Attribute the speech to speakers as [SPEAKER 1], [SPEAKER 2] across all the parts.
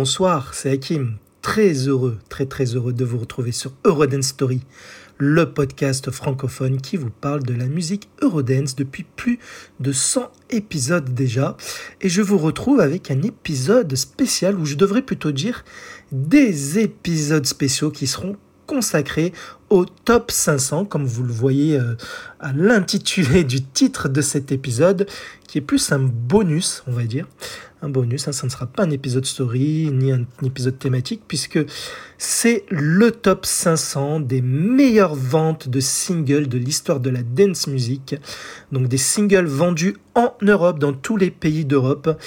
[SPEAKER 1] bonsoir, c'est Hakim. Très heureux, très très heureux de vous retrouver sur Eurodance Story, le podcast francophone qui vous parle de la musique Eurodance depuis plus de 100 épisodes déjà. Et je vous retrouve avec un épisode spécial, ou je devrais plutôt dire des épisodes spéciaux qui seront consacrés au top 500, comme vous le voyez euh, à l'intitulé du titre de cet épisode, qui est plus un bonus, on va dire un bonus. Hein, ça ne sera pas un épisode story ni un, épisode thématique puisque c'est le top 500 des meilleures ventes de singles de l'histoire de la dance music. Donc des singles vendus en Europe, dans tous les pays d'Europe.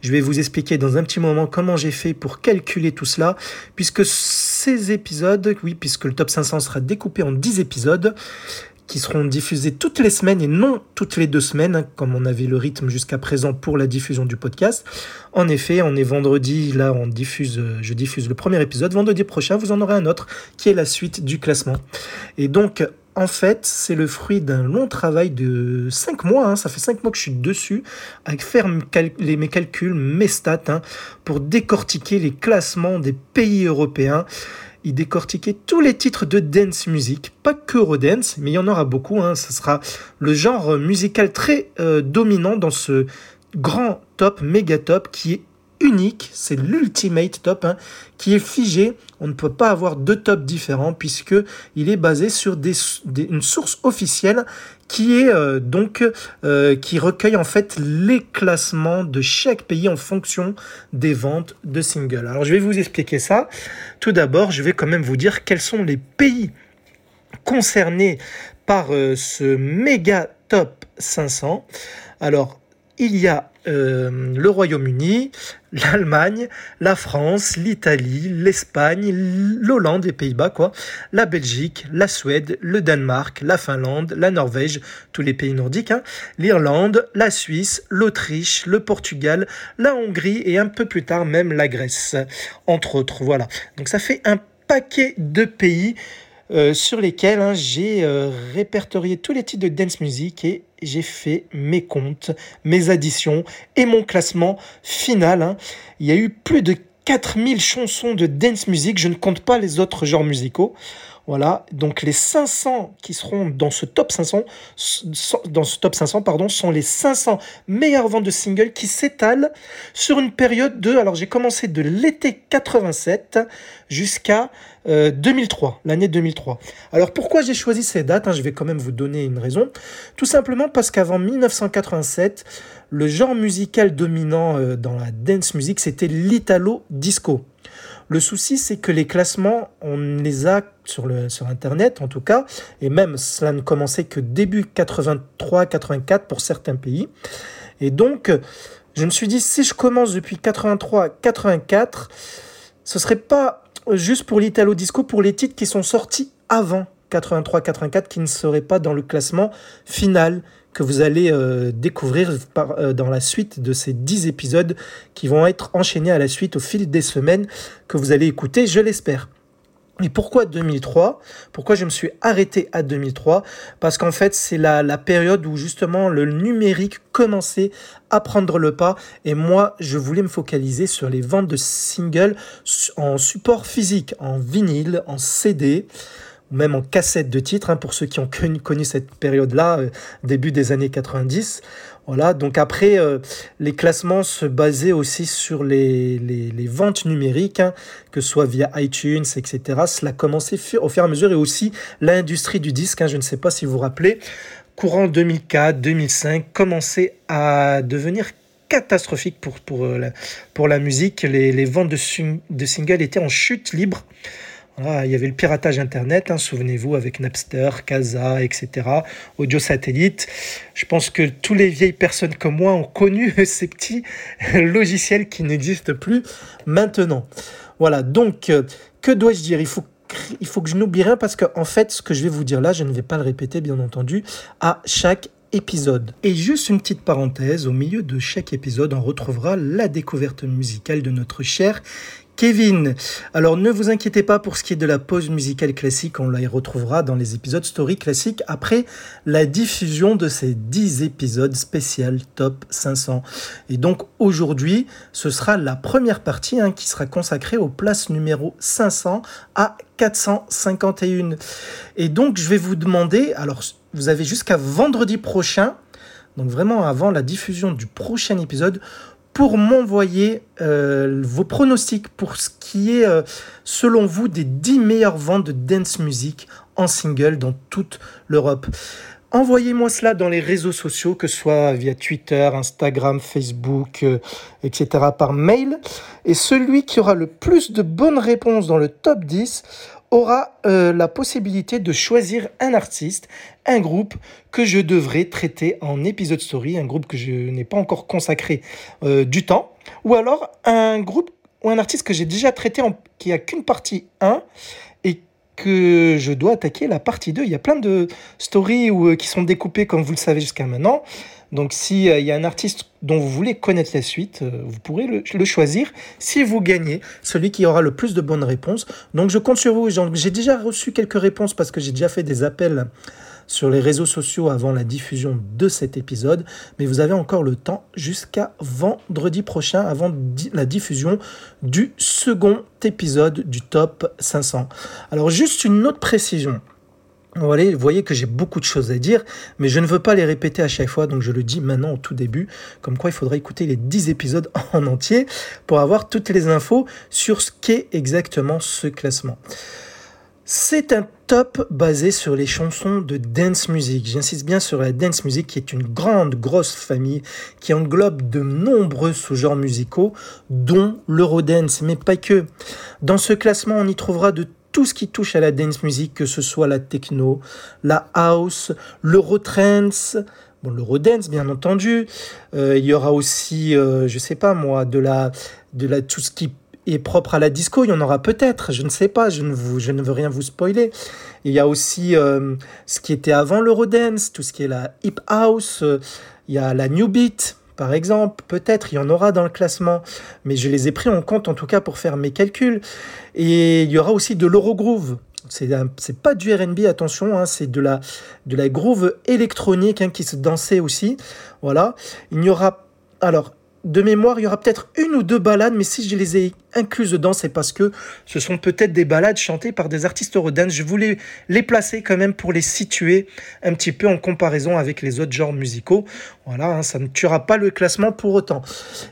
[SPEAKER 1] Je vais vous expliquer dans un petit moment comment j'ai fait pour calculer tout cela puisque ces épisodes, oui, puisque le top 500 sera découpé en 10 épisodes qui seront diffusés toutes les semaines et non toutes les deux semaines, hein, comme on avait le rythme jusqu'à présent pour la diffusion du podcast. En effet, on est vendredi, là on diffuse, euh, je diffuse le premier épisode. Vendredi prochain, vous en aurez un autre qui est la suite du classement. Et donc, en fait, c'est le fruit d'un long travail de 5 mois. Hein. ça fait 5 mois que je suis dessus, avec faire mes calculs, mes stats, hein, pour décortiquer les classements des pays européens il décortiquait tous les titres de dance music, pas que Eurodance, mais il y en aura beaucoup. Hein. Ce sera le genre musical très euh, dominant dans ce grand top, méga top, qui est unique, c'est l'ultimate top, qui est figé. On ne peut pas avoir deux tops différents puisque il est basé sur des, une source officielle qui est euh, donc euh, qui recueille en fait les classements de chaque pays en fonction des ventes de singles. Alors je vais vous expliquer ça. Tout d'abord, je vais quand même vous dire quels sont les pays concernés par euh, ce méga top 500. Alors, il y a euh, le Royaume-Uni, l'Allemagne, la France, l'Italie, l'Espagne, l'Hollande, les Pays-Bas, quoi, la Belgique, la Suède, le Danemark, la Finlande, la Norvège, tous les pays nordiques, hein, l'Irlande, la Suisse, l'Autriche, le Portugal, la Hongrie et un peu plus tard même la Grèce, entre autres. Voilà. Donc ça fait un paquet de pays euh, sur lesquels hein, j'ai euh, répertorié tous les titres de dance music et j'ai fait mes comptes, mes additions et mon classement final. Hein. Il y a eu plus de 4000 chansons de dance music, je ne compte pas les autres genres musicaux. Voilà, donc les 500 qui seront dans ce top 500, dans ce top 500 pardon, sont les 500 meilleures ventes de singles qui s'étalent sur une période de, alors j'ai commencé de l'été 87 jusqu'à 2003, euh, l'année 2003. Alors pourquoi j'ai choisi ces dates hein, Je vais quand même vous donner une raison. Tout simplement parce qu'avant 1987, le genre musical dominant euh, dans la dance music, c'était l'italo disco. Le souci, c'est que les classements, on les a sur, sur Internet en tout cas, et même cela ne commençait que début 83-84 pour certains pays. Et donc, je me suis dit, si je commence depuis 83-84, ce serait pas juste pour l'Italo Disco, pour les titres qui sont sortis avant 83-84, qui ne seraient pas dans le classement final que vous allez euh, découvrir euh, dans la suite de ces 10 épisodes qui vont être enchaînés à la suite au fil des semaines que vous allez écouter, je l'espère. Et pourquoi 2003 Pourquoi je me suis arrêté à 2003 Parce qu'en fait, c'est la, la, période où justement le numérique commençait à prendre le pas. Et moi, je voulais me focaliser sur les ventes de singles en support physique, en vinyle, en CD même en cassette de titres, hein, pour ceux qui ont connu, cette période-là, euh, début des années 90. Voilà, donc après, euh, les classements se basaient aussi sur les, ventes numériques, hein, que ce soit via iTunes, etc. Cela commençait au fur et à mesure, et aussi l'industrie du disque, hein, je ne sais pas si vous vous rappelez, courant 2004-2005, commençait à devenir catastrophique pour, euh, la, musique. Les, ventes de singles étaient en chute libre il y avait le piratage Internet, hein, souvenez-vous, avec Napster, Casa, etc., audio satellite. Je pense que tous les vieilles personnes comme moi ont connu ces petits logiciels qui n'existent plus maintenant. Voilà, donc, euh, que dois-je dire? Il faut, il faut que je n'oublie rien parce qu'en en fait, ce que je vais vous dire là, je ne vais pas le répéter, bien entendu, à chaque épisode. Et juste une petite parenthèse, au milieu de chaque épisode, on retrouvera la découverte musicale de notre cher Kevin. Alors ne vous inquiétez pas pour ce qui est de la pause musicale classique, on la retrouvera dans les épisodes story classiques après la diffusion de ces 10 épisodes spécial top 500. Et donc aujourd'hui, ce sera la première partie hein, qui sera consacrée aux places numéro 500 à 451. Et donc je vais vous demander, alors vous avez jusqu'à vendredi prochain, donc vraiment avant la diffusion du prochain épisode, pour m'envoyer euh, vos pronostics pour ce qui est, euh, selon vous, des 10 meilleures ventes de dance music en single dans toute l'Europe. Envoyez-moi cela dans les réseaux sociaux, que ce soit via Twitter, Instagram, Facebook, euh, etc., par mail. Et celui qui aura le plus de bonnes réponses dans le top 10 aura euh, la possibilité de choisir un artiste, un groupe que je devrais traiter en épisode story, un groupe que je n'ai pas encore consacré euh, du temps, ou alors un groupe ou un artiste que j'ai déjà traité en, qui a qu'une partie 1 et que je dois attaquer la partie 2. Il y a plein de stories euh, qui sont découpées comme vous le savez jusqu'à maintenant. Donc s'il y a un artiste dont vous voulez connaître la suite, euh, vous pourrez le, choisir si vous gagnez, celui qui aura le plus de bonnes réponses. Donc je compte sur vous. J'ai déjà reçu quelques réponses parce que j'ai déjà fait des appels sur les réseaux sociaux avant la diffusion de cet épisode, mais vous avez encore le temps jusqu'à vendredi prochain avant la diffusion du second épisode du top 500. Alors juste une autre précision. Vous voyez que j'ai beaucoup de choses à dire, mais je ne veux pas les répéter à chaque fois, donc je le dis maintenant au tout début, comme quoi il faudrait écouter les 10 épisodes en entier pour avoir toutes les infos sur ce qu'est exactement ce classement. C'est un top basé sur les chansons de dance music. J'insiste bien sur la dance music qui est une grande, grosse famille qui englobe de nombreux sous-genres musicaux, dont l'eurodance, mais pas que. Dans ce classement, on y trouvera de tout ce qui touche à la dance music, que ce soit la techno, la house, l'eurotrance, bon, l'eurodance bien entendu. Euh, il y aura aussi, euh, je sais pas moi, de la, de la, tout ce qui est propre à la disco, il y en aura peut-être, je ne sais pas, je ne, vous, je ne veux rien vous spoiler. Il y a aussi euh, ce qui était avant l'eurodance, tout ce qui est la hip house, il y a la new beat, par exemple, peut-être il y en aura dans le classement, mais je les ai pris en compte en tout cas pour faire mes calculs. Et il y aura aussi de l'Eurogroove. C'est pas du R&B, attention, hein, c'est de la, de la groove électronique hein, qui se dansait aussi. Voilà. Il y aura alors de mémoire, il y aura peut-être une ou deux balades, mais si je les ai incluses dedans, c'est parce que ce sont peut-être des balades chantées par des artistes eurodance. Je voulais les placer quand même pour les situer un petit peu en comparaison avec les autres genres musicaux. Voilà, hein, ça ne tuera pas le classement pour autant.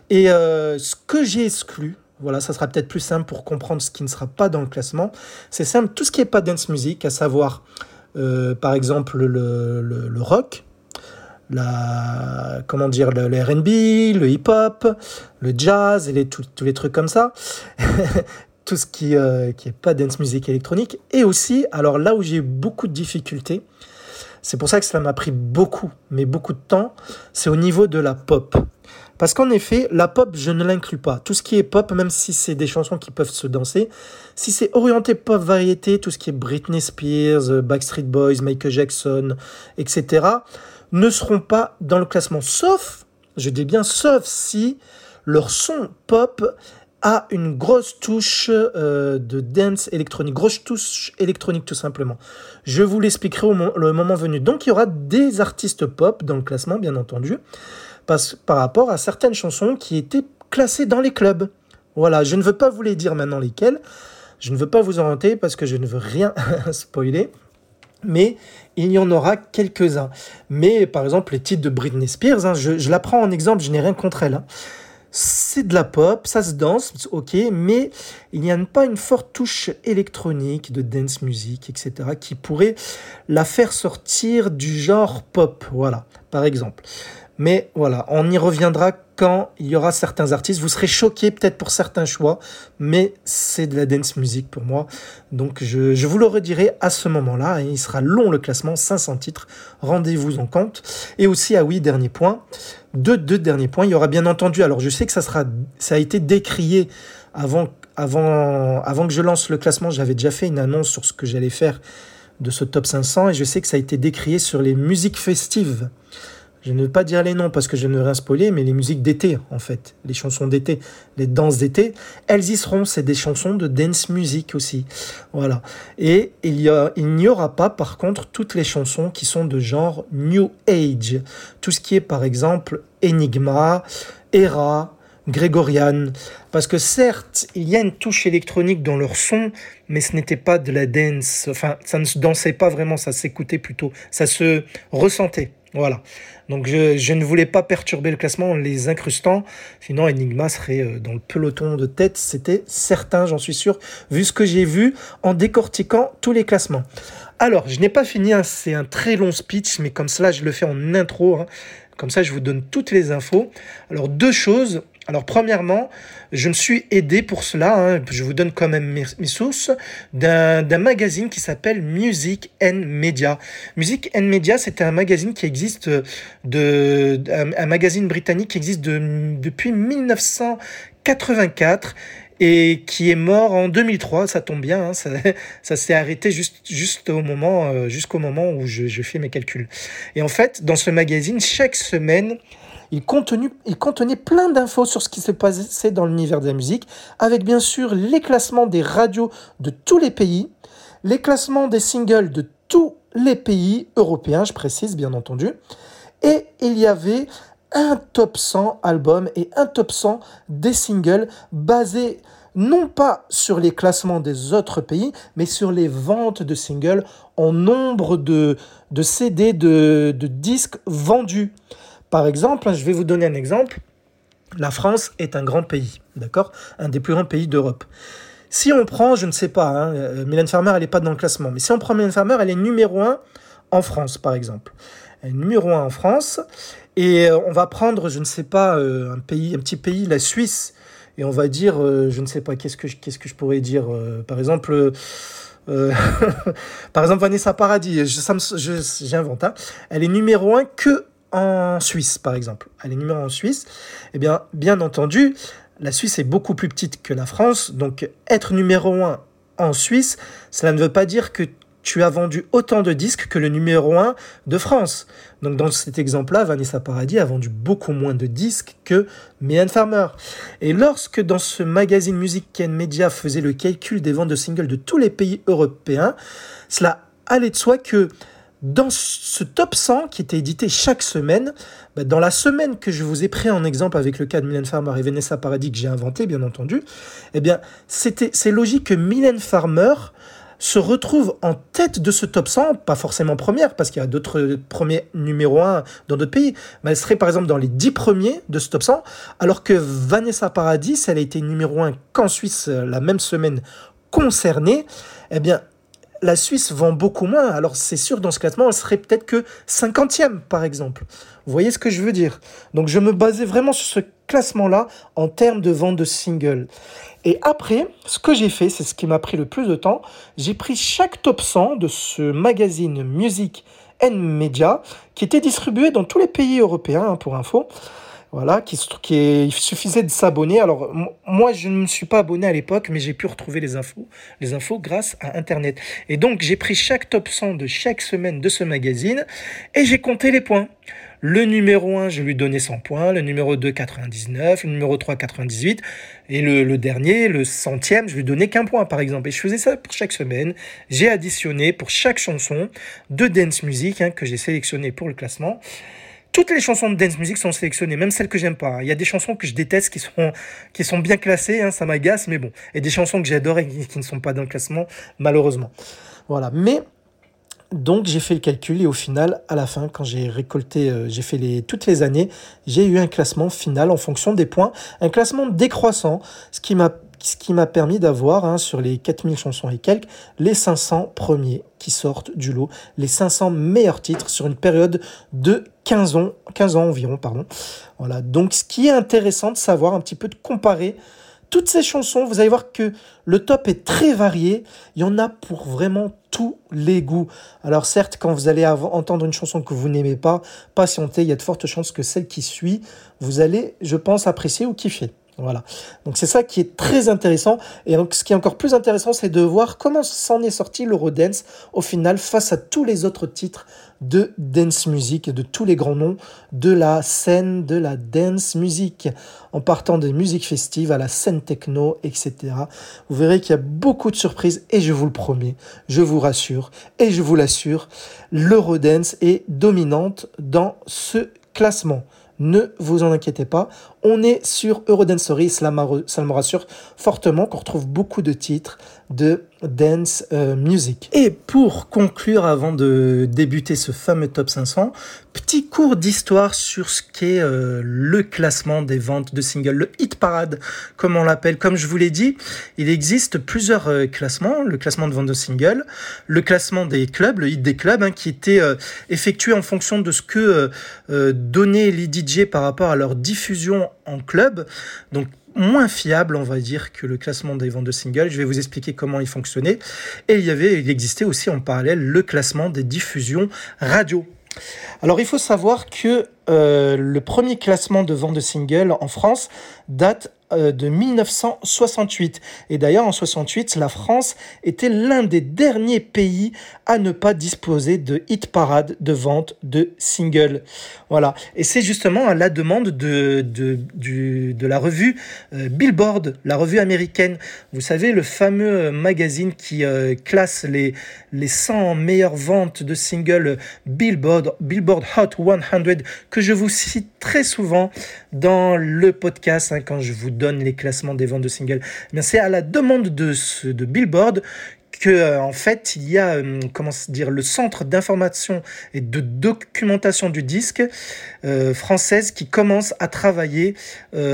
[SPEAKER 1] Et euh, ce que j'ai exclu, voilà, ça sera peut-être plus simple pour comprendre ce qui ne sera pas dans le classement. C'est simple, tout ce qui n'est pas dance music, à savoir euh, par exemple le, le rock, la, comment dire, le, R&B, le hip-hop, le jazz et les, tous les trucs comme ça. tout ce qui, euh, qui est pas dance music électronique. Et aussi, alors là où j'ai eu beaucoup de difficultés, c'est pour ça que cela m'a pris beaucoup, mais beaucoup de temps, c'est au niveau de la pop. Parce qu'en effet, la pop, je ne l'inclus pas. Tout ce qui est pop, même si c'est des chansons qui peuvent se danser, si c'est orienté pop variété, tout ce qui est Britney Spears, Backstreet Boys, Michael Jackson, etc., ne seront pas dans le classement. Sauf, je dis bien sauf si leur son pop a une grosse touche euh, de dance électronique, grosse touche électronique tout simplement. Je vous l'expliquerai au moment venu. Donc il y aura des artistes pop dans le classement, bien entendu, par rapport à certaines chansons qui étaient classées dans les clubs. Voilà, je ne veux pas vous les dire maintenant lesquelles. Je ne veux pas vous orienter parce que je ne veux rien spoiler mais il y en aura quelques-uns. Mais par exemple, les titres de Britney Spears, hein, je, la prends en exemple, je n'ai rien contre elle. Hein. C'est de la pop, ça se danse, ok, mais il n'y a pas une forte touche électronique, de dance music, etc., qui pourrait la faire sortir du genre pop, voilà, par exemple. Mais voilà, on y reviendra quand il y aura certains artistes. Vous serez choqués peut-être pour certains choix, mais c'est de la dance music pour moi. Donc je, vous le redirai à ce moment-là. il sera long le classement, 500 titres. Rendez-vous en compte. Et aussi, ah oui, dernier point. Deux, deux derniers points. Il y aura bien entendu, alors je sais que ça, sera, ça a été décrié avant, avant, avant que je lance le classement. J'avais déjà fait une annonce sur ce que j'allais faire de ce top 500 et je sais que ça a été décrié sur les musiques festives je ne veux pas dire les noms parce que je ne veux rien spoiler, mais les musiques d'été, en fait, les chansons d'été, les danses d'été, elles y seront. C'est des chansons de dance music aussi. Voilà. Et il y a, il n'y aura pas, par contre, toutes les chansons qui sont de genre New Age. Tout ce qui est, par exemple, Enigma, Era, Grégorian. Parce que certes, il y a une touche électronique dans leur son, mais ce n'était pas de la dance. Enfin, ça ne se dansait pas vraiment, ça s'écoutait plutôt. Ça se ressentait. Voilà. Donc je, ne voulais pas perturber le classement en les incrustant, sinon Enigma serait euh, dans le peloton de tête, c'était certain, j'en suis sûr, vu ce que j'ai vu en décortiquant tous les classements. Alors, je n'ai pas fini, hein, c'est un très long speech, mais comme cela, je le fais en intro. Hein. Comme ça, je vous donne toutes les infos. Alors, deux choses. Alors premièrement, je me suis aidé pour cela, hein, je vous donne quand même mes, sources, d'un magazine qui s'appelle Music and Media. Music and Media, c'est un magazine qui existe, de, un, magazine britannique qui existe depuis 1984 et qui est mort en 2003, ça tombe bien, hein, ça, s'est arrêté juste, au moment, euh, jusqu'au moment où je fais mes calculs. Et en fait, dans ce magazine, chaque semaine, il, contenait plein d'infos sur ce qui se passait dans l'univers de la musique, avec bien sûr les classements des radios de tous les pays, les classements des singles de tous les pays européens, je précise bien entendu, et il y avait un top 100 albums et un top 100 des singles basés non pas sur les classements des autres pays, mais sur les ventes de singles en nombre de, CD, de disques vendus. Par exemple, je vais vous donner un exemple. La France est un grand pays, d'accord? Un des plus grands pays d'Europe. Si on prend, je ne sais pas, hein, euh, Farmer, elle n'est pas dans le classement, mais si on prend Mylène Farmer, elle est numéro 1 en France, par exemple. Elle est numéro 1 en France, et euh, on va prendre, je ne sais pas, euh, un pays, un petit pays, la Suisse, et on va dire, je ne sais pas, qu'est-ce que je, qu'est-ce que je pourrais dire Par exemple, par exemple Vanessa Paradis, j'invente, hein, elle est numéro 1 que en Suisse, par exemple, numéro en Suisse, eh bien, bien entendu, la Suisse est beaucoup plus petite que la France, donc être numéro 1 en Suisse, cela ne veut pas dire que tu as vendu autant de disques que le numéro 1 de France. Donc dans cet exemple-là, Vanessa Paradis a vendu beaucoup moins de disques que Mylène Farmer. Et lorsque dans ce magazine Music and Media faisait le calcul des ventes de singles de tous les pays européens, cela allait de soi que dans ce top 100 qui était édité chaque semaine, bah, dans la semaine que je vous ai pris en exemple avec le cas de Mylène Farmer et Vanessa Paradis que j'ai inventé bien entendu, eh bien c'était c'est logique que Mylène Farmer se retrouve en tête de ce top 100, pas forcément première, parce qu'il y a d'autres premiers numéro 1 dans d'autres pays, mais elle serait par exemple dans les 10 premiers de ce top 100, alors que Vanessa Paradis, elle a été numéro 1 qu'en Suisse euh, la même semaine concernée, eh bien, la Suisse vend beaucoup moins. Alors c'est sûr, dans ce classement, elle serait peut-être que 50e, par exemple. Vous voyez ce que je veux dire? Donc je me basais vraiment sur ce classement-là en termes de vente de singles. Et après, ce que j'ai fait, c'est ce qui m'a pris le plus de temps, j'ai pris chaque top 100 de ce magazine Music and Media qui était distribué dans tous les pays européens, hein, pour info. Voilà, qui, qui il suffisait de s'abonner. Alors, moi, je ne me suis pas abonné à l'époque, mais j'ai pu retrouver les infos, les infos grâce à Internet. Et donc, j'ai pris chaque top 100 de chaque semaine de ce magazine et j'ai compté les points. Le numéro 1, je lui donnais 100 points, le numéro 2, 99, le numéro 3, 98, et le, le dernier, le centième, je lui donnais qu'un point, par exemple. Et je faisais ça pour chaque semaine. J'ai additionné pour chaque chanson de dance music hein, que j'ai sélectionné pour le classement. Toutes les chansons de dance music sont sélectionnées, même celles que j'aime pas. Il y a des chansons que je déteste qui sont, qui sont bien classées, hein, ça m'agace, mais bon. Et des chansons que j'adore et qui ne sont pas dans le classement, malheureusement. Voilà. Mais, donc, j'ai fait le calcul et au final, à la fin, quand j'ai récolté, euh, j'ai fait les, toutes les années, j'ai eu un classement final en fonction des points, un classement décroissant, ce qui m'a ce qui m'a permis d'avoir, hein, sur les 4000 chansons et quelques, les 500 premiers qui sortent du lot, les 500 meilleurs titres sur une période de 15 ans, 15 ans environ. Pardon. Voilà. Donc ce qui est intéressant de savoir, un petit peu de comparer toutes ces chansons, vous allez voir que le top est très varié. Il y en a pour vraiment tous les goûts. Alors certes, quand vous allez entendre une chanson que vous n'aimez pas, patientez, il y a de fortes chances que celle qui suit, vous allez, je pense, apprécier ou kiffer. Voilà. Donc c'est ça qui est très intéressant. Et donc ce qui est encore plus intéressant, c'est de voir comment s'en est sorti l'Eurodance au final face à tous les autres titres de dance music de tous les grands noms de la scène de la dance music. En partant des musiques festives à la scène techno, etc. Vous verrez qu'il y a beaucoup de surprises et je vous le promets, je vous rassure et je vous l'assure, l'Eurodance est dominante dans ce classement. Ne vous en inquiétez pas, on est sur Eurodancery, ça me rassure fortement qu'on retrouve beaucoup de titres de dance euh, music. Et pour conclure, avant de débuter ce fameux top 500, petit cours d'histoire sur ce qu'est euh, le classement des ventes de singles, le hit parade, comme on l'appelle. Comme je vous l'ai dit, il existe plusieurs euh, classements, le classement de ventes de singles, le classement des clubs, le hit des clubs, hein, qui était effectué en fonction de ce que donnaient les DJ par rapport à leur diffusion en club. Donc moins fiable, on va dire, que le classement des ventes de singles. Je vais vous expliquer comment il fonctionnait. Et il y avait, il existait aussi en parallèle le classement des diffusions radio. Alors il faut savoir que euh, le premier classement de vente de singles en France date de 1968. Et d'ailleurs, en 68, la France était l'un des derniers pays à ne pas disposer de hit parade de vente de singles. Voilà. Et c'est justement à la demande de, de, de la revue euh, Billboard, la revue américaine. Vous savez, le fameux euh, magazine qui classe les, les 100 meilleures ventes de singles Billboard, Billboard Hot 100, que je vous cite très souvent dans le podcast hein, quand je vous donne les classements des ventes de singles. Eh c'est à la demande de, ce, de Billboard que euh, en fait il y a euh, comment dire le centre d'information et de documentation du disque euh, française qui commence à travailler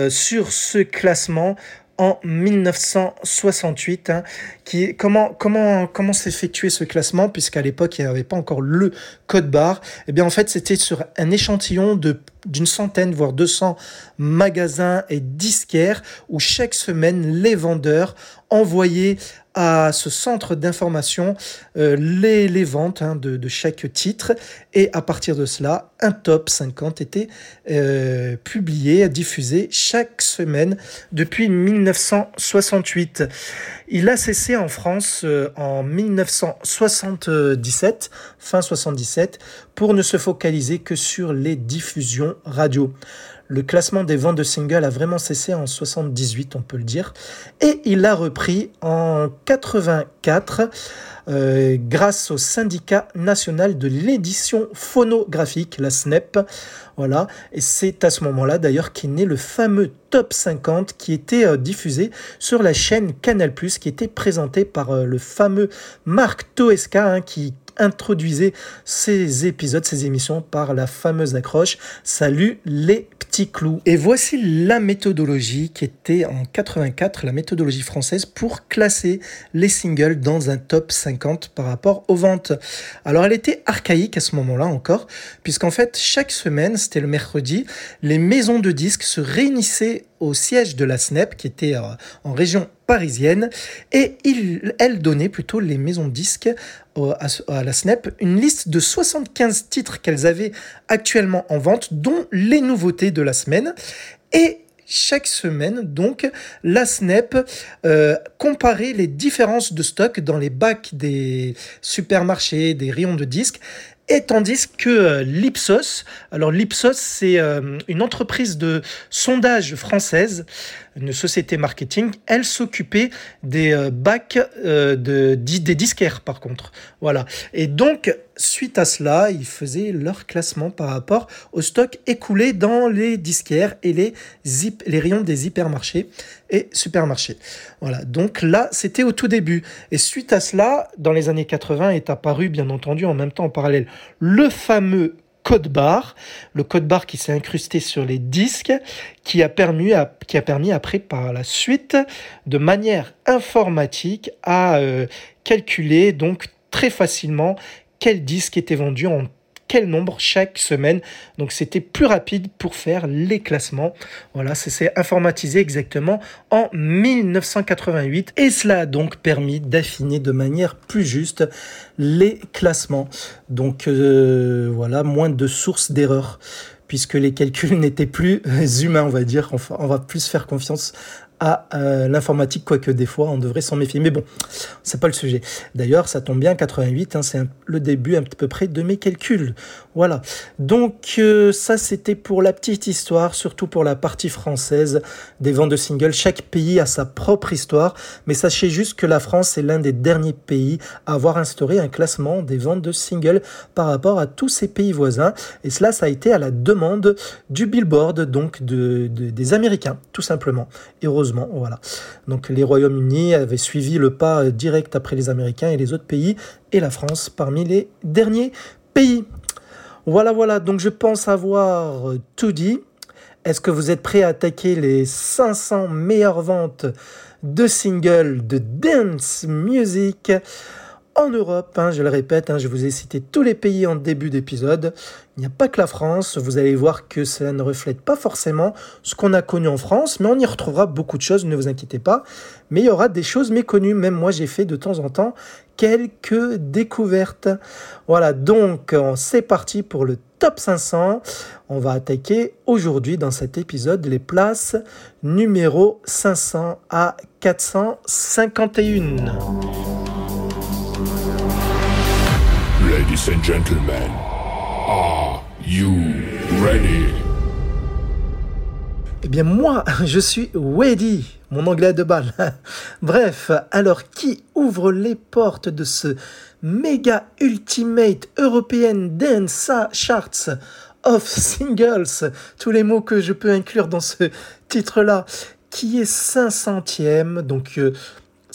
[SPEAKER 1] sur ce classement en 1968. Hein, qui, comment comment, comment s'effectuait ce classement Puisqu'à l'époque, il n'y avait pas encore le code barre? Eh bien, en fait, c'était sur un échantillon de d'une centaine, voire 200 magasins et disquaires où chaque semaine, les vendeurs envoyaient à ce centre d'information euh, les, les, ventes hein, de, de, chaque titre. Et à partir de cela, un top 50 était euh, publié, diffusé chaque semaine depuis 1968. Il a cessé en France euh, en 1977, fin 77, pour ne se focaliser que sur les diffusions radio. Le classement des ventes de singles a vraiment cessé en 78, on peut le dire, et il a repris en 84 euh, grâce au syndicat national de l'édition phonographique, la SNEP. Voilà, et c'est à ce moment-là d'ailleurs qu'est né le fameux top 50 qui était euh, diffusé sur la chaîne Canal+, qui était présenté par euh, le fameux Marc Toesca, hein, qui introduisait ces épisodes, ces émissions par la fameuse accroche Salut les petits clous. Et voici la méthodologie qui était en 84, la méthodologie française pour classer les singles dans un top 50 par rapport aux ventes. Alors elle était archaïque à ce moment-là encore, puisqu'en fait chaque semaine, c'était le mercredi, les maisons de disques se réunissaient au siège de la SNEP, qui était euh, en région parisienne, et elle donnait plutôt les maisons disques à, la SNEP une liste de 75 titres qu'elles avaient actuellement en vente, dont les nouveautés de la semaine, et chaque semaine, donc, la SNEP euh, comparait les différences de stock dans les bacs des supermarchés, des rayons de disques, et tandis que euh, l'Ipsos, alors l'Ipsos c'est euh, une entreprise de sondage française, une société marketing, elle s'occupait des euh, bacs de, des disquaires par contre. Voilà. Et donc suite à cela, ils faisaient leur classement par rapport au stock écoulé dans les disquaires et les, les rayons des hypermarchés et supermarchés. Voilà, donc là, c'était au tout début. Et suite à cela, dans les années 80, est apparu, bien entendu, en même temps, en parallèle, le fameux code barre, le code barre qui s'est incrusté sur les disques, qui a permis, qui a permis après par la suite, de manière informatique, à euh, calculer donc très facilement quel disque était vendu en quel nombre chaque semaine. Donc c'était plus rapide pour faire les classements. Voilà, c'est informatisé exactement en 1988 et cela a donc permis d'affiner de manière plus juste les classements. Donc euh, voilà, moins de sources d'erreurs puisque les calculs n'étaient plus humains, on va dire. on va plus faire confiance à euh, l'informatique, quoique des fois on devrait s'en méfier. Mais bon, c'est pas le sujet. D'ailleurs, ça tombe bien, 88, hein, c'est le début à peu près de mes calculs. Voilà. Donc euh, ça, c'était pour la petite histoire, surtout pour la partie française des ventes de singles. Chaque pays a sa propre histoire, mais sachez juste que la France est l'un des derniers pays à avoir instauré un classement des ventes de singles par rapport à tous ses pays voisins. Et cela, ça a été à la demande du Billboard, donc de, des Américains, tout simplement. Heureusement voilà. Donc les Royaumes-Unis avaient suivi le pas direct après les Américains et les autres pays, et la France parmi les derniers pays. Voilà, voilà, donc je pense avoir euh, tout dit. Est-ce que vous êtes prêts à attaquer les 500 meilleures ventes de singles de dance music? En Europe. Hein, je le répète, hein, je vous ai cité tous les pays en début d'épisode. Il n'y a pas que la France. Vous allez voir que cela ne reflète pas forcément ce qu'on a connu en France, mais on y retrouvera beaucoup de choses, ne vous inquiétez pas. Mais il y aura des choses méconnues. Même moi, j'ai fait de temps en temps quelques découvertes. Voilà, donc c'est parti pour le top 500. On va attaquer aujourd'hui dans cet épisode les places numéro 500 à 451. Ladies and gentlemen, are you ready? Eh bien moi, je suis ready, mon anglais de balle. Bref, alors qui ouvre les portes de ce méga ultimate European Dance Charts of Singles, tous les mots que je peux inclure dans ce titre-là, qui est 500e, donc... Euh,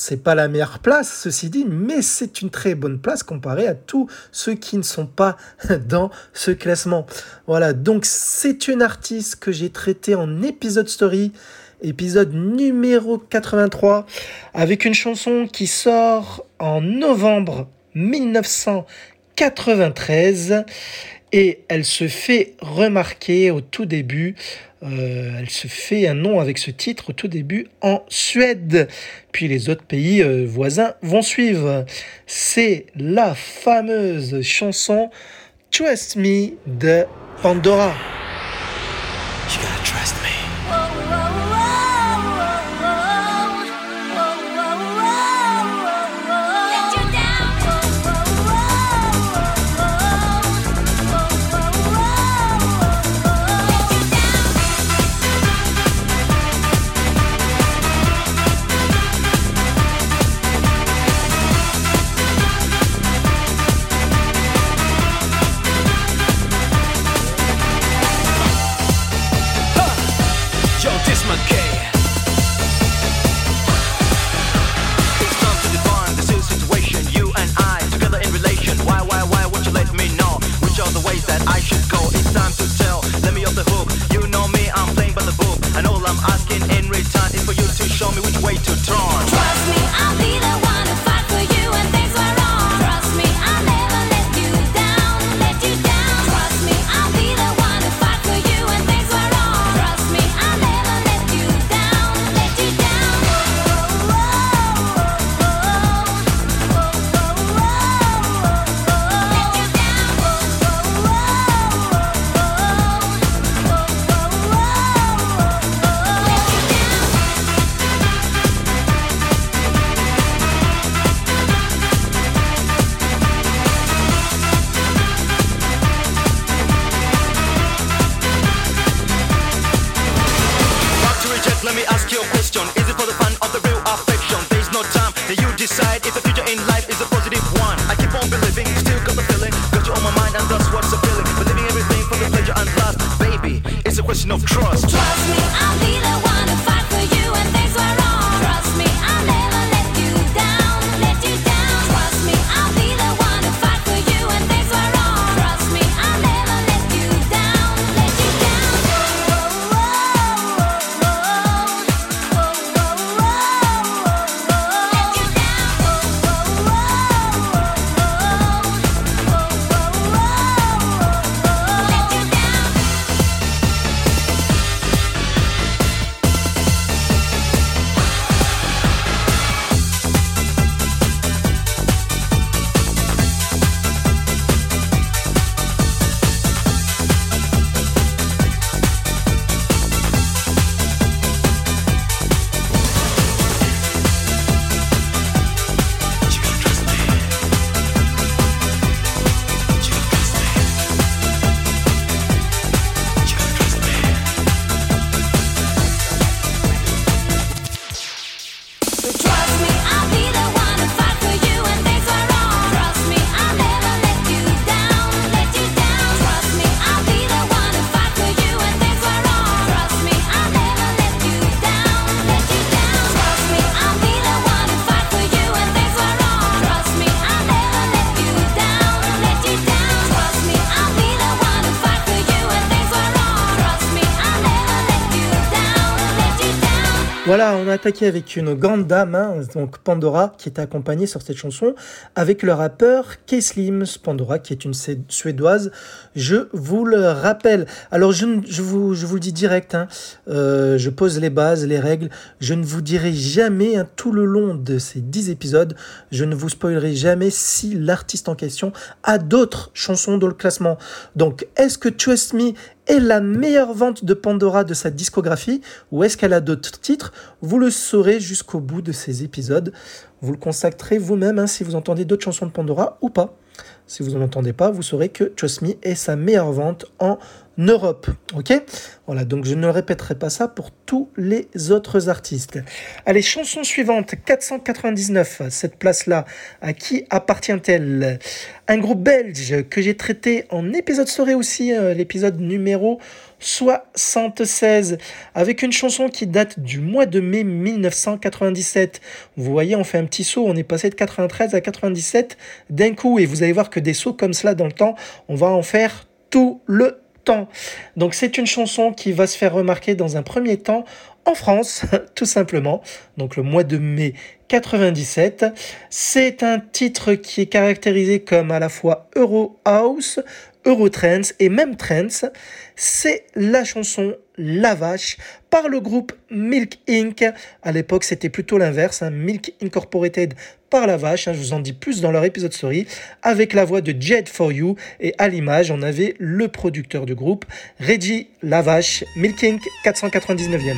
[SPEAKER 1] c'est pas la meilleure place, ceci dit, mais c'est une très bonne place comparée à tous ceux qui ne sont pas dans ce classement. Voilà, donc c'est une artiste que j'ai traitée en épisode story, épisode numéro 83, avec une chanson qui sort en novembre 1993 et elle se fait remarquer au tout début euh, elle se fait un nom avec ce titre au tout début en Suède. Puis les autres pays euh, voisins vont suivre. C'est la fameuse chanson Trust Me de Pandora. Voilà, on a off
[SPEAKER 2] the hook. You know me, I'm playing by the book. And all I'm asking in return is for you to show me which way to turn.
[SPEAKER 3] Trust me, I'm
[SPEAKER 2] no trust.
[SPEAKER 3] trust
[SPEAKER 1] avec une grande dame, donc Pandora, qui était accompagnée sur cette chanson avec le rappeur K-Slim, Pandora, qui est une suédoise, je vous le rappelle. Alors, je, je, vous, je vous, le dis direct, hein, euh, je pose les bases, les règles, je ne vous dirai jamais, hein, tout le long de ces 10 épisodes, je ne vous spoilerai jamais si l'artiste en question a d'autres chansons dans le classement. Donc, est-ce que Trust Me est la meilleure vente de Pandora de sa discographie ou est-ce qu'elle a d'autres titres? Vous le saurez jusqu'au bout de ces épisodes. Vous le consacrez vous-même hein, si vous entendez d'autres chansons de Pandora ou pas. Si vous n'en entendez pas, vous saurez que Trust Me est sa meilleure vente en Europe. Ok? Voilà, donc je ne répéterai pas ça pour tous les autres artistes. Allez, chanson suivante, 499. Cette place-là, à qui appartient-elle? Un groupe belge que j'ai traité en épisode soirée aussi, euh, l'épisode numéro 76, avec une chanson qui date du mois de mai 1997. Vous voyez, on fait un petit saut, on est passé de 93 à 97 d'un coup, et vous allez voir que des sauts comme cela dans le temps, on va en faire tout le Donc c'est une chanson qui va se faire remarquer dans un premier temps en France, tout simplement. Donc le mois de mai 97. C'est un titre qui est caractérisé comme à la fois Euro House, Eurotrance et même Trance, c'est la chanson La Vache par le groupe Milk Inc. À l'époque, c'était plutôt l'inverse, hein. Milk Incorporated par La Vache, hein. je vous en dis plus dans leur épisode story, avec la voix de Jed For You et à l'image, on avait le producteur du groupe, Reggie La Vache, Milk Inc. 499e.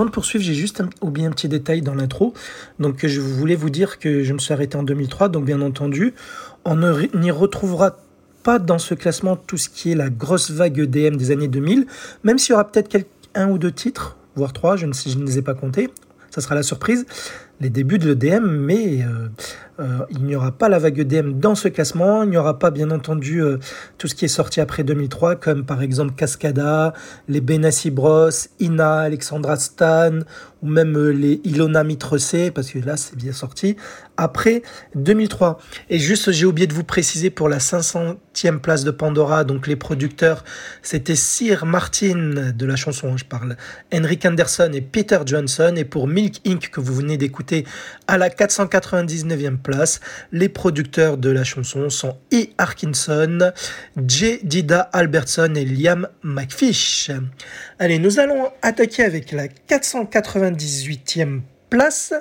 [SPEAKER 1] Avant de poursuivre, j'ai juste oublié un petit détail dans l'intro. Donc, je voulais vous dire que je me suis arrêté en 2003. Donc, bien entendu, on n'y retrouvera pas dans ce classement tout ce qui est la grosse vague EDM des années 2000, même s'il y aura peut-être un ou deux titres, voire trois, je ne, je ne les ai pas comptés. Ça sera la surprise les débuts de l'EDM, mais euh, euh, il n'y aura pas la vague EDM dans ce classement. Il n'y aura pas, bien entendu, euh, tout ce qui est sorti après 2003, comme par exemple Cascada, les Benassi Bros, Ina, Alexandra Stan, ou même les Ilona Mitrocé, parce que là, c'est bien sorti, après 2003. Et juste, j'ai oublié de vous préciser pour la 500e place de Pandora, donc les producteurs, c'était Sir Martin de la chanson, je parle, Henrik Anderson et Peter Johnson, et pour Milk Inc. que vous venez d'écouter, à la 499e place. Les producteurs de la chanson sont E. Arkinson, J. Dida Albertson et Liam McFish. Allez, nous allons attaquer avec la 498e place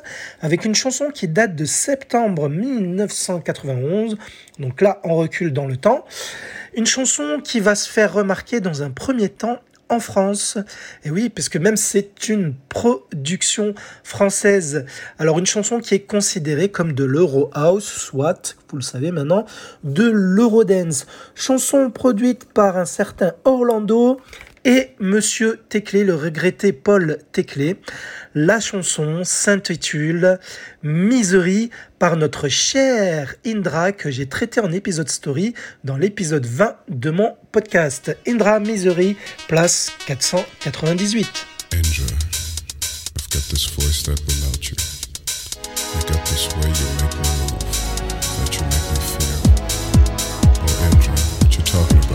[SPEAKER 1] avec une chanson qui date de septembre 1991. Donc là, on recule dans le temps. Une chanson qui va se faire remarquer dans un premier temps en France. Et oui, parce que même c'est une production française. Alors une chanson qui est considérée comme de l'Euro House, soit, vous le savez maintenant, de l'Eurodance. Chanson produite par un certain Orlando et Monsieur Teclé, le regretté Paul Teclé. La chanson s'intitule Misery par notre cher Indra que j'ai traité en épisode story dans l'épisode 20 de mon podcast. Indra Misery, place 498. Indra, I've got this voice that will you. Got this way make me move, that you make me feel. Oh?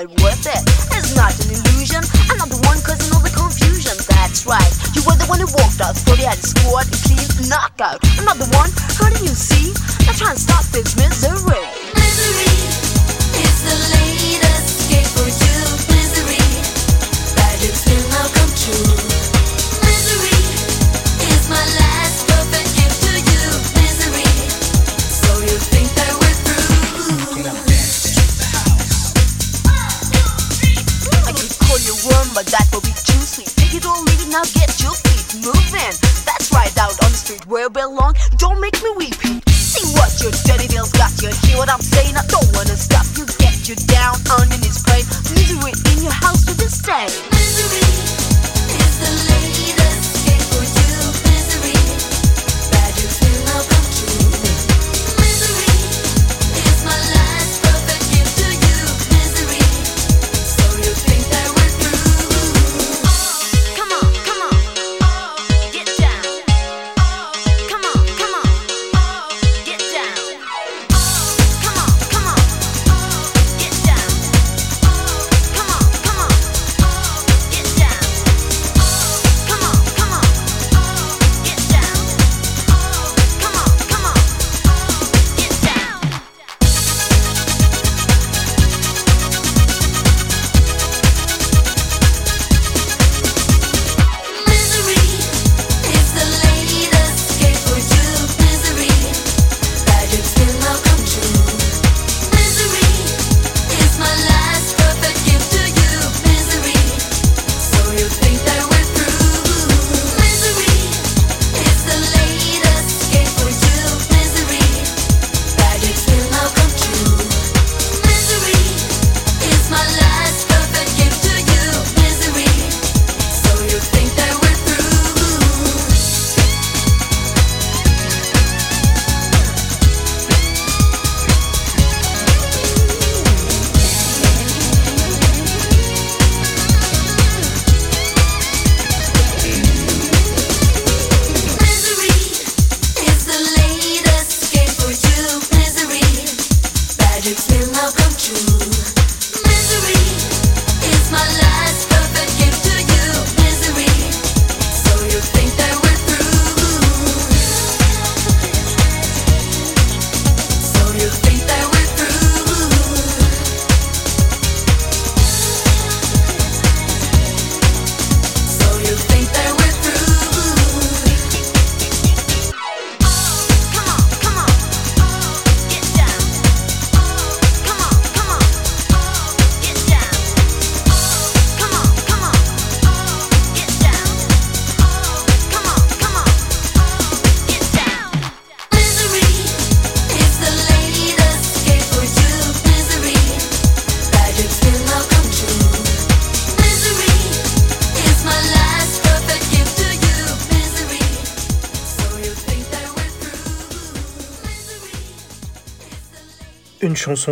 [SPEAKER 4] To mad with it. It's not an illusion. I'm not the one causing all the confusion. That's right. You were the one who walked out, thought you had squad, a clean knockout. I'm not the one hurting you, see? Now try and stop this. Misery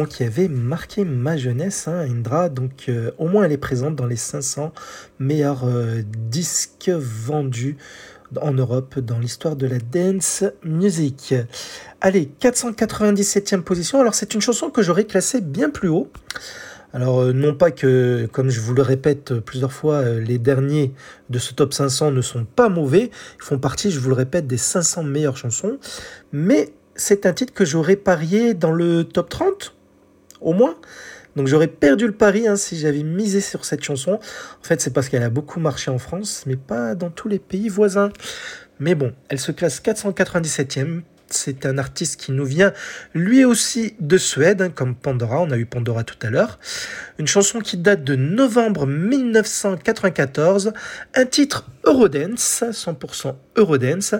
[SPEAKER 1] qui avait marqué ma jeunesse, hein, Indra. Donc, euh, au moins, elle est présente dans les 500 meilleurs euh, disques vendus en Europe dans l'histoire de la dance music. Allez, 497e position. Alors, c'est une chanson que j'aurais classée bien plus haut. Alors, euh, non pas que, comme je vous le répète plusieurs fois, les derniers de ce top 500 ne sont pas mauvais. Ils font partie, je vous le répète, des 500 meilleures chansons. Mais c'est un titre que j'aurais parié dans le top 30, au moins. Donc j'aurais perdu le pari hein, si j'avais misé sur cette chanson. En fait, c'est parce qu'elle a beaucoup marché en France, mais pas dans tous les pays voisins. Mais bon, elle se classe 497e c'est un artiste qui nous vient lui aussi de Suède, hein, comme Pandora, on a eu Pandora tout à l'heure. Une chanson qui date de novembre 1994, un titre Eurodance, 100% Eurodance,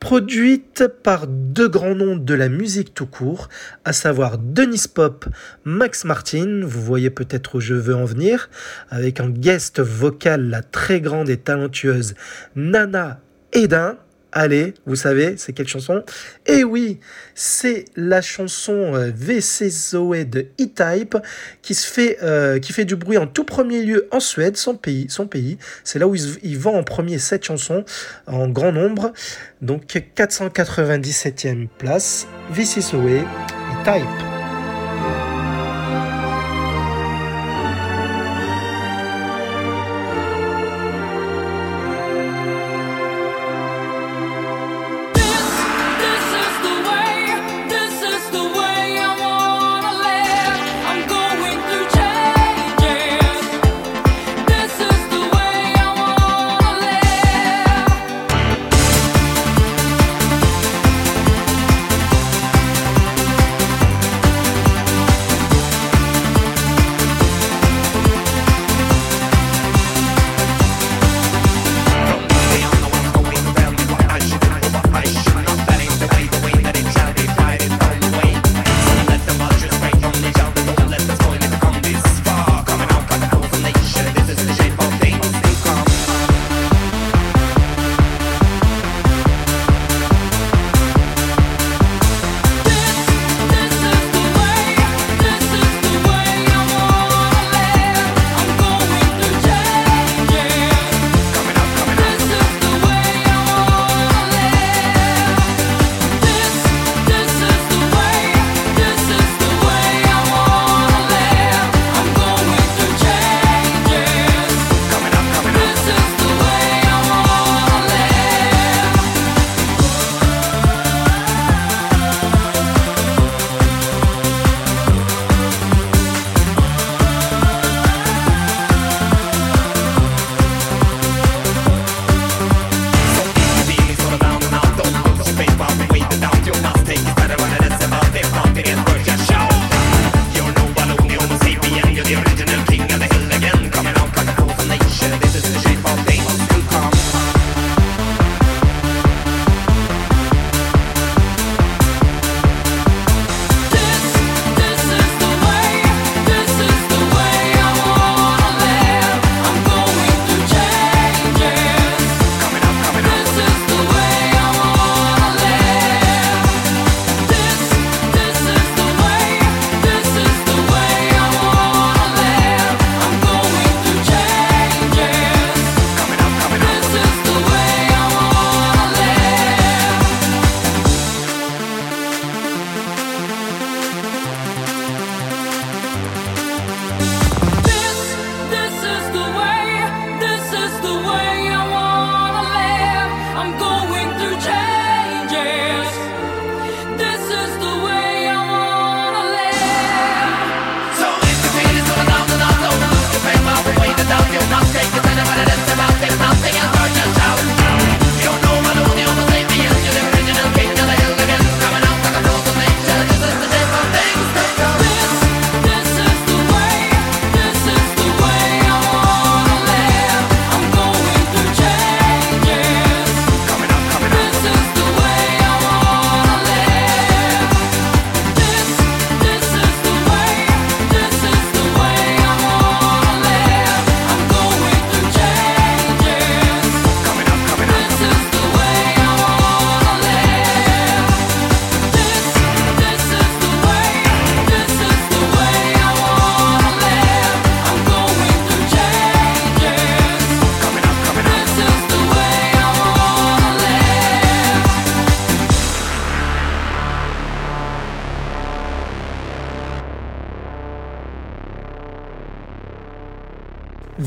[SPEAKER 1] produite par deux grands noms de la musique tout court, à savoir Denis Pop, Max Martin, vous voyez peut-être où je veux en venir, avec en guest vocal la très grande et talentueuse Nana Edin, Allez, vous savez, c'est quelle chanson? Eh oui, c'est la chanson euh, VC de E-Type qui, se fait, euh, qui fait du bruit en tout premier lieu en Suède, son pays. Son pays. C'est là où il, vend en premier cette chanson en grand nombre. Donc 497e place, VC Zoé, E-Type.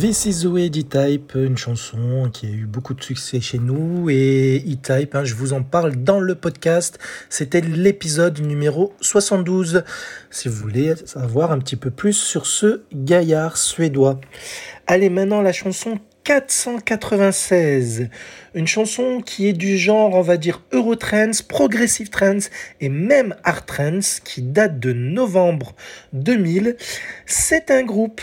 [SPEAKER 1] This is the way d'E-Type, une chanson qui a eu beaucoup de succès chez nous. Et E-Type, hein, je vous en parle dans le podcast. C'était l'épisode numéro 72. Si vous voulez savoir un petit peu plus sur ce gaillard suédois. Allez, maintenant la chanson 496. Une chanson qui est du genre, on va dire, Eurotrance, Progressive Trance et même Art Trance qui date de novembre 2000. C'est un groupe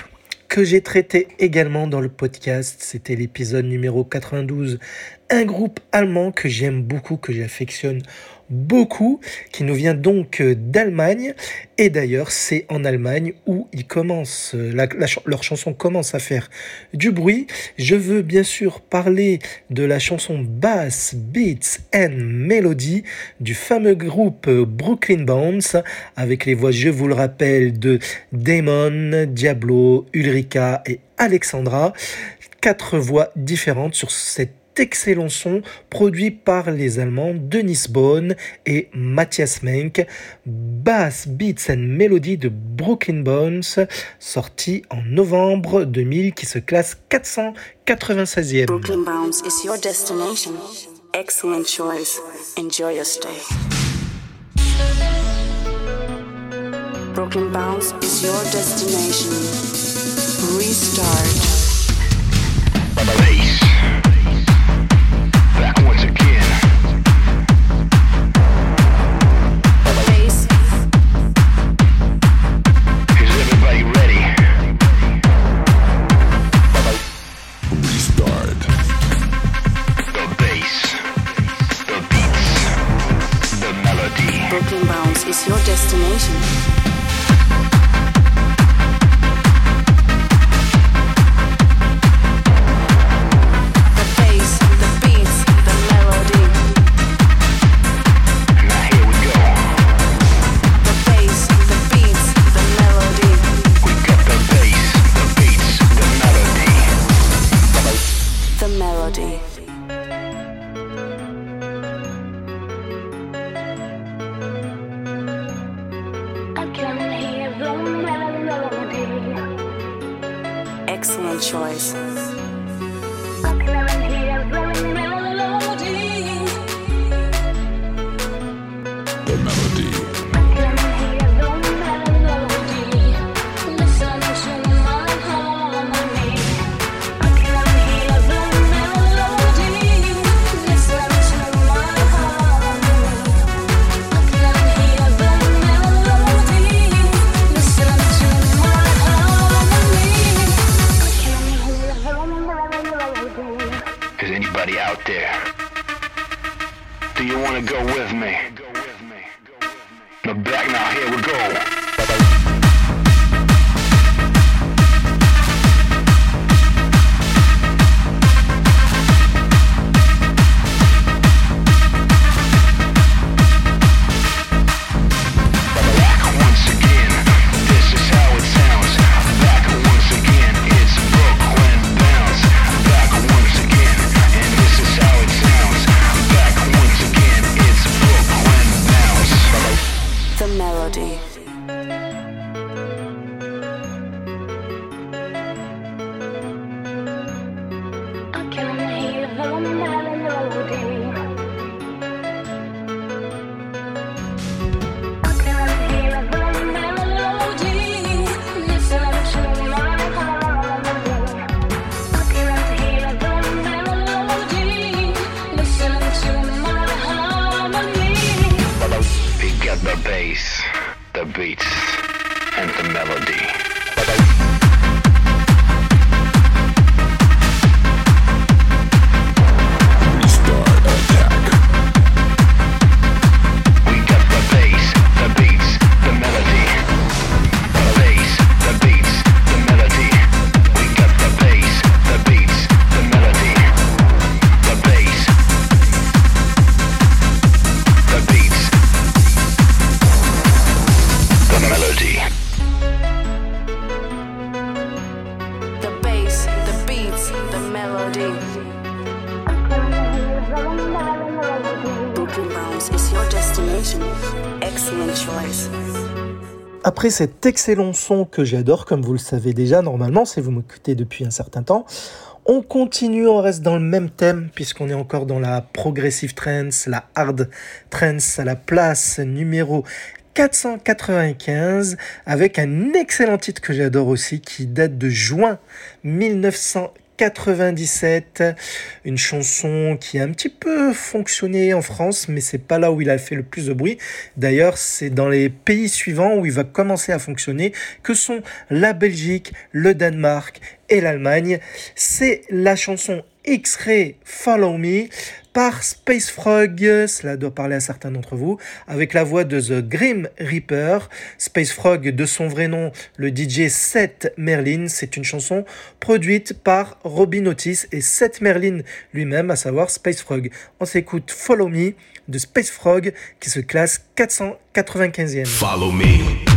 [SPEAKER 1] que j'ai traité également dans le podcast. C'était l'épisode numéro 92. Un groupe allemand que j'aime beaucoup, que j'affectionne beaucoup, qui nous vient donc euh, d'Allemagne. Et d'ailleurs, c'est en Allemagne où ils commencent, euh, leur chanson commence à faire du bruit. Je veux bien sûr parler de la chanson Bass, Beats and Melody du fameux groupe euh, Brooklyn Bounce, avec les voix, je vous le rappelle, de Damon, Diablo, Ulrika et Alexandra. Quatre voix différentes sur cette excellent son produit par les Allemands Denis Bohn et Matthias Menk, Bass Beats and Melody de Brooklyn Bones, sorti en novembre 2000, qui se classe 496e.
[SPEAKER 5] Brooklyn Bones is your destination. Excellent choice. Enjoy your stay. Brooklyn Bounce is your destination. Restart.
[SPEAKER 1] Brooklyn Bounce is your destination. Cet excellent son que j'adore, comme vous le savez déjà normalement, si vous m'écoutez depuis un certain temps, on continue, on reste dans le même thème, puisqu'on est encore dans la progressive trance, la hard trance à la place numéro 495 avec un excellent titre que j'adore aussi qui date de juin 1900 97, une chanson qui a un petit peu fonctionné en France, mais c'est pas là où il a fait le plus de bruit. D'ailleurs, c'est dans les pays suivants où il va commencer à fonctionner, que sont la Belgique, le Danemark et l'Allemagne. C'est la chanson X-Ray Follow Me par Space Frog, cela doit parler à certains d'entre vous, avec la voix de The Grim Reaper. Space Frog, de son vrai nom, le DJ Seth Merlin, c'est une chanson produite par Robin Otis et Seth Merlin lui-même, à savoir Space Frog. On s'écoute Follow Me de Space Frog qui se classe 495e.
[SPEAKER 6] Follow me.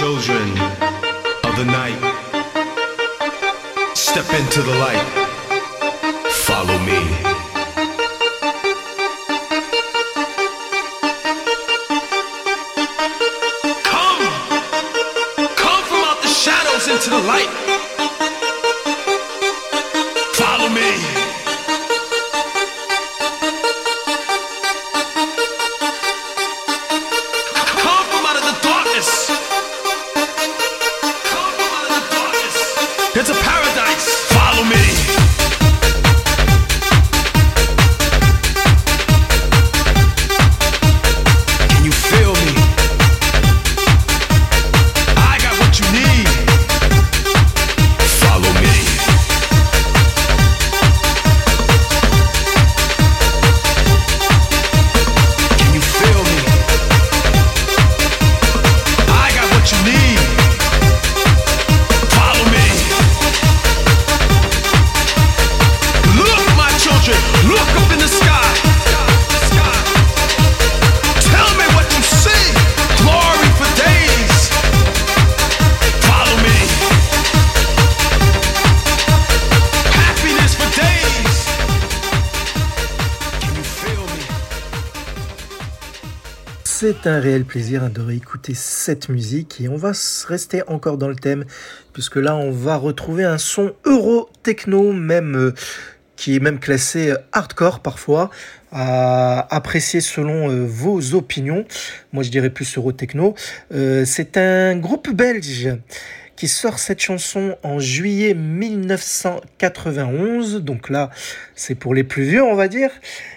[SPEAKER 6] Children of the night, step into the light. Follow me. Come, come from out the shadows into the light.
[SPEAKER 1] C'est un réel plaisir de réécouter cette musique et on va rester encore dans le thème puisque là on va retrouver un son euro techno même euh, qui est même classé euh, hardcore parfois à apprécier selon euh, vos opinions. Moi je dirais plus euro techno. c'est un groupe belge qui sort cette chanson en juillet 1991. Donc là, c'est pour les plus vieux, on va dire.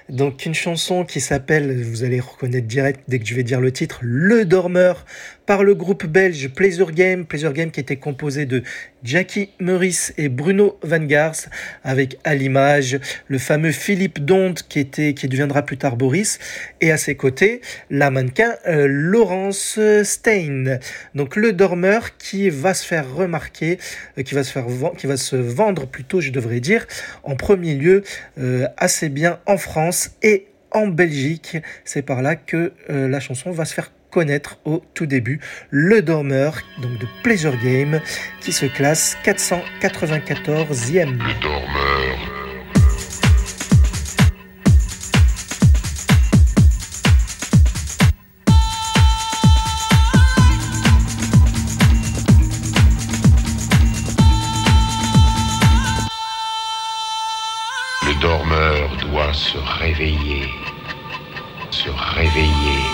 [SPEAKER 1] Donc une chanson qui s'appelle, vous allez reconnaître direct dès que je vais dire le titre, Le Dormeur par le groupe belge Pleasure Game. Pleasure Game qui était composé de Jackie Meurice et Bruno Van Gars avec à l'image le fameux Philippe Donde qui deviendra plus tard Boris et à ses côtés la mannequin euh, Laurence Stein. Donc le dormeur qui va se faire remarquer, euh, qui va se faire qui va se vendre plutôt je devrais dire en premier lieu euh, assez bien en France et en Belgique. C'est par là que la chanson va se faire connaître au tout début le dormeur donc de Pleasure Game qui se classe 494e.
[SPEAKER 7] Le dormeur. Se réveiller, se réveiller.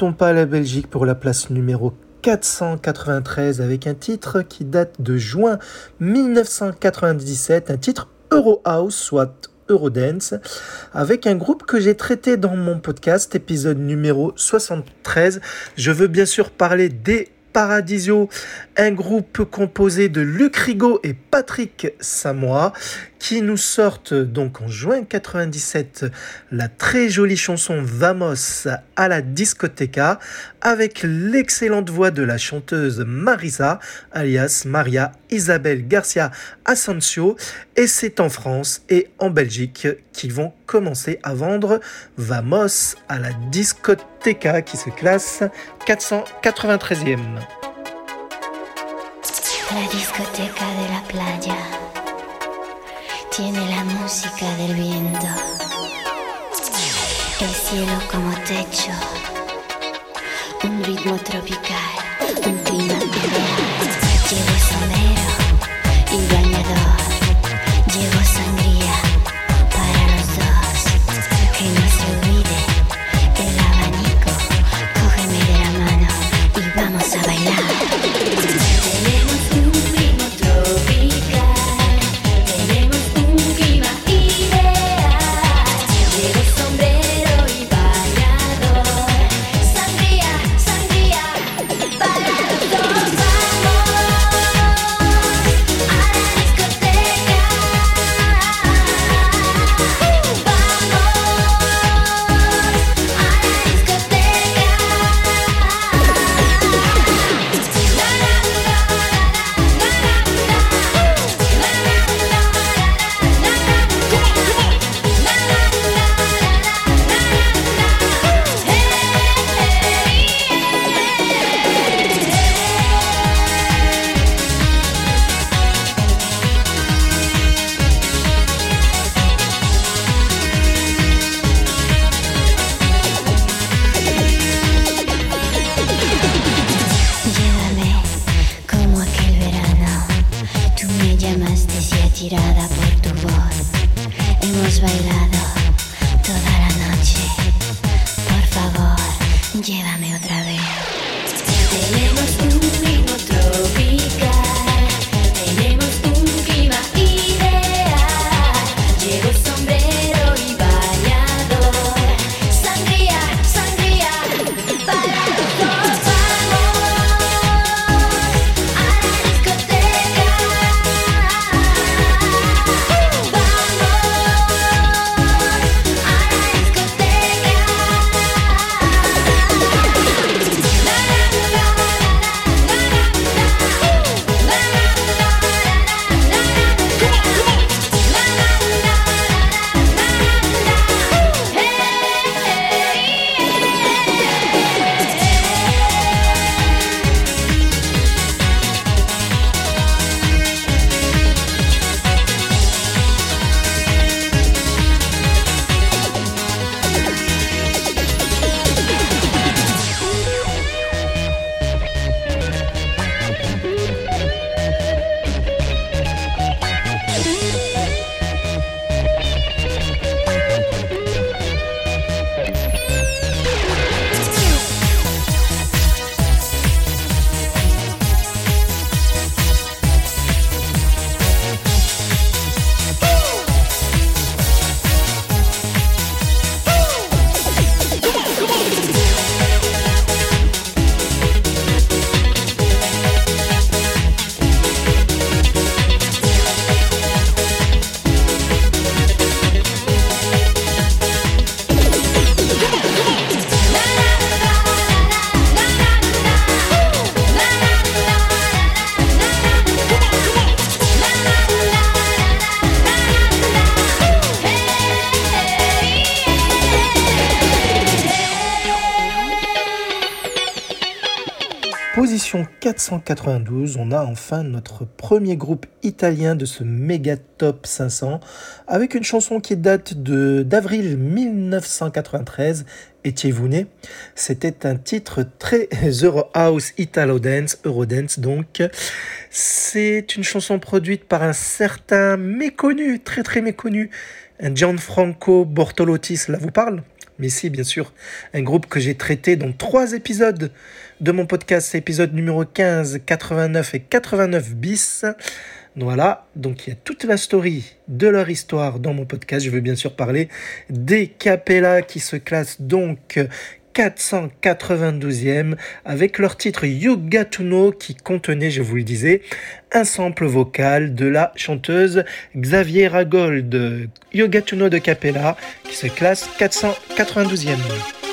[SPEAKER 1] Quittons pas la Belgique pour la place numéro 493 avec un titre qui date de juin 1997, un titre Euro House, soit Eurodance, avec un groupe que j'ai traité dans mon podcast, épisode numéro 73. Je veux bien sûr parler des Paradisio, un groupe composé de Luc Rigaud et Patrick Samoa, qui nous sortent donc en juin 97 la très jolie chanson Vamos à la discoteca avec l'excellente voix de la chanteuse Marisa, alias Maria Isabel Garcia Asensio, et c'est en France et en Belgique qu'ils vont commencer à vendre Vamos à la discoteca qui se classe 493e.
[SPEAKER 8] La discoteca de la playa tiene la música del viento, el cielo como techo, un ritmo tropical, un clima ideal. Llevo sombrero y bañador,
[SPEAKER 1] 792, on a enfin notre premier groupe italien de ce méga top 500 avec une chanson qui date de d'avril 1993 Etievune. C'était un titre très Euro House Italo Dance, Euro Dance, donc. C'est une chanson produite par un certain méconnu, très très méconnu, Gianfranco Bortolotti, cela vous parle? Mais si, bien sûr, un groupe que j'ai traité dans trois épisodes de mon podcast, épisode numéro 15, 89 et 89 bis. Voilà, donc il y a toute la story de leur histoire dans mon podcast. Je veux bien sûr parler des Capella qui se classent donc 492e avec leur titre Yoga to Know qui contenait, je vous le disais, un sample vocal de la chanteuse Xaviera Gold. Yoga to Know de Capella qui se classe 492e.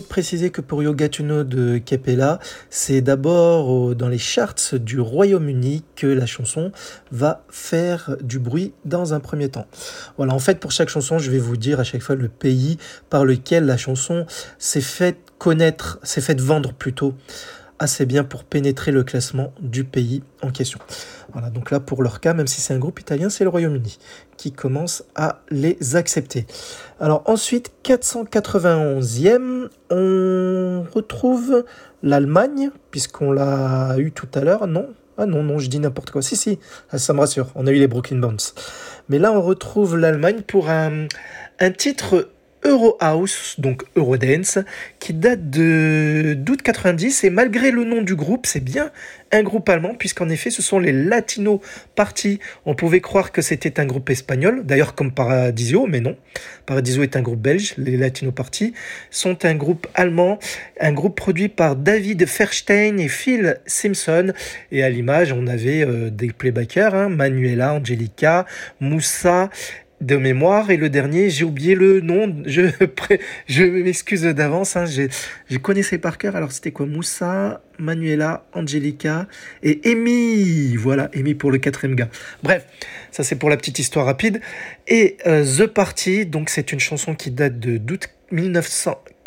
[SPEAKER 1] De préciser que pour Yoga Tuno de Kepela, c'est d'abord euh, dans les charts du Royaume-Uni que la chanson va faire du bruit dans un premier temps. Voilà, en fait, pour chaque chanson, je vais vous dire à chaque fois le pays par lequel la chanson s'est faite connaître, s'est faite vendre plutôt assez bien pour pénétrer le classement du pays en question. Voilà, donc là pour leur cas, même si c'est un groupe italien, c'est le Royaume-Uni qui commence à les accepter. Alors ensuite, 491e, on retrouve l'Allemagne, puisqu'on l'a eu tout à l'heure, non Ah non, non, je dis n'importe quoi. Si, si, ah, ça me rassure, on a eu les Brooklyn Bounce. Mais là, on retrouve l'Allemagne pour un, un titre Euro House, donc Eurodance, qui date de d'août 90 et malgré le nom du groupe, c'est bien un groupe allemand puisqu'en effet ce sont les Latino Party. On pouvait croire que c'était un groupe espagnol, d'ailleurs comme Paradisio, mais non. Paradisio est un groupe belge, les Latino Party sont un groupe allemand, un groupe produit par David Ferstein et Phil Simpson et à l'image on avait euh, des playbackers, hein, Manuela, Angelica, Moussa de mémoire et le dernier j'ai oublié le nom je je m'excuse d'avance hein, je, je par cœur alors c'était quoi? Moussa Manuela Angelica et Amy. Voilà Amy pour le quatrième gars. Bref ça c'est pour la petite histoire rapide. Et euh, The Party donc c'est une chanson qui date de d'août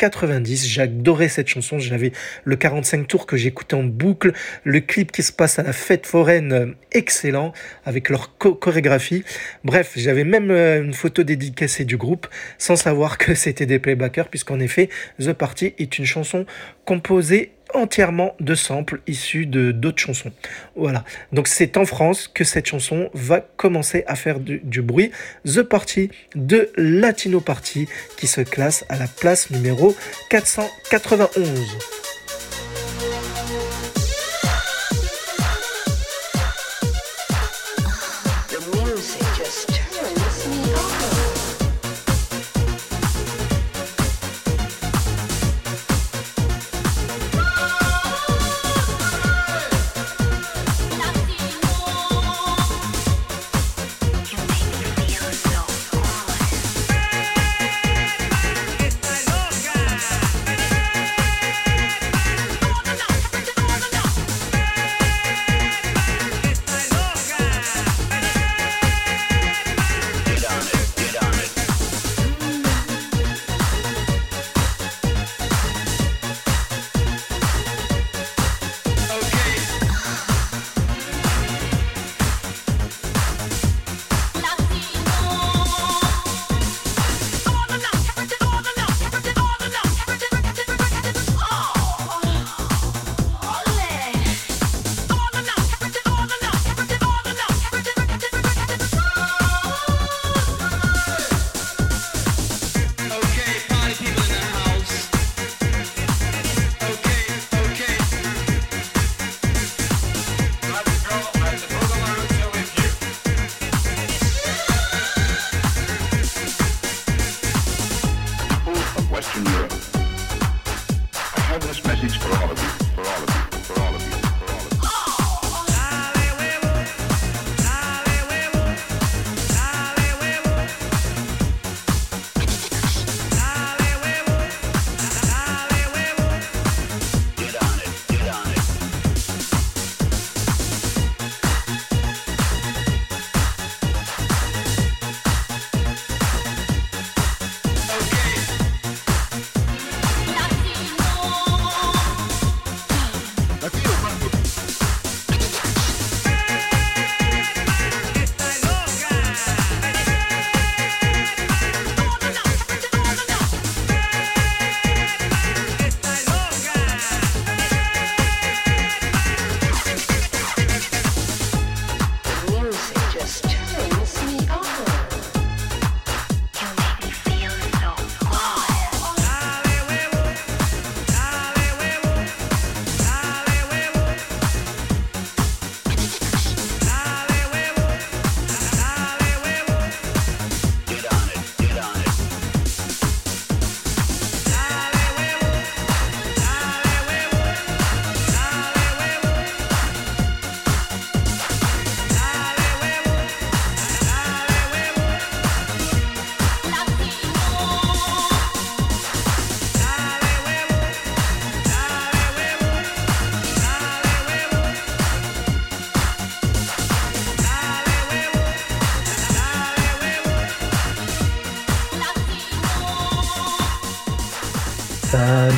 [SPEAKER 1] 1990. J'adorais cette chanson. J'avais le 45 tours que j'écoutais en boucle. Le clip qui se passe à la fête foraine, euh, excellent, avec leur cho- chorégraphie. Bref, j'avais même euh, une photo dédicacée du groupe, sans savoir que c'était des playbackers, puisqu'en effet, The Party est une chanson composée entièrement de samples issus de d'autres chansons. Voilà. Donc c'est en France que cette chanson va commencer à faire du, du bruit. The Party de Latino Party qui se classe à la place numéro 491.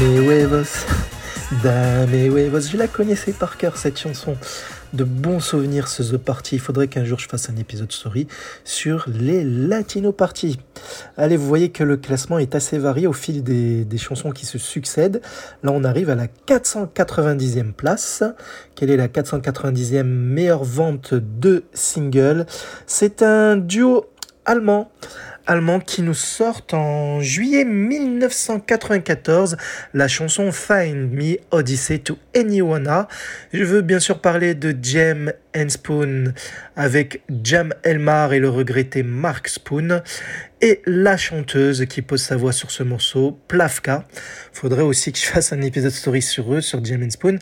[SPEAKER 1] Dame huevos, dame huevos. Je la connaissais par cœur cette chanson. De bons souvenirs ce The Party. Il faudrait qu'un jour je fasse un épisode story sur les Latino Party. Allez, vous voyez que le classement est assez varié au fil des, des chansons qui se succèdent. Là, on arrive à la 490e place. Quelle est la 490e meilleure vente de single C'est un duo allemand allemand qui nous sort en juillet 1994 la chanson Find Me Odyssey to Anyone. Je veux bien sûr parler de Jem and Spoon avec Jam Elmar et le regretté Mark Spoon et la chanteuse qui pose sa voix sur ce morceau, Plavka. Faudrait aussi que je fasse un épisode story sur eux, sur Jam Spoon.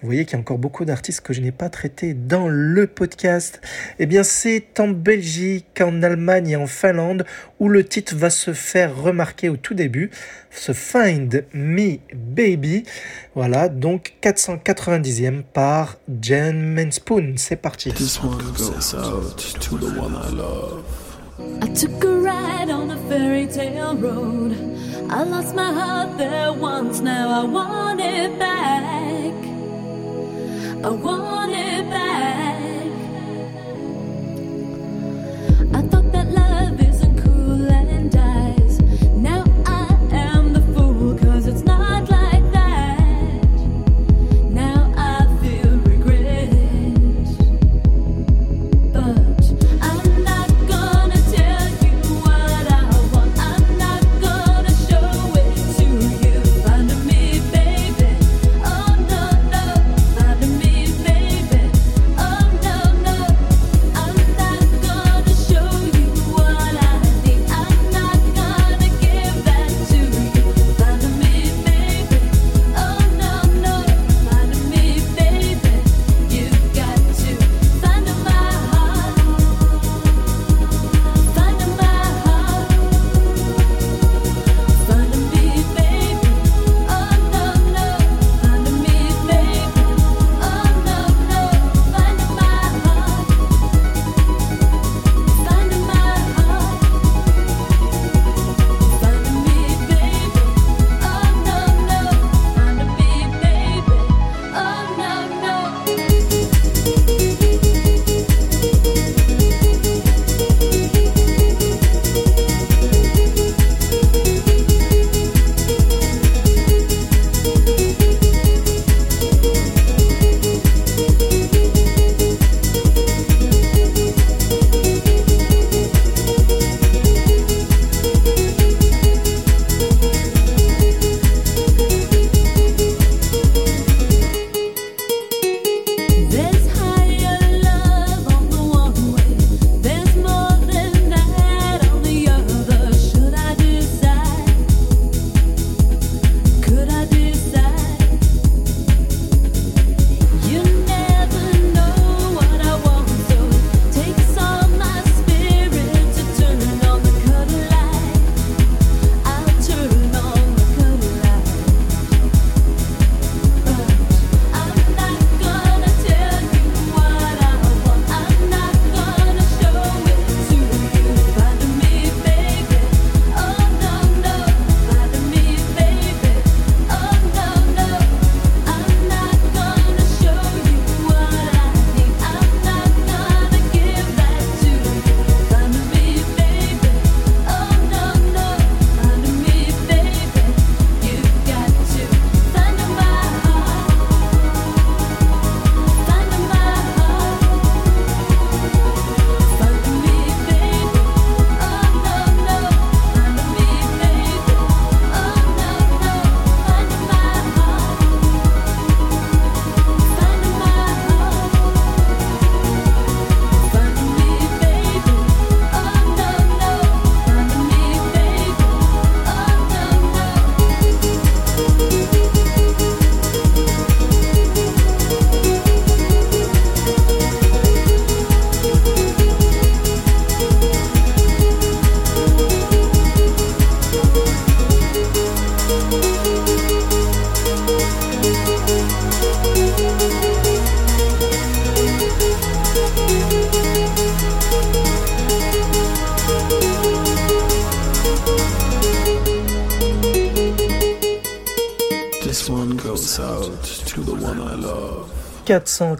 [SPEAKER 1] Vous voyez qu'il y a encore beaucoup d'artistes que je n'ai pas traités dans le podcast. Eh bien, c'est en Belgique, en Allemagne et en Finlande où le titre va se faire remarquer au tout début. Ce Find Me Baby. Voilà, donc 490e par Jam Spoon. C'est parti.
[SPEAKER 9] This one goes out to the one I love.
[SPEAKER 10] I took a ride on a fairy tale road. I lost my heart there once, now I want it back. I want it back.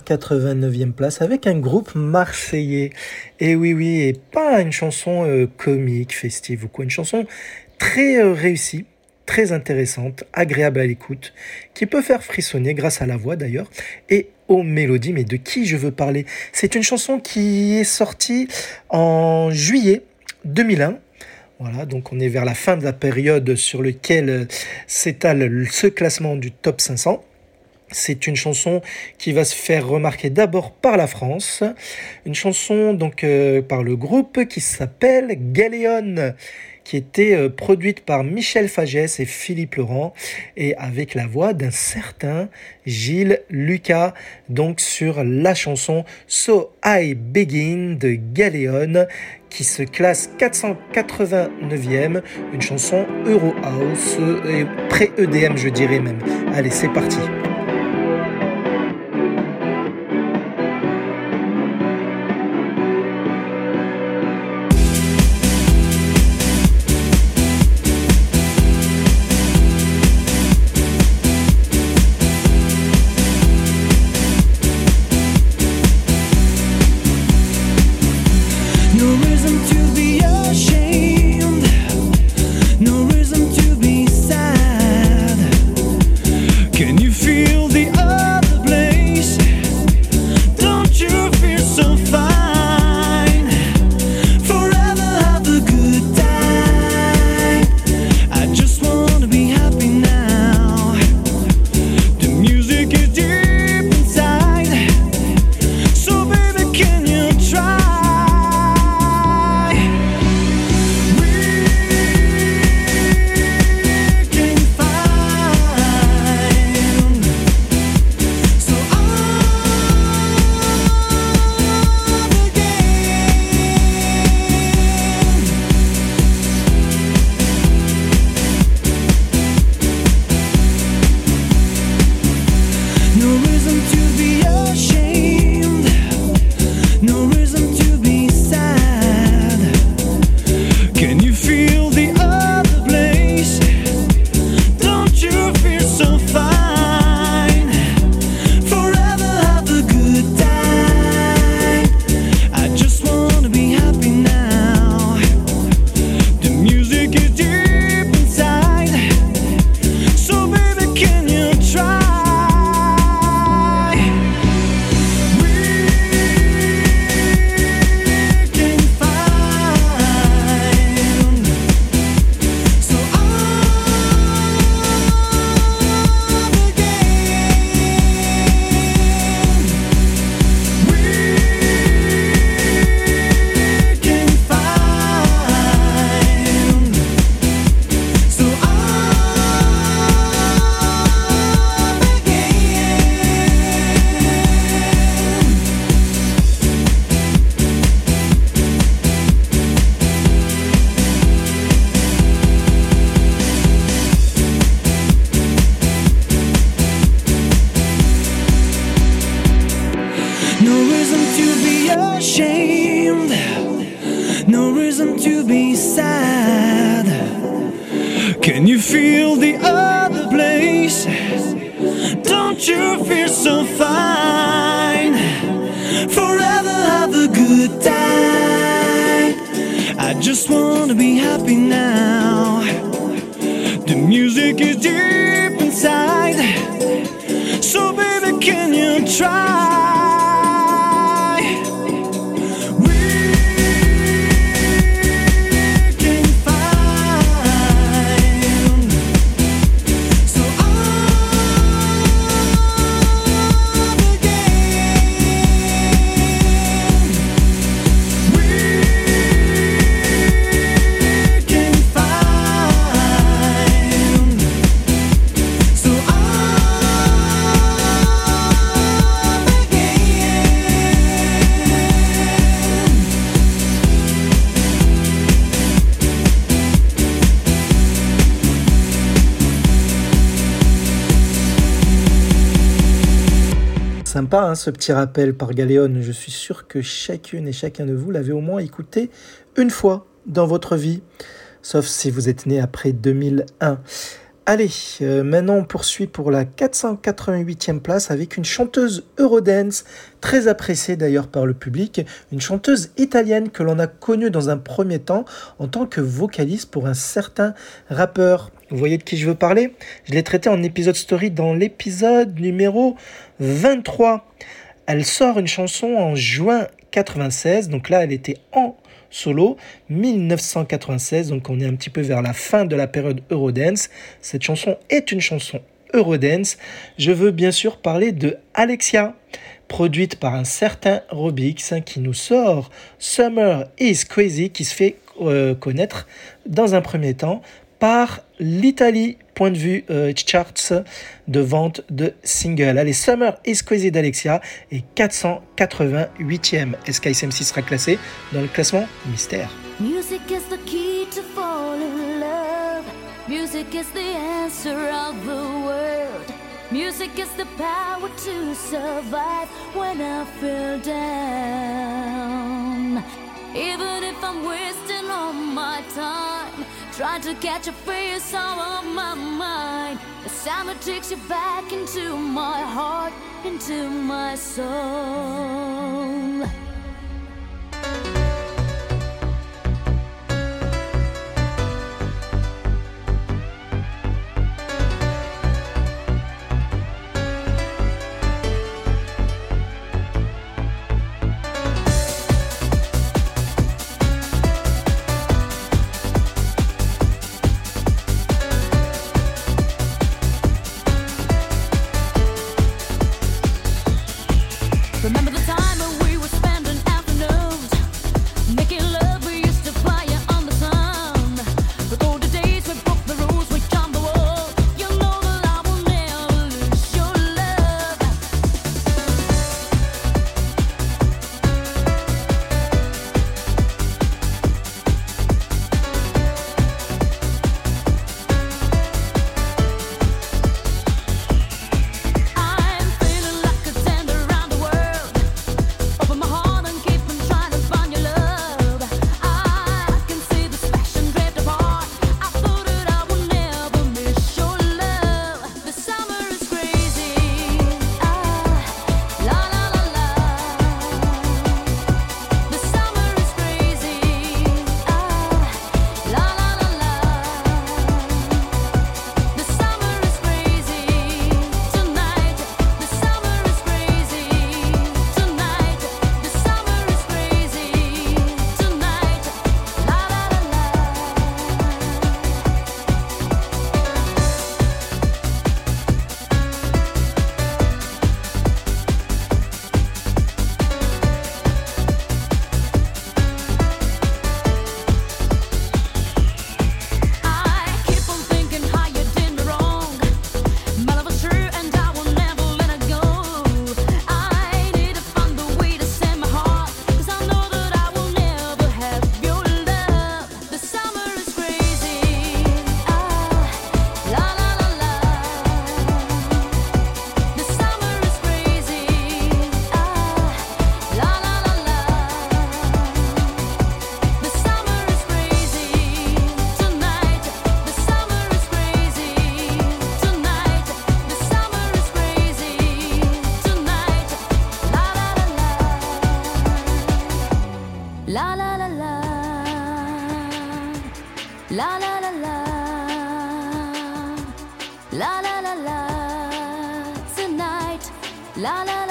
[SPEAKER 1] 489e place avec un groupe marseillais. Et oui, oui, et pas une chanson euh, comique, festive ou quoi, une chanson très euh, réussie, très intéressante, agréable à l'écoute, qui peut faire frissonner grâce à la voix d'ailleurs, et aux mélodies. Mais de qui je veux parler? C'est une chanson qui est sortie en juillet 2001. Voilà, donc on est vers la fin de la période sur laquelle euh, s'étale ce classement du top 500. C'est une chanson qui va se faire remarquer d'abord par la France, une chanson donc euh, par le groupe qui s'appelle Galéon, qui était euh, produite par Michel Fagès et Philippe Laurent et avec la voix d'un certain Gilles Lucas, donc sur la chanson So I Begin de Galéon qui se classe 489e, une chanson Euro House et pré-EDM je dirais même. Allez, c'est parti. Ce petit rappel par Galéon. Je suis sûr que chacune et chacun de vous l'avez au moins écouté une fois dans votre vie, sauf si vous êtes né après 2001. Allez, euh, maintenant on poursuit pour la 488e place avec une chanteuse Eurodance, très appréciée d'ailleurs par le public, une chanteuse italienne que l'on a connue dans un premier temps en tant que vocaliste pour un certain rappeur. Vous voyez de qui je veux parler? Je l'ai traité en épisode story dans l'épisode numéro 23. Elle sort une chanson en juin 96, donc là elle était en solo, 1996, donc on est un petit peu vers la fin de la période Eurodance. Cette chanson est une chanson Eurodance. Je veux bien sûr parler de Alexia, produite par un certain Robix hein, qui nous sort Summer is Crazy, qui se fait euh, connaître dans un premier temps par l'Italie, point de vue euh, charts de vente de singles. Allez, Summer is Crazy d'Alexia est 488e. Est-ce qu'ISM6 sera classé dans le classement mystère?
[SPEAKER 11] Music is the key to fall in love. Music is the answer of the world. Music is the power to survive when I feel down. Even if I'm wasting all my time, trying to catch a face out of my mind. The summer takes you back into my heart, into my soul. La la la la. La la la la. Tonight. La la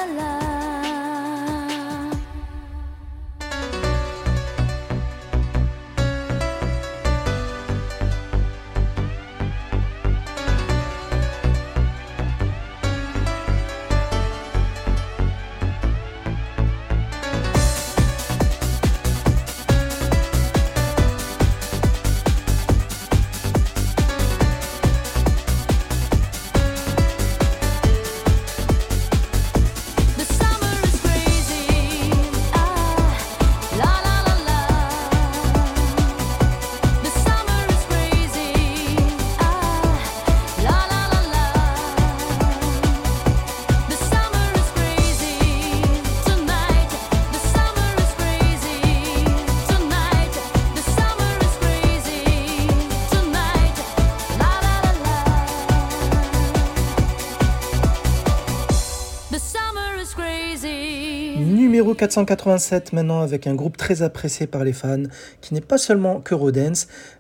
[SPEAKER 1] 487 maintenant avec un groupe très apprécié par les fans qui n'est pas seulement que.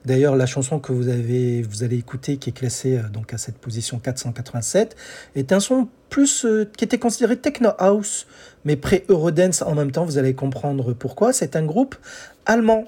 [SPEAKER 1] D'ailleurs, la chanson que vous, avez, vous allez écouter qui est classée euh, donc à cette position 487 est un son plus euh, qui était considéré techno house mais pré-Eurodance en même temps. Vous allez comprendre pourquoi. C'est un groupe allemand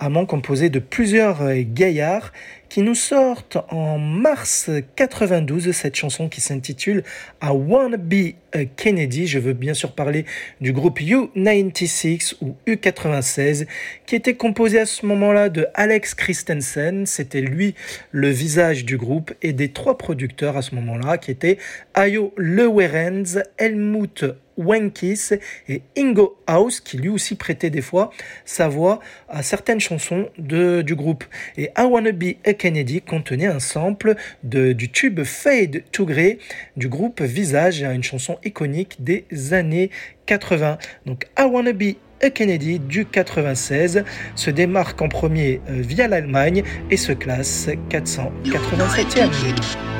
[SPEAKER 1] allemand composé de plusieurs euh, gaillards qui nous sortent en mars 92 cette chanson qui s'intitule I Wanna Be a Kennedy. Je veux bien sûr parler du groupe U96 ou U96 qui était composé à ce moment-là de Alex Christensen, c'était lui le visage du groupe et des trois producteurs à ce moment-là qui étaient Ayo Lewerens, Helmut Wenkis et Ingo House, qui lui aussi prêtait des fois sa voix à certaines chansons de, du groupe. Et I Wanna Be a Kennedy contenait un sample de, du tube Fade to Grey du groupe Visage, une chanson iconique des années 80. Donc I Wanna Be a Kennedy du 96 se démarque en premier euh, via l'Allemagne et se classe 487e.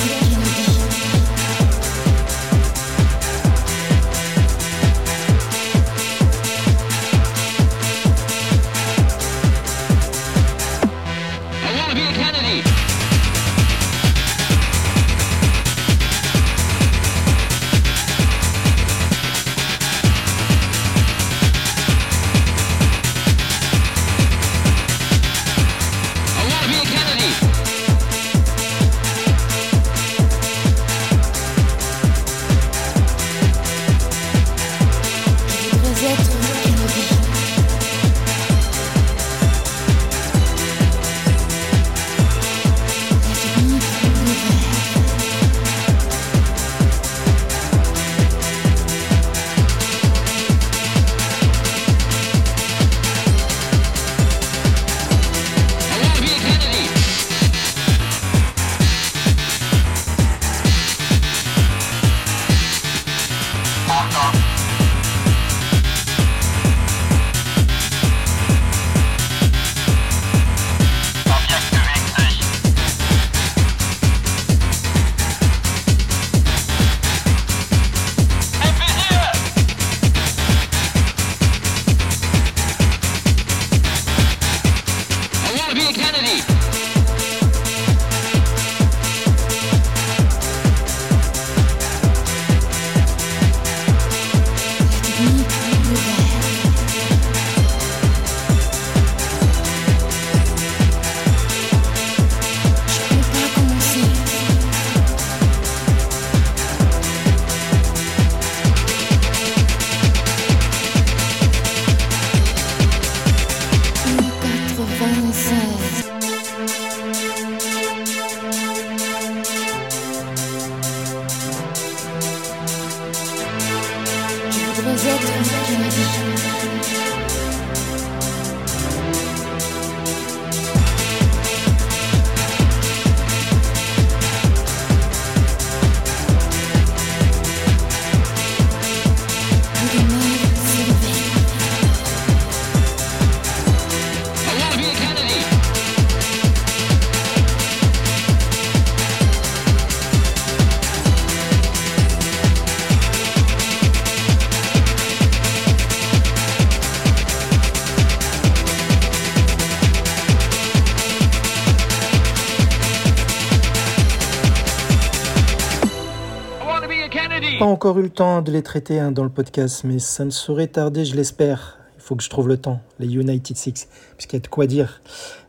[SPEAKER 1] encore eu le temps de les traiter hein, dans le podcast, mais ça ne saurait tarder, je l'espère. Il faut que je trouve le temps, les United Six, puisqu'il y a de quoi dire.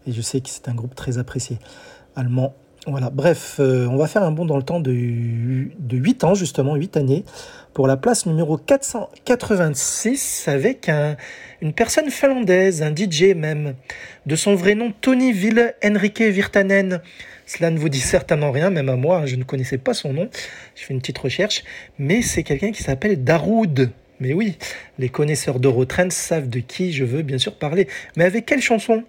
[SPEAKER 1] Et je sais que c'est un groupe très apprécié, allemand. Voilà, bref, euh, on va faire un bond dans le temps de, de 8 ans, justement, 8 années, pour la place numéro 486, avec un, une personne finlandaise, un DJ même, de son vrai nom Tony Ville Henrique Virtanen. Cela ne vous dit certainement rien, même à moi, hein, je ne connaissais pas son nom. Je fais une petite recherche, mais c'est quelqu'un qui s'appelle Daroud. Mais oui, les connaisseurs d'Eurotrend savent de qui je veux bien sûr parler. Mais avec quelle chanson?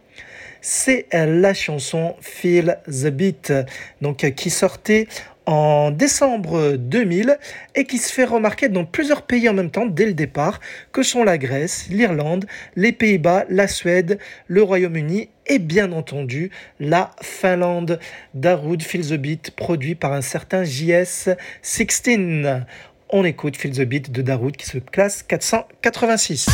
[SPEAKER 1] C'est la chanson Feel the Beat, donc euh, qui sortait en décembre 2000 et qui se fait remarquer dans plusieurs pays en même temps dès le départ, que sont la Grèce, l'Irlande, les Pays-Bas, la Suède, le Royaume-Uni et bien entendu la Finlande. Darude Feel the Beat, produit par un certain JS16. On écoute Feel the Beat de Darude qui se classe 486.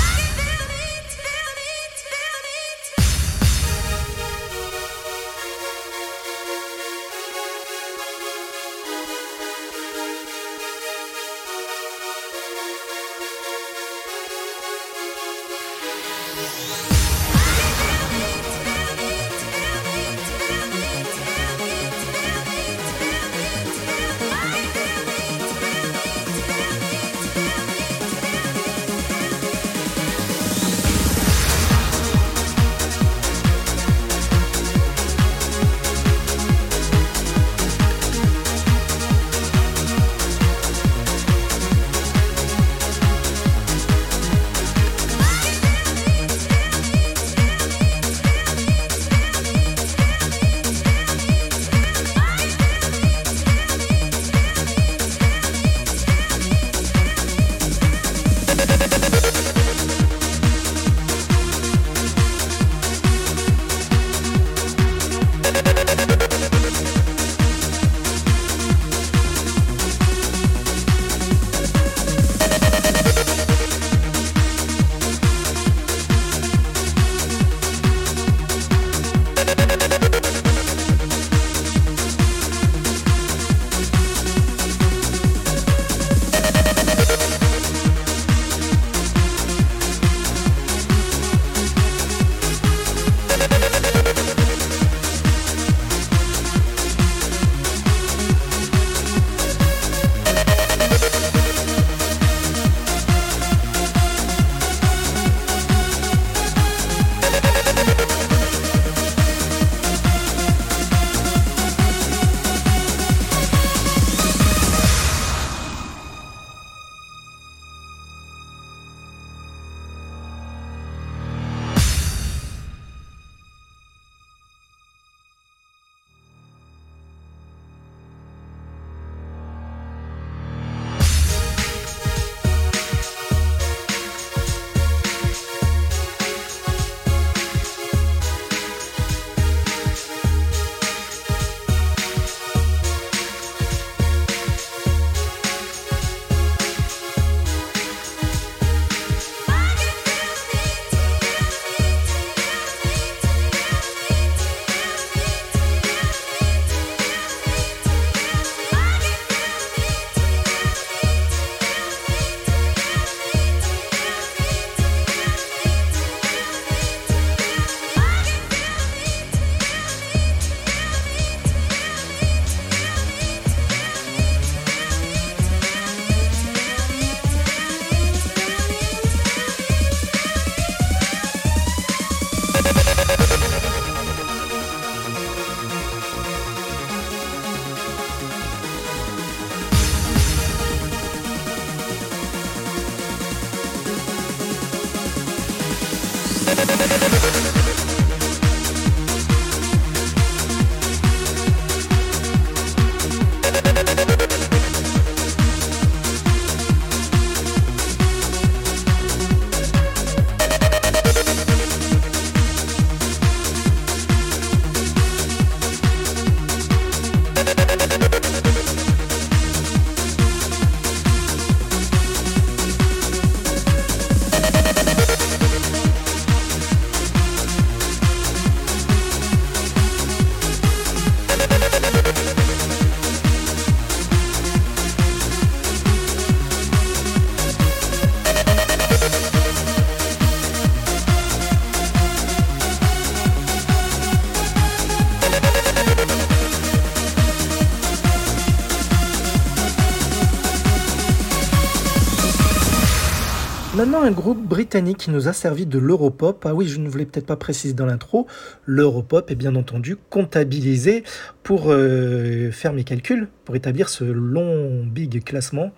[SPEAKER 1] Un groupe britannique qui nous a servi de l'Europop. Ah oui, je ne voulais peut-être pas préciser dans l'intro. L'Europop est bien entendu comptabilisé pour euh, faire mes calculs, pour établir ce long, big classement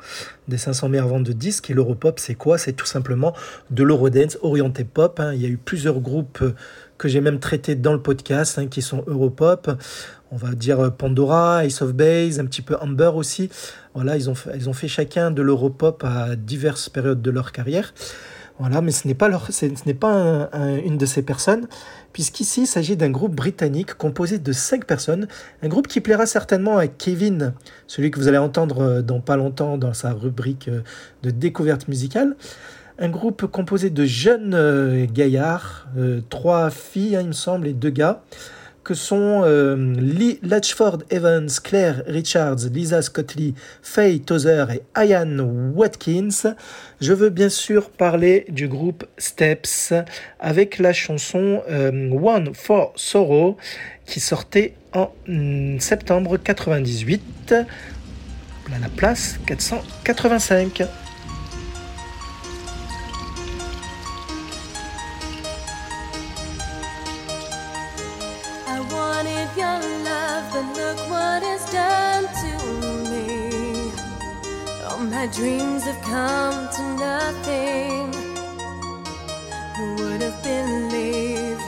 [SPEAKER 1] des 500 meilleures ventes de disques. Et l'Europop, c'est quoi? C'est tout simplement de l'Eurodance orienté pop. hein. Il y a eu plusieurs groupes que j'ai même traités dans le podcast hein, qui sont Europop. On va dire euh, Pandora, Ace of Base, un petit peu Amber aussi. Voilà, ils ont fait, ils ont fait chacun de l'Europop à diverses périodes de leur carrière. Voilà, mais ce n'est pas, leur, ce n'est pas un- un- une de ces personnes, puisqu'ici il s'agit d'un groupe britannique composé de cinq personnes. Un groupe qui plaira certainement à Kevin, celui que vous allez entendre euh, dans pas longtemps dans sa rubrique euh, de découverte musicale. Un groupe composé de jeunes gaillards, euh, trois filles, hein, il me semble, et deux gars que sont euh, Lee Latchford Evans, Claire Richards, Lisa Scottley, Faye Tozer et Ian Watkins. Je veux bien sûr parler du groupe Steps avec la chanson euh, One for Sorrow qui sortait en mm, septembre 98 à la place 485.
[SPEAKER 12] Your love, but look what it's done to me. All my dreams have come to nothing. Who would have believed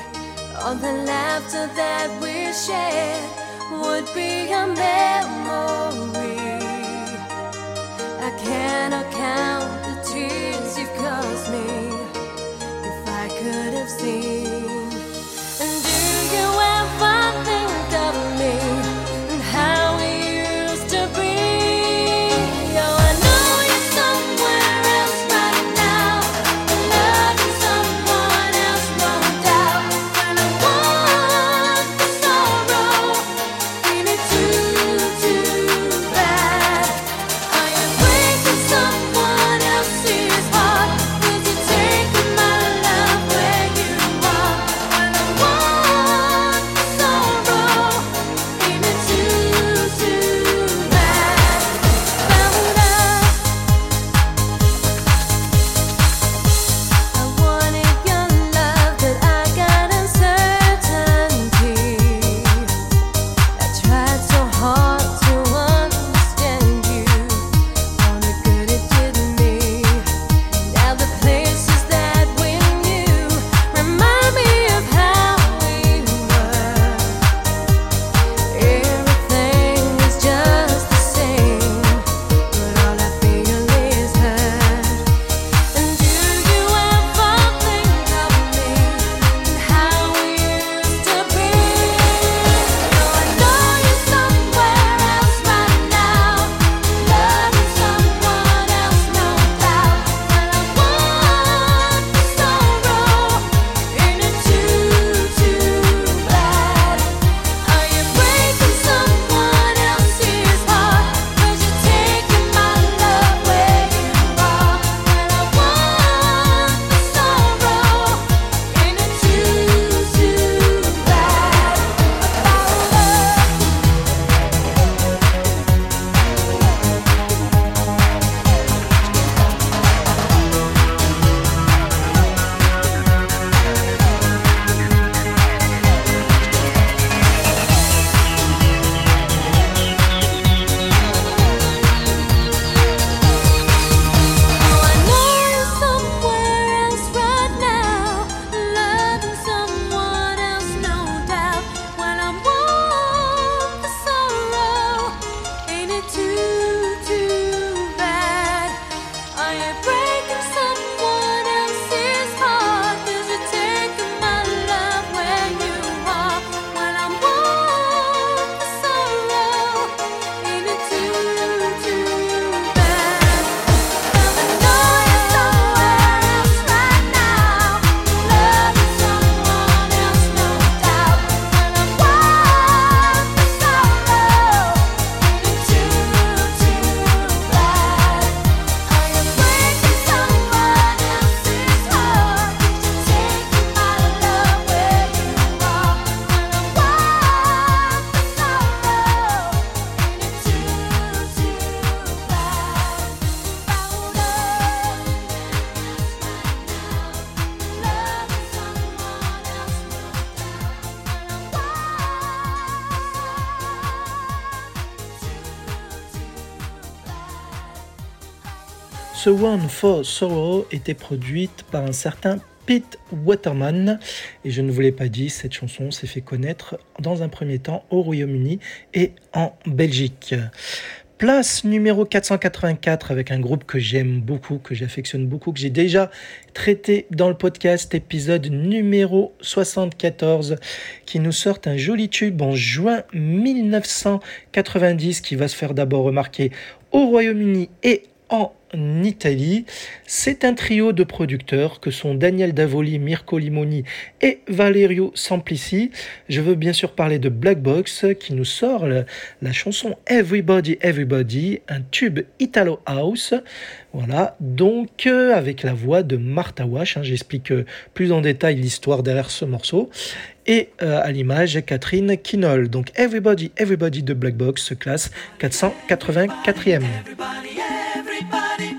[SPEAKER 12] all the laughter that we shared would be a memory? I cannot count the tears you've caused me. If I could have seen.
[SPEAKER 1] Just One for Sorrow était produite par un certain Pete Waterman. Et je ne vous l'ai pas dit, cette chanson s'est fait connaître dans un premier temps au Royaume-Uni et en Belgique. Place numéro 484 avec un groupe que j'aime beaucoup, que j'affectionne beaucoup, que j'ai déjà traité dans le podcast épisode numéro 74 qui nous sort un joli tube en juin 1990 qui va se faire d'abord remarquer au Royaume-Uni et en Italie. C'est un trio de producteurs que sont Daniel Davoli, Mirko Limoni et Valerio Samplici. Je veux bien sûr parler de Black Box qui nous sort la, la chanson Everybody Everybody, un tube Italo House. Voilà, donc euh, avec la voix de Martha Wash. hein, J'explique euh, plus en détail l'histoire derrière ce morceau. Et euh, à l'image, Catherine Kinol. Donc Everybody Everybody de Black Box se classe 484e.
[SPEAKER 13] You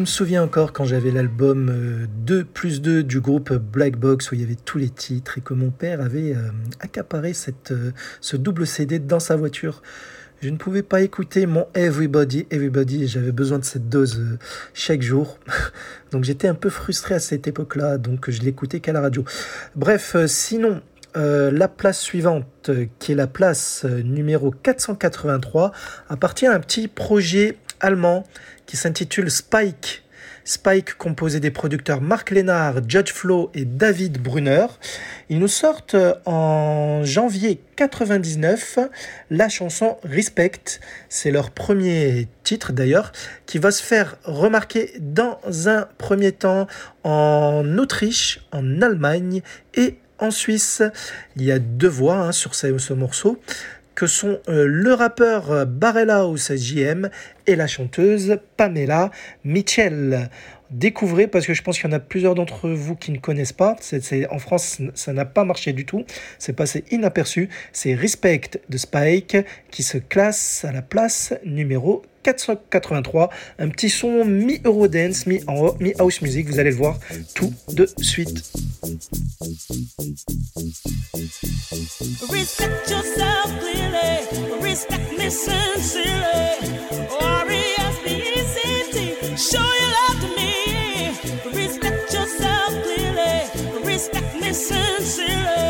[SPEAKER 1] me souviens encore quand j'avais l'album euh, 2 plus 2 du groupe Black Box où il y avait tous les titres et que mon père avait euh, accaparé cette, euh, ce double CD dans sa voiture. Je ne pouvais pas écouter mon Everybody, Everybody, j'avais besoin de cette dose euh, chaque jour. Donc j'étais un peu frustré à cette époque-là, donc je l'écoutais qu'à la radio. Bref, euh, sinon, euh, la place suivante, euh, qui est la place euh, numéro 483, appartient à un petit projet allemand qui s'intitule Spike. Spike, composé des producteurs Mark Lennart, Judge Flo et David Brunner. Ils nous sortent euh, en janvier 99 la chanson Respect. C'est leur premier titre d'ailleurs, qui va se faire remarquer dans un premier temps en Autriche, en Allemagne et en Suisse. Il y a deux voix hein, sur ce morceau que sont euh, le rappeur euh, Barrelhouse JM et la chanteuse Pamela Mitchell. Découvrez parce que je pense qu'il y en a plusieurs d'entre vous qui ne connaissent pas. C'est, en France, ça n'a pas marché du tout. C'est passé inaperçu. C'est Respect de Spike qui se classe à la place numéro 483. Un petit son mi-Eurodance, mi-house music. Vous allez le voir tout de suite.
[SPEAKER 14] Respect yourself. Respect me sincerely. Show your love to me. Respect yourself clearly. Respect me sincerely.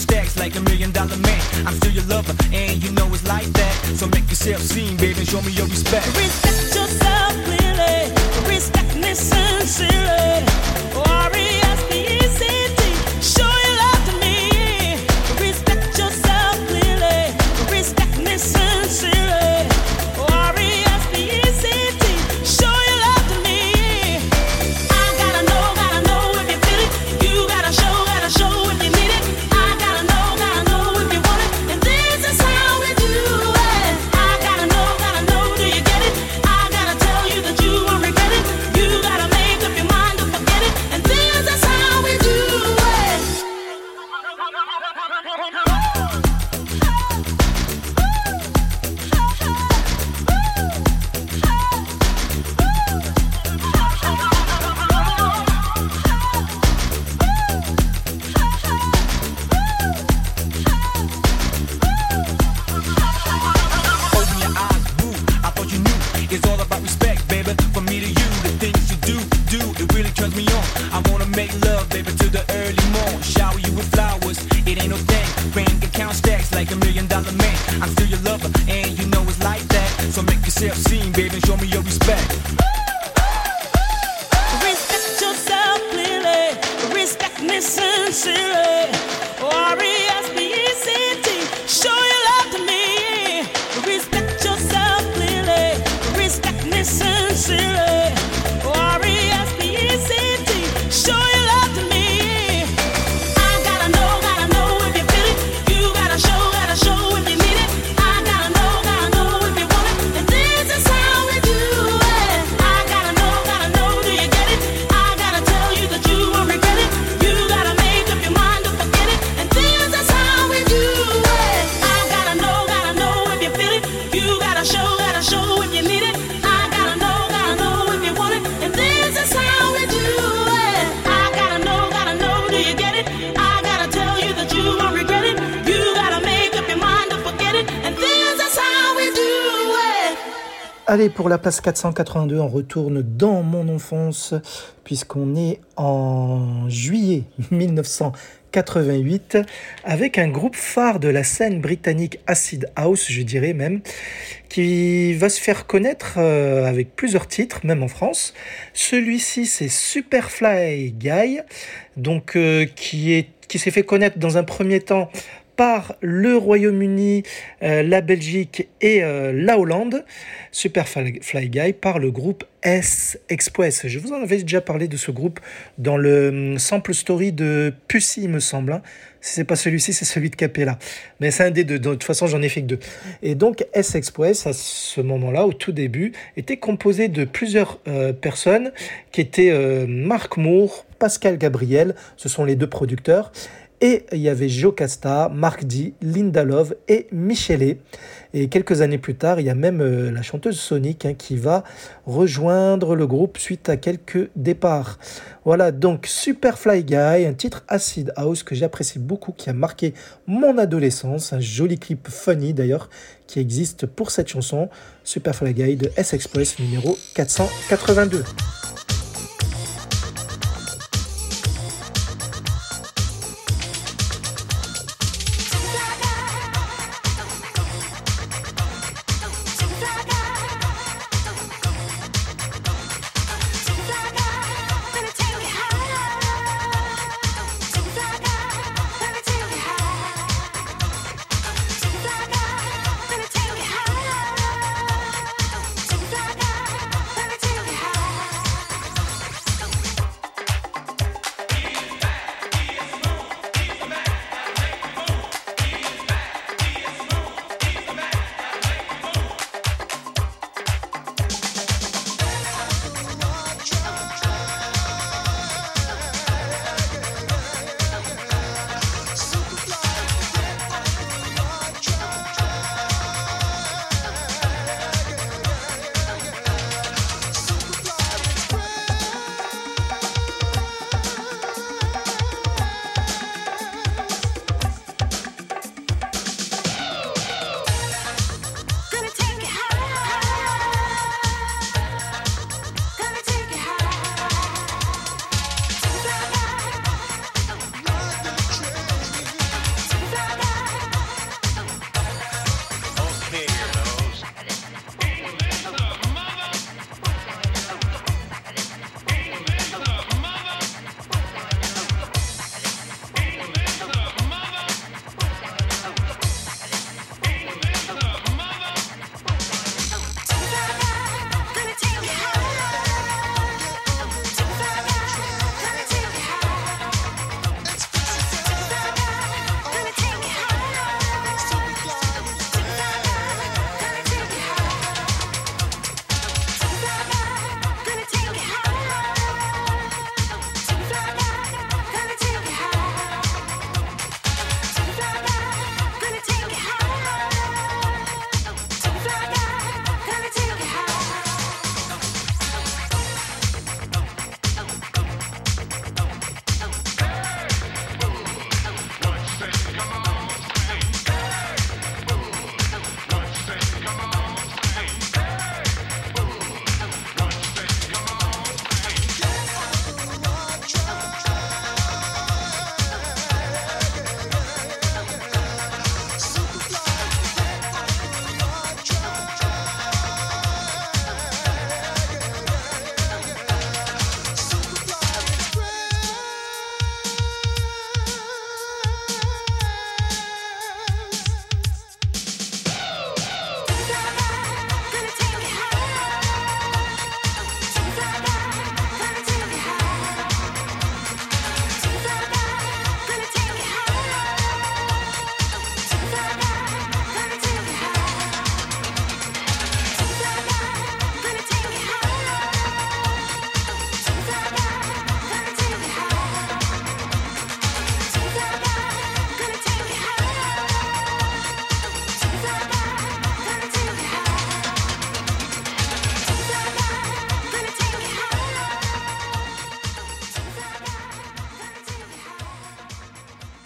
[SPEAKER 15] stacks like a million dollar man. I'm still your lover, and you know it's like that. So make yourself seen, baby, and show me your respect.
[SPEAKER 14] Respect yourself clearly. Respect me sincerely. Oh, R-E-S-P-E-C-T.
[SPEAKER 15] So make yourself seen, baby,
[SPEAKER 1] la place 482, on retourne dans mon enfance, puisqu'on est en juillet 88 avec un groupe phare de la scène britannique Acid House, je dirais même, qui va se faire connaître euh, avec plusieurs titres, même en France. Celui-ci, c'est Superfly Guy, donc euh, qui qui s'est fait connaître dans un premier temps par le Royaume-Uni, euh, la Belgique et euh, la Hollande, Superfly Fly Guy par le groupe S Express. Je vous en avais déjà parlé de ce groupe dans le hum, sample story de Pussy, il me semble. hein. Si c'est pas celui-ci, c'est celui de Capella. Mais c'est un des deux. De toute façon, j'en ai fait que deux. Et donc, S Express, à ce moment-là, au tout début, était composé de plusieurs euh, personnes qui étaient Marc Moore, Pascal Gabriel, ce sont les deux producteurs. Et il y avait Jocasta, Marc D, Linda Love et Michele. Et quelques années plus tard, il y a même euh, la chanteuse Sonic hein, qui va rejoindre le groupe suite à quelques départs. Voilà, donc Superfly Guy, un titre Acid House que j'apprécie beaucoup, qui a marqué mon adolescence. Un joli clip funny d'ailleurs qui existe pour cette chanson. Superfly Guy de S-Express numéro 482.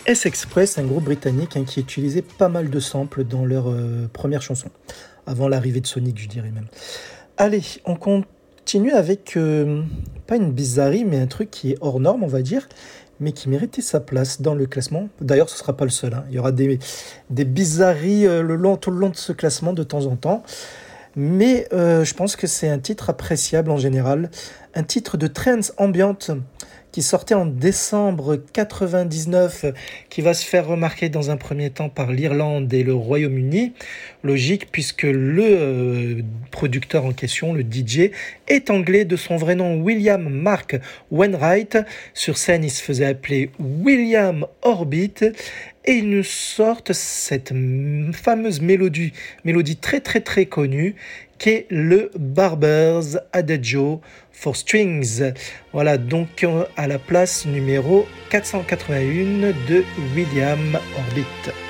[SPEAKER 1] S-Express, un groupe britannique hein, qui utilisait pas mal de samples dans leurs euh, premières chansons, avant l'arrivée de Sonic, je dirais même. Allez, on continue avec, euh, pas une bizarrerie, mais un truc qui est hors norme, on va dire, mais qui méritait sa place dans le classement. D'ailleurs, ce ne sera pas le seul. hein. Il y aura des, bizarreries euh, le long, tout le long de ce classement de temps en temps. Mais je pense que c'est un titre appréciable en général. Un titre de trance ambiante qui sortait en décembre 99, qui va se faire remarquer dans un premier temps par l'Irlande et le Royaume-Uni. Logique, puisque le euh, producteur en question, le DJ, est anglais de son vrai nom William Mark Wainwright. Sur scène, il se faisait appeler William Orbit. Et ils nous sortent cette fameuse mélodie, mélodie très très très connue, qui est le Barber's Adagio for Strings. Voilà donc euh, à la place numéro 481 de William Orbit.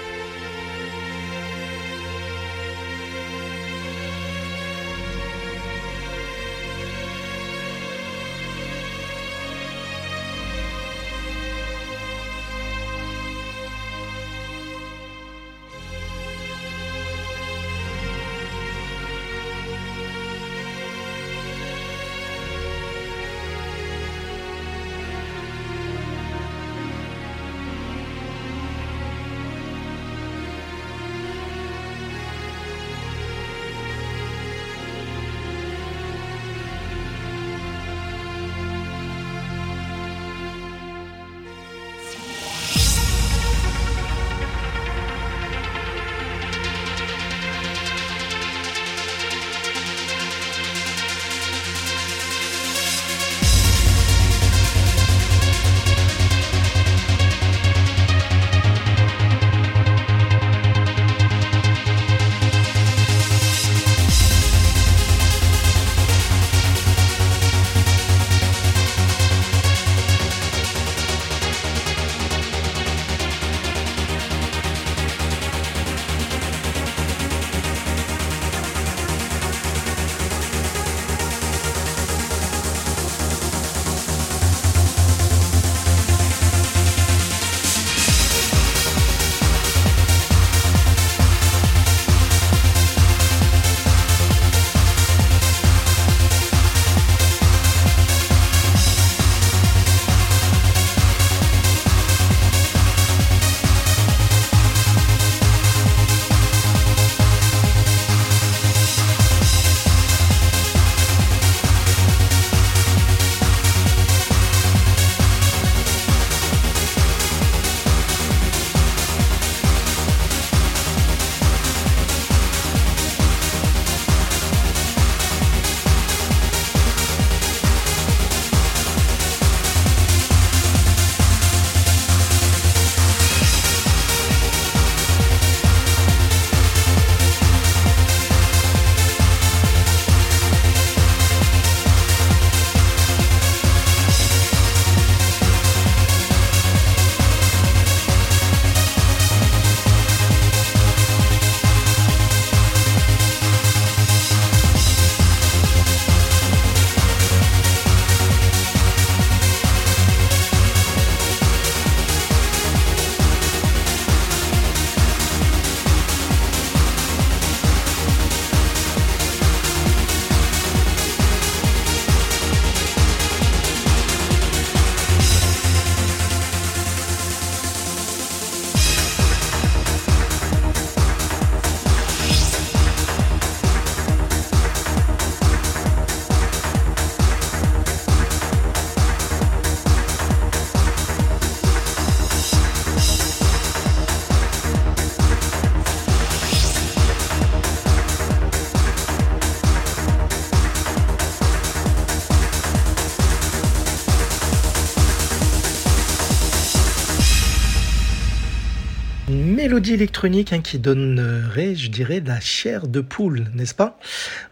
[SPEAKER 1] Mélodie électronique hein, qui donnerait, je dirais, la chair de poule, n'est-ce pas?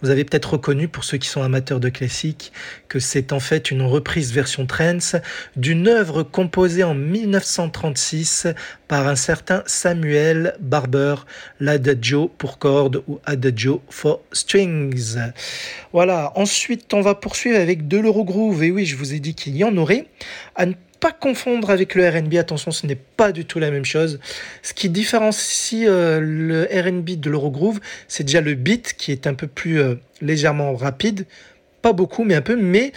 [SPEAKER 1] Vous avez peut-être reconnu, pour ceux qui sont amateurs de classique, que c'est en fait une reprise version trance d'une œuvre composée en 1936 par un certain Samuel Barber, l'Adagio pour cordes ou Adagio for strings. Voilà, ensuite on va poursuivre avec de l'Eurogrove, et oui, je vous ai dit qu'il y en aurait. Confondre avec le RB, attention, ce n'est pas du tout la même chose. Ce qui différencie euh, le RB de l'Eurogrove, c'est déjà le beat qui est un peu plus euh, légèrement rapide, pas beaucoup, mais un peu, mais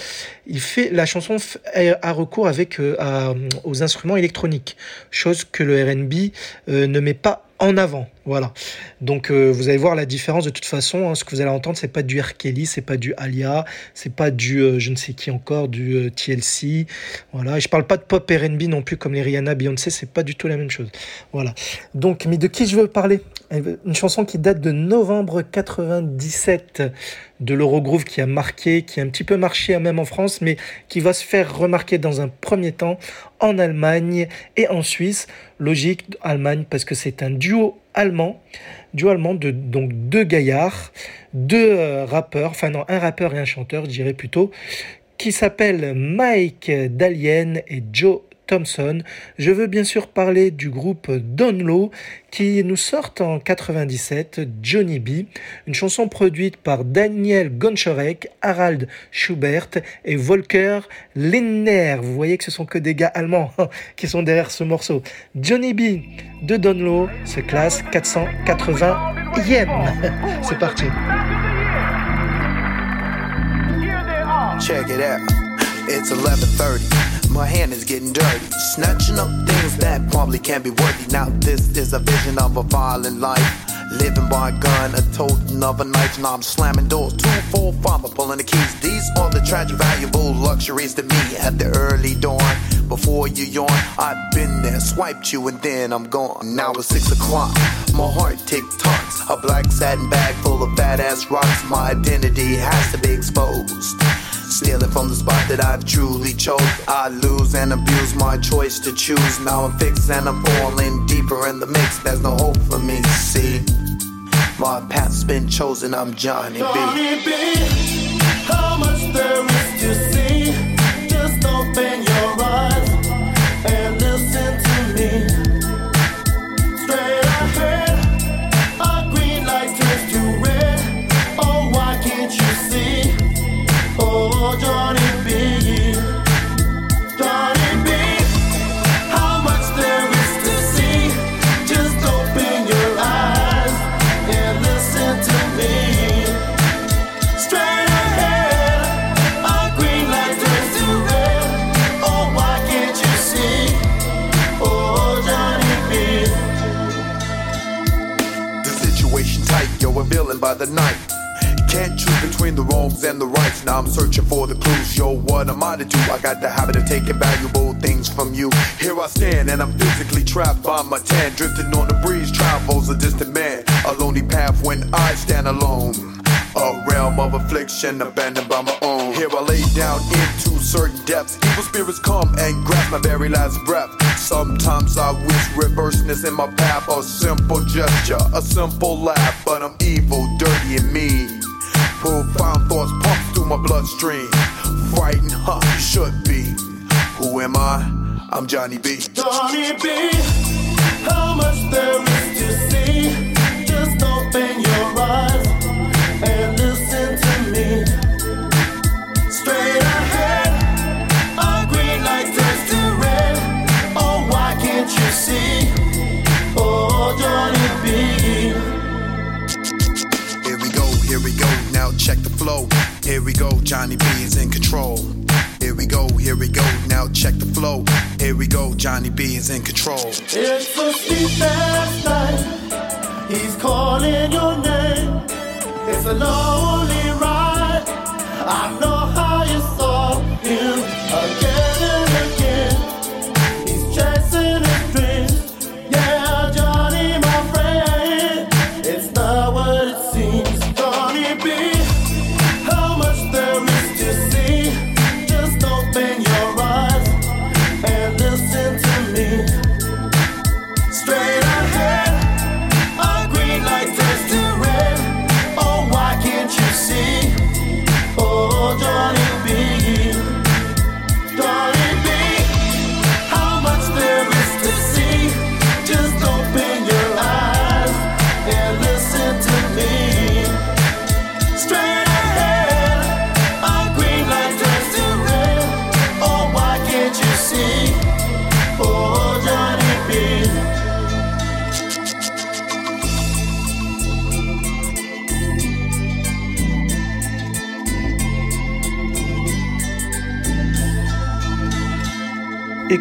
[SPEAKER 1] il fait la chanson a recours avec euh, à- aux instruments électroniques, chose que le R&B ne met pas en avant. Voilà. Donc euh, vous allez voir la différence de toute façon. hein. ce que vous allez entendre, c'est pas du R. Kelly, c'est pas du Alia, c'est pas du euh, je ne sais qui encore, du euh, TLC. Voilà. Et je parle pas de pop R&B non plus comme les Rihanna, Beyoncé, c'est pas du tout la même chose. Voilà. Donc, mais de qui je veux parler? Une chanson qui date de novembre 97 de l'Eurogrove qui a marqué, qui a un petit peu marché même en France, mais qui va se faire remarquer dans un premier temps en Allemagne et en Suisse. Logique, Allemagne, parce que c'est un duo allemand, duo allemand de donc deux gaillards, deux euh, rappeurs, enfin non, un rappeur et un chanteur, je dirais plutôt, qui s'appellent Mike Dalien et Joe Thompson. Je veux bien sûr parler du groupe Donlow qui nous sort en 97 Johnny B, une chanson produite par Daniel Gonchorek, Harald Schubert et Volker Lindner. Vous voyez que ce sont que des gars allemands qui sont derrière ce morceau. Johnny B de Donlow se classe 480e. C'est parti.
[SPEAKER 6] Check it out. It's 11:30. My hand is getting dirty, snatching up things that probably can't be worthy. Now this is a vision of a violent life. Living by a gun, a toting of a knife. Now I'm slamming doors, two, four, five, I'm pulling the keys. These are the tragic, valuable luxuries to me at the early dawn. Before you yawn, I've been there, swiped you, and then I'm gone. Now it's six o'clock, my heart tick tocks. A black satin bag full of badass rocks. My identity has to be exposed. Stealing from the spot that I've truly chose. I lose and abuse my choice to choose. Now I'm fixed and I'm falling deeper in the mix. There's no hope for me. See, my path's been chosen. I'm Johnny B.
[SPEAKER 13] Johnny B,
[SPEAKER 6] villain by the night. Can't choose between the wrongs and the rights. Now I'm searching for the clues. Yo, what am I to do? I got the habit of taking valuable things from you. Here I stand, and I'm physically trapped by my tan. Drifting on the breeze, travels a distant man. A lonely path when I stand alone. A realm of affliction, abandoned by my own. Here I lay down into certain depths. Evil spirits come and grasp my very last breath. Sometimes I wish reverseness in my path. A simple gesture, a simple laugh. But I'm evil, dirty, and mean. Profound thoughts pump through my bloodstream. Frightened, huh? You should be. Who am I? I'm Johnny B.
[SPEAKER 13] Johnny B, how much there is to see?
[SPEAKER 6] Check the flow. Here we go, Johnny B is in control. Here we go, here we go, now check the flow. Here we go, Johnny B is in control.
[SPEAKER 13] It's a sleepless night. He's calling your name. It's a lonely ride. I know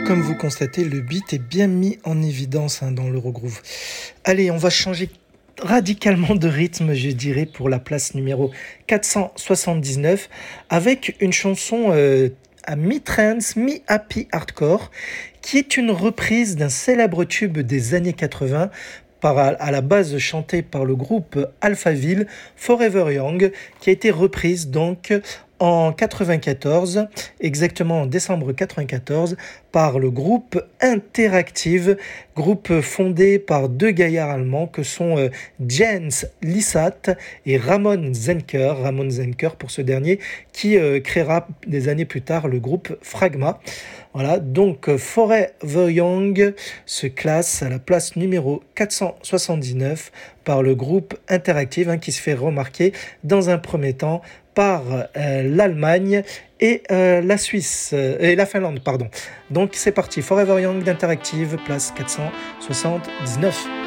[SPEAKER 1] comme vous constatez, le beat est bien mis en évidence hein, dans l'Eurogroove. Allez, on va changer radicalement de rythme, je dirais, pour la place numéro 479, avec une chanson euh, à mi-trance, mi-happy hardcore, qui est une reprise d'un célèbre tube des années 80 par, à la base chanté par le groupe Alphaville, Forever Young, qui a été reprise donc en 94, exactement en décembre 94, par le groupe Interactive, groupe fondé par deux gaillards allemands que sont euh, Jens Lissat et Ramon Zenker, Ramon Zenker pour ce dernier, qui euh, créera des années plus tard le groupe Fragma. Voilà, donc euh, Forever Young se classe à la place numéro 479 par le groupe Interactive hein, qui se fait remarquer dans un premier temps par euh, l'Allemagne et euh, la Suisse euh, et la Finlande pardon. Donc c'est parti Forever Young d'Interactive place 479.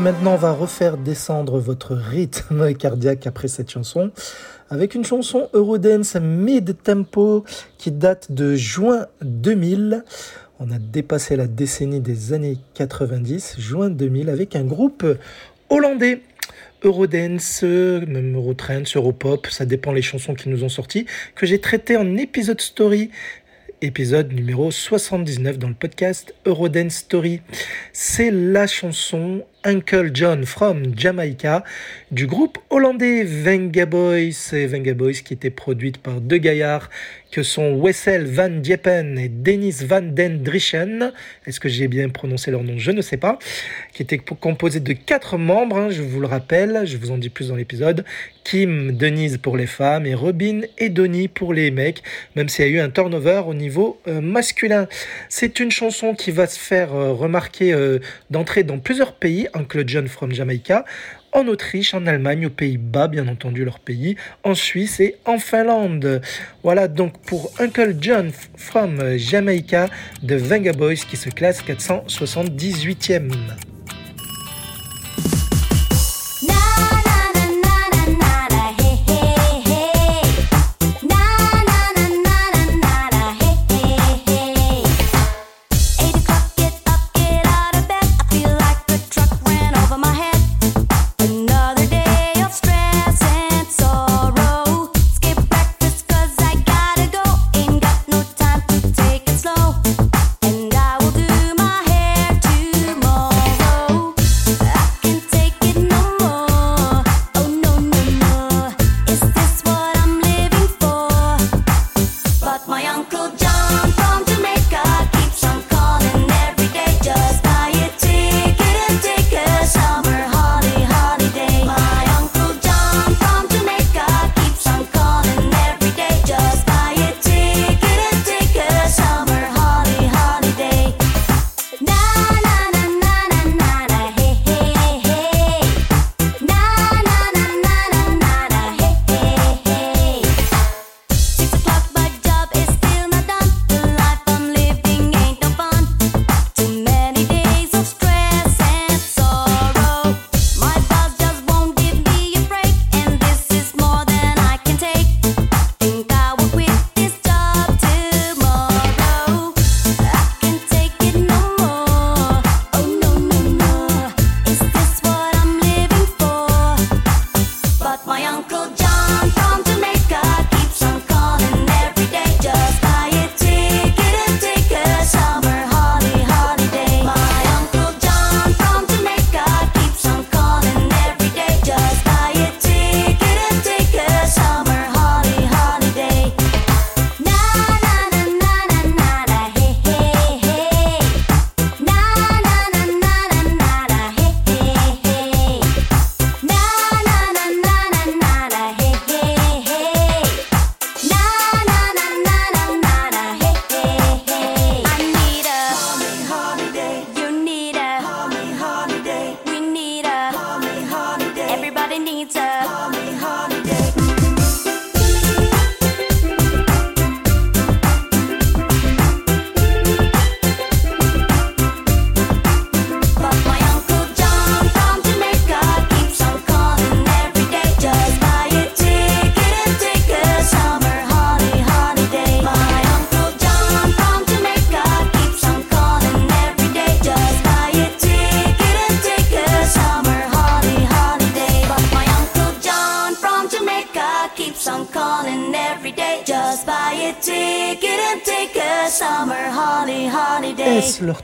[SPEAKER 1] Maintenant, on va refaire descendre votre rythme cardiaque après cette chanson avec une chanson Eurodance mid-tempo qui date de juin 2000. On a dépassé la décennie des années 90, juin 2000, avec un groupe hollandais.
[SPEAKER 3] Eurodance, même Eurotrance, Europop, ça dépend les chansons qui nous ont sorties, que j'ai traité en épisode story épisode numéro 79 dans le podcast Eurodance Story. C'est la chanson Uncle John from Jamaica du groupe hollandais Venga Boys. Et Venga Boys qui était produite par deux gaillards que sont Wessel van Diepen et Dennis van den Drieschen. Est-ce que j'ai bien prononcé leur nom? Je ne sais pas. Qui était composé de quatre membres, hein, je vous le rappelle, je vous en dis plus dans l'épisode. Kim, Denise pour les femmes et Robin et Donny pour les mecs, même s'il y a eu un turnover au niveau euh, masculin. C'est une chanson qui va se faire euh, remarquer euh, d'entrée dans plusieurs pays, Uncle John from Jamaica, en Autriche, en Allemagne, aux Pays-Bas, bien entendu leur pays, en Suisse et en Finlande. Voilà donc pour Uncle John from Jamaica de Venga Boys qui se classe 478e.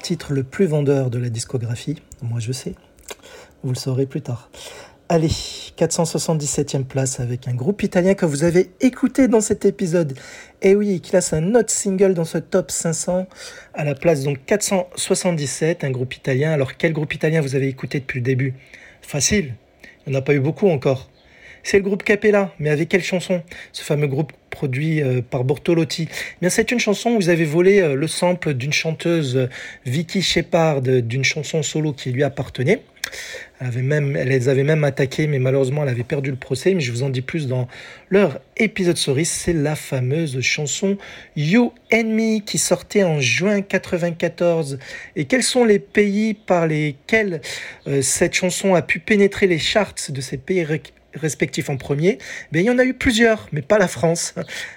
[SPEAKER 3] Titre le plus vendeur de la discographie Moi je sais. Vous le saurez plus tard. Allez, 477e place avec un groupe italien que vous avez écouté dans cet épisode. Et oui, qui classe un autre single dans ce top 500 à la place donc 477, un groupe italien. Alors quel groupe italien vous avez écouté depuis le début? Facile, il n'y en a pas eu beaucoup encore. C'est le groupe Capella, mais avec quelle chanson? Ce fameux groupe produit euh, par Bortolotti. Eh Bien, c'est une chanson où vous avez volé euh, le sample d'une chanteuse euh, Vicky Shepard, d'une chanson solo qui lui appartenait. Elle, avait même, elle les avait même attaqués, mais malheureusement, elle avait perdu le procès. Mais je vous en dis plus dans leur épisode cerise. C'est la fameuse chanson You and Me qui sortait en juin 94. Et quels sont les pays par lesquels cette chanson a pu pénétrer les charts de ces pays
[SPEAKER 1] respectifs en premier, ben, il y en a eu plusieurs, mais pas la France,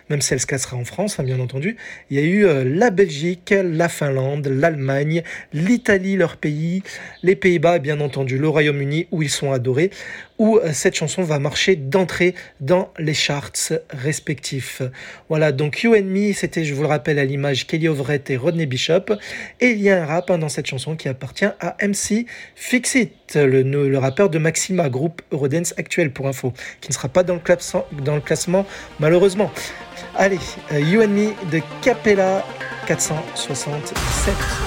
[SPEAKER 1] même si elle se classera en France, hein, bien entendu. Il y a eu euh, la Belgique, la Finlande, l'Allemagne, l'Italie, leur pays, les Pays-Bas, bien entendu le Royaume-Uni, où ils sont adorés, où euh, cette chanson va marcher d'entrée dans les charts respectifs. Voilà, donc You and Me, c'était, je vous le rappelle, à l'image Kelly Overett et Rodney Bishop, et il y a un rap hein, dans cette chanson qui appartient à MC Fixit, le, le rappeur de Maxima, groupe Eurodance actuel pour info, qui ne sera pas dans le classement malheureusement. Allez, euh, You and Me de Capella 467.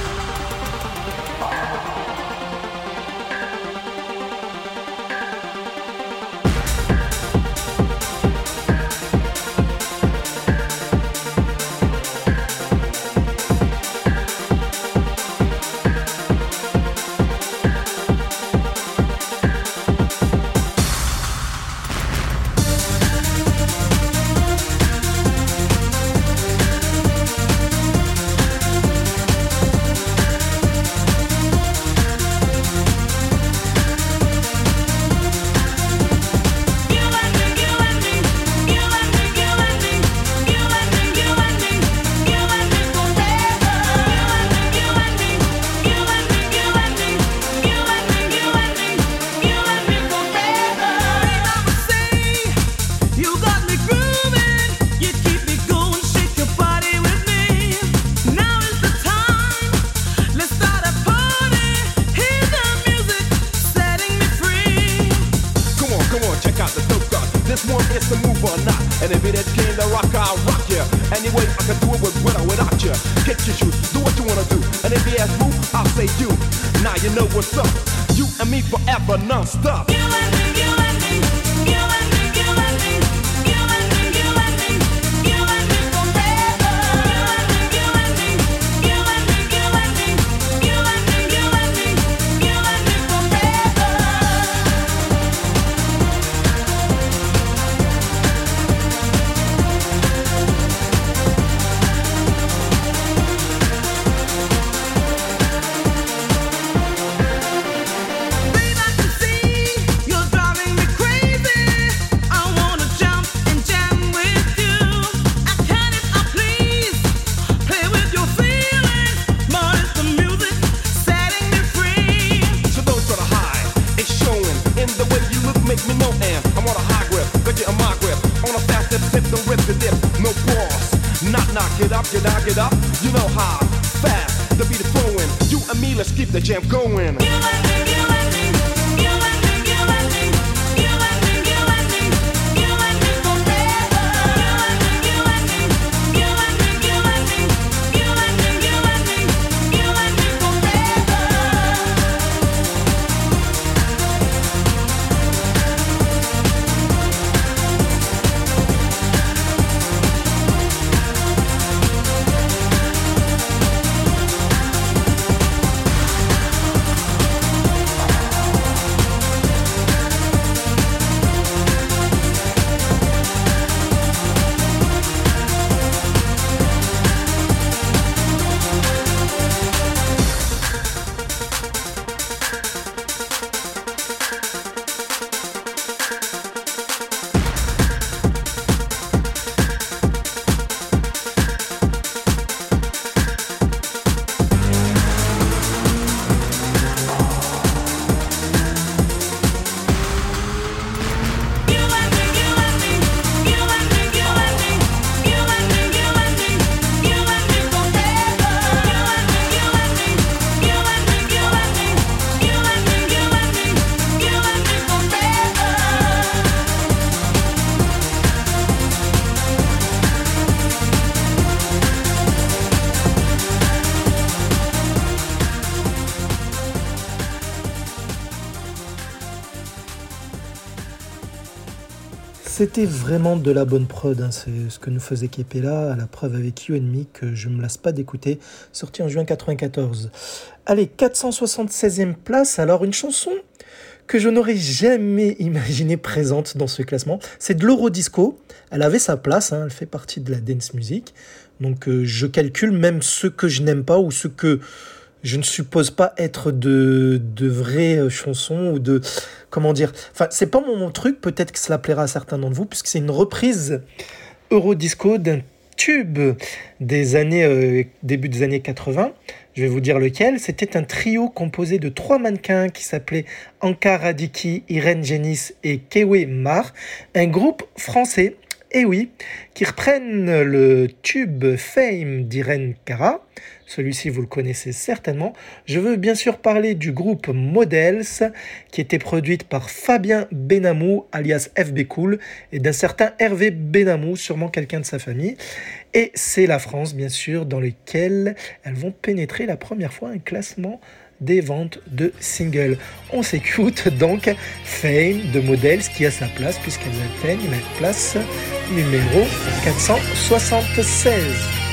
[SPEAKER 1] C'était vraiment de la bonne prod, hein. c'est ce que nous faisait Kepela, à la preuve avec You and Me, que je me lasse pas d'écouter, sorti en juin 94. Allez, 476e place, alors une chanson que je n'aurais jamais imaginé présente dans ce classement, c'est de l'Eurodisco, elle avait sa place, hein, elle fait partie de la dance music, donc euh, je calcule même ceux que je n'aime pas ou ceux que
[SPEAKER 3] je ne suppose pas être de, de vraies chansons ou de. Comment dire Enfin, c'est pas mon, truc, peut-être que cela plaira à certains d'entre vous, puisque c'est une reprise Eurodisco d'un tube des années. euh, début des années 80. Je vais vous dire lequel. C'était un trio composé de trois mannequins qui s'appelaient Anka Radiki, Irène Genis et Kewe Mar. Un groupe français, et oui, qui reprennent le tube Fame d'Irène Cara. Celui-ci, vous le connaissez certainement. Je veux bien sûr parler du groupe Models, qui était produite par Fabien Benamou, alias FB Cool, et d'un certain Hervé Benamou, sûrement quelqu'un de sa famille. Et c'est la France, bien sûr, dans lequel elles vont pénétrer la première fois un classement des ventes de singles. On s'écoute donc Fame de Models qui a sa place puisqu'elles atteignent la place numéro 476.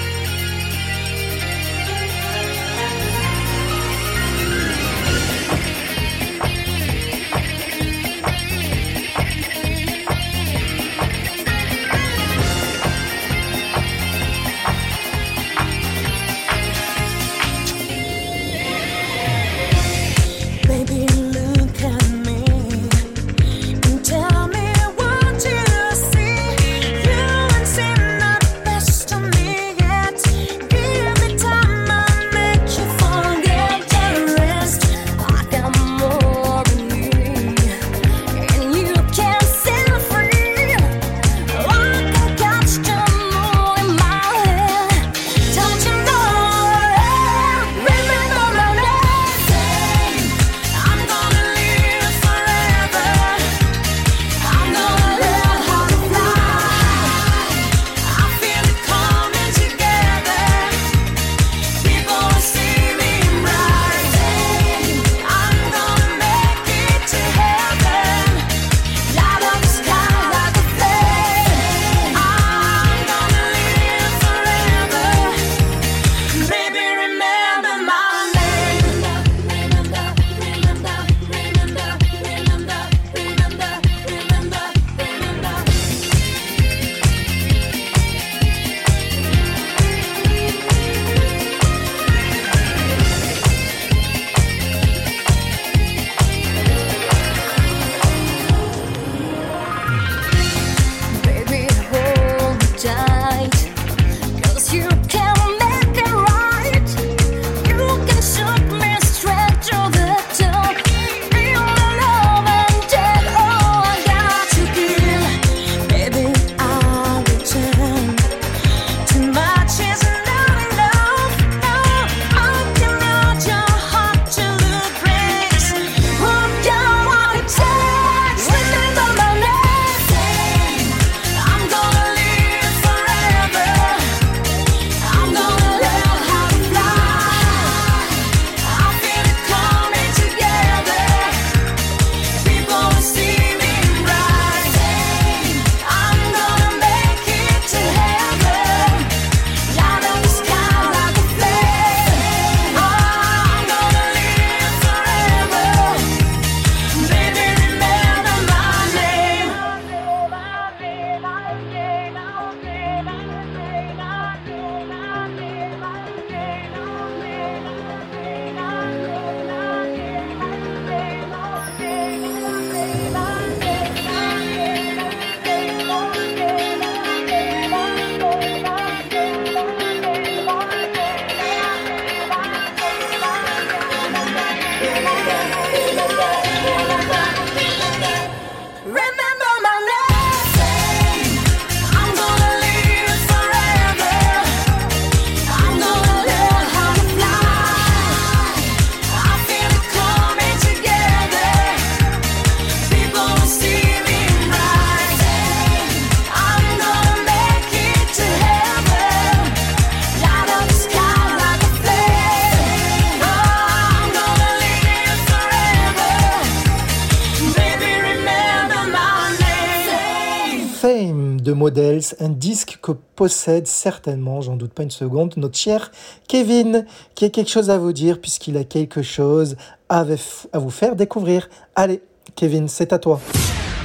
[SPEAKER 3] Un disque que possède certainement, j'en doute pas une seconde, notre cher Kevin, qui a quelque chose à vous dire puisqu'il a quelque chose à à vous faire découvrir. Allez, Kevin, c'est à toi.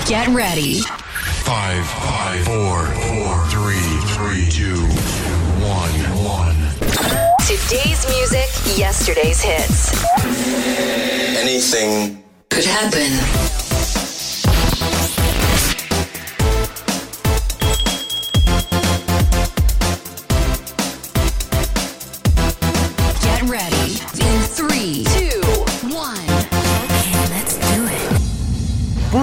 [SPEAKER 16] Get ready.
[SPEAKER 17] Five, five, four, four, three, three, two, one, one.
[SPEAKER 16] Today's music, yesterday's hits.
[SPEAKER 7] Anything
[SPEAKER 16] Could happen.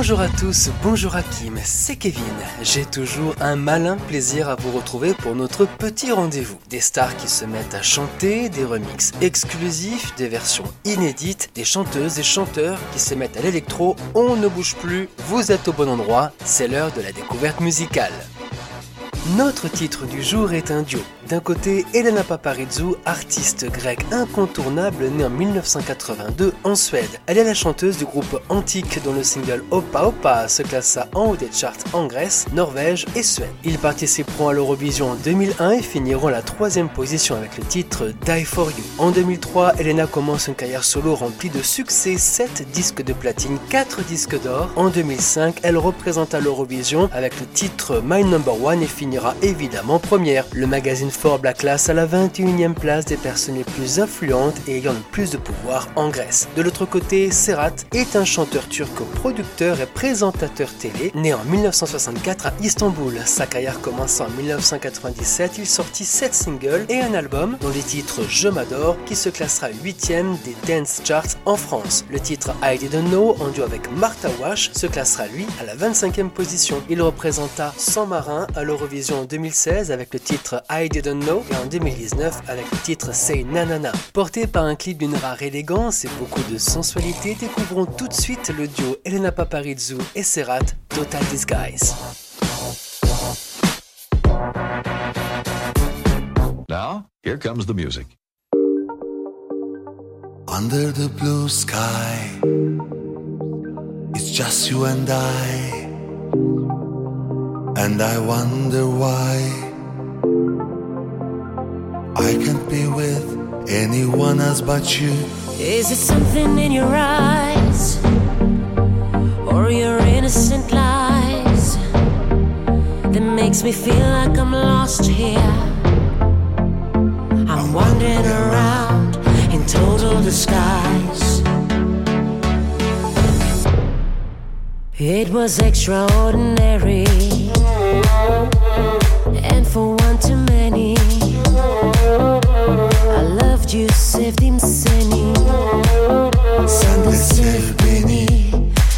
[SPEAKER 18] Bonjour à tous, bonjour Hakim, c'est Kevin. J'ai toujours un malin plaisir à vous retrouver pour notre petit rendez-vous. Des stars qui se mettent à chanter, des remixes exclusifs, des versions inédites, des chanteuses et chanteurs qui se mettent à l'électro. On ne bouge plus, vous êtes au bon endroit, c'est l'heure de la découverte musicale. Notre titre du jour est un duo. D'un côté, Elena Paparizou, artiste grecque incontournable née en 1982 en Suède. Elle est la chanteuse du groupe Antique dont le single Opa Opa se classa en haut des charts en Grèce, Norvège et Suède. Ils participeront à l'Eurovision en 2001 et finiront la troisième position avec le titre Die For You. En 2003, Elena commence une carrière solo remplie de succès, 7 disques de platine, 4 disques d'or. En 2005, elle représenta l'Eurovision avec le titre My Number One et finira évidemment première. Le magazine Forbes la classe à la 21e place des personnes les plus influentes et ayant le plus de pouvoir en Grèce. De l'autre côté, Serhat est un chanteur turc, producteur et présentateur télé, né en 1964 à Istanbul. Sa carrière commença en 1997, il sortit 7 singles et un album dont les titres Je m'adore qui se classera 8ème des dance charts en France. Le titre I Didn't Know en duo avec Martha Wash se classera lui à la 25e position. Il représenta Sans Marin à l'Eurovision en 2016 avec le titre I Didn't Know et en 2019 avec le titre Say Nanana. Porté par un clip d'une rare élégance et beaucoup de sensualité, découvrons tout de suite le duo Elena Paparizou et Serhat Total Disguise.
[SPEAKER 19] Now, here comes the music.
[SPEAKER 17] Under the blue sky, it's just you and I. And I wonder why I can't be with anyone else but you.
[SPEAKER 10] Is it something in your eyes or your innocent lies that makes me feel like I'm lost here? I'm wandering around in total disguise. It was extraordinary, and for one You, sevdim seni. Sen de sev beni,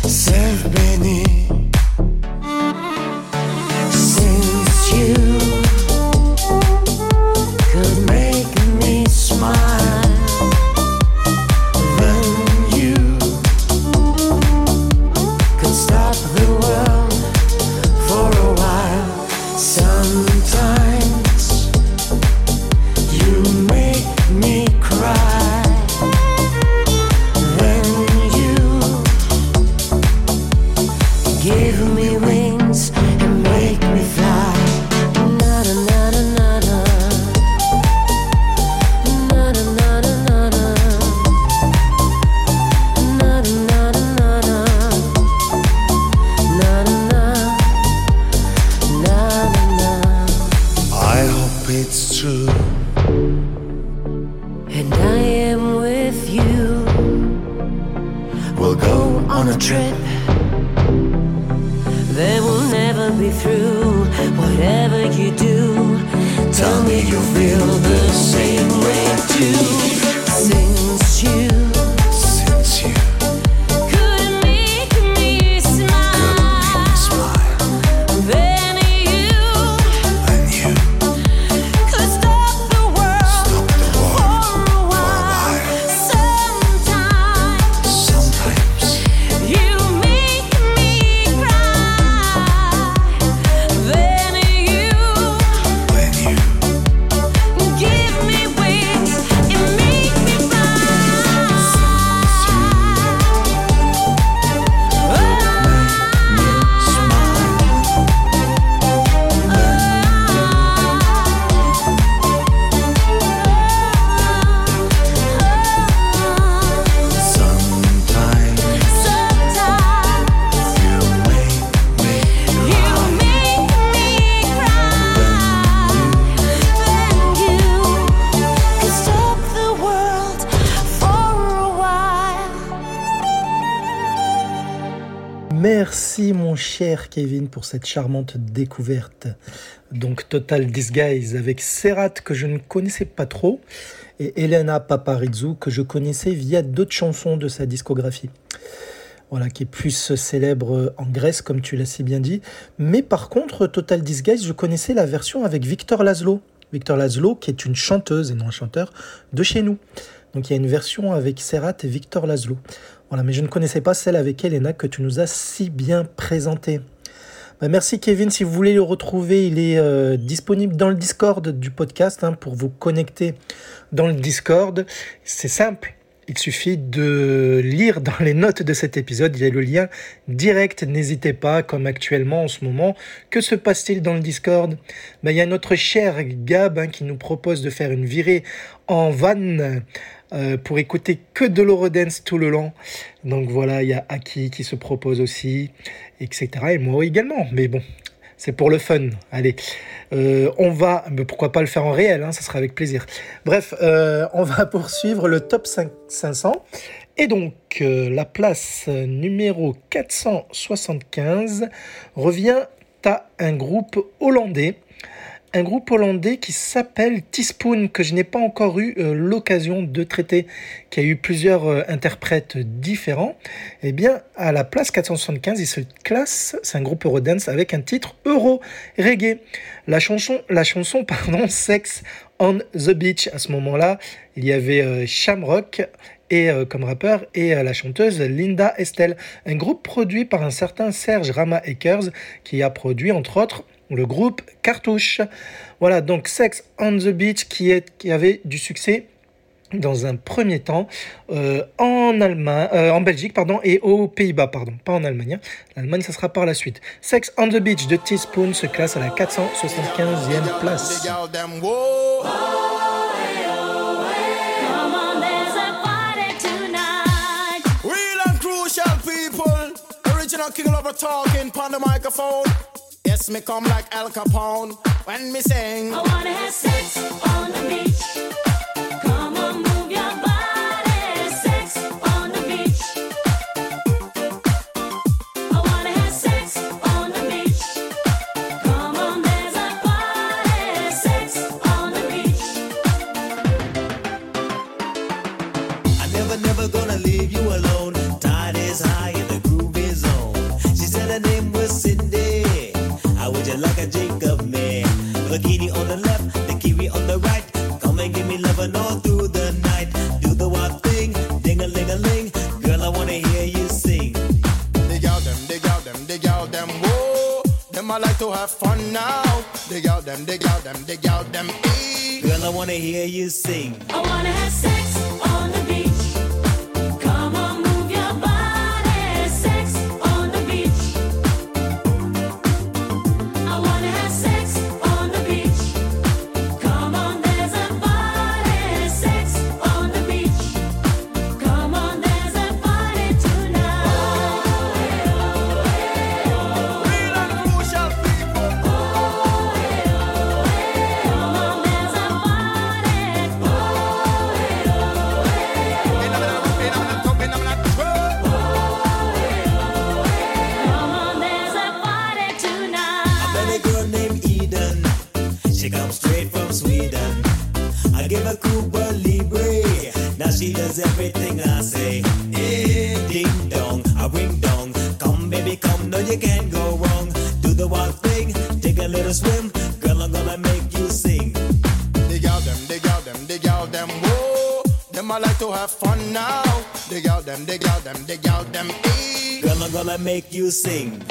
[SPEAKER 10] sev beni.
[SPEAKER 1] Pour cette charmante découverte. Donc Total Disguise avec Serrat que je ne connaissais pas trop et Elena Paparizou que je connaissais via d'autres chansons de sa discographie. Voilà, qui est plus célèbre en Grèce, comme tu l'as si bien dit. Mais par contre, Total Disguise, je connaissais la version avec Victor Laszlo. Victor Laszlo, qui est une chanteuse et non un chanteur de chez nous. Donc il y a une version avec Serrat et Victor Laszlo. Voilà, mais je ne connaissais pas celle avec Elena que tu nous as si bien présentée. Bah, merci Kevin, si vous voulez le retrouver, il est euh, disponible dans le Discord du podcast hein, pour vous connecter dans le Discord. C'est simple, il suffit de lire dans les notes de cet épisode, il y a le lien direct, n'hésitez pas, comme actuellement en ce moment. Que se passe-t-il dans le Discord? Ben, Il y a notre cher Gab hein, qui nous propose de faire une virée en van euh, pour écouter que de l'Eurodance tout le long. Donc voilà, il y a Aki qui se propose aussi, etc. Et moi également, mais bon, c'est pour le fun. Allez, Euh, on va, mais pourquoi pas le faire en réel, hein, ça sera avec plaisir. Bref, euh, on va poursuivre le top 5 500. Et donc, euh, la place numéro 475 revient à un groupe hollandais. Un groupe hollandais qui s'appelle Teaspoon, que je n'ai pas encore eu euh, l'occasion de traiter, qui a eu plusieurs euh, interprètes différents. Eh bien, à la place 475, il se classe, c'est un groupe Eurodance avec un titre Euro Reggae. La chanson, la chanson pardon, Sex on the Beach. À ce moment-là, il y avait euh, Shamrock et comme rappeur et la chanteuse Linda Estelle. Un groupe produit par un certain Serge Rama Akers qui a produit entre autres le groupe Cartouche. Voilà, donc Sex on the Beach qui, avait du succès dans un premier temps euh, euh, en Belgique pardon et aux Pays-Bas pardon, pas en Allemagne. hein. L'Allemagne ça sera par la suite. Sex on the Beach de Teaspoon se classe à la 475e place.
[SPEAKER 20] Yes, me come like Al Capone when me sing.
[SPEAKER 21] I wanna have sex
[SPEAKER 20] to now. Dig out them, dig out them, dig out them.
[SPEAKER 3] Girl, I wanna hear you sing.
[SPEAKER 21] I wanna have sex
[SPEAKER 3] you sing.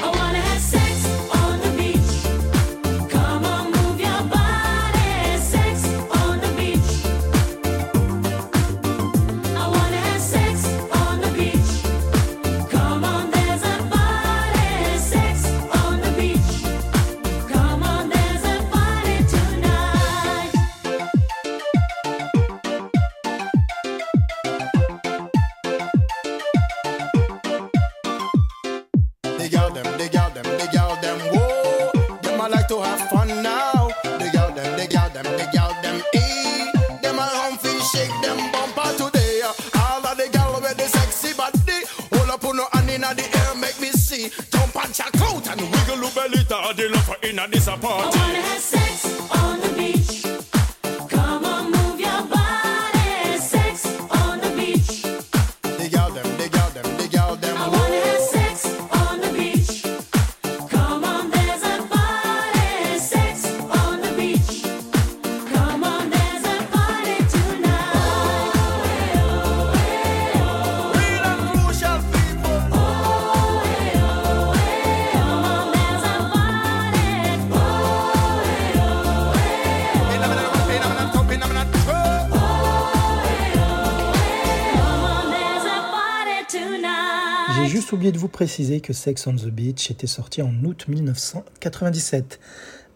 [SPEAKER 1] préciser que Sex on the Beach était sorti en août 1997.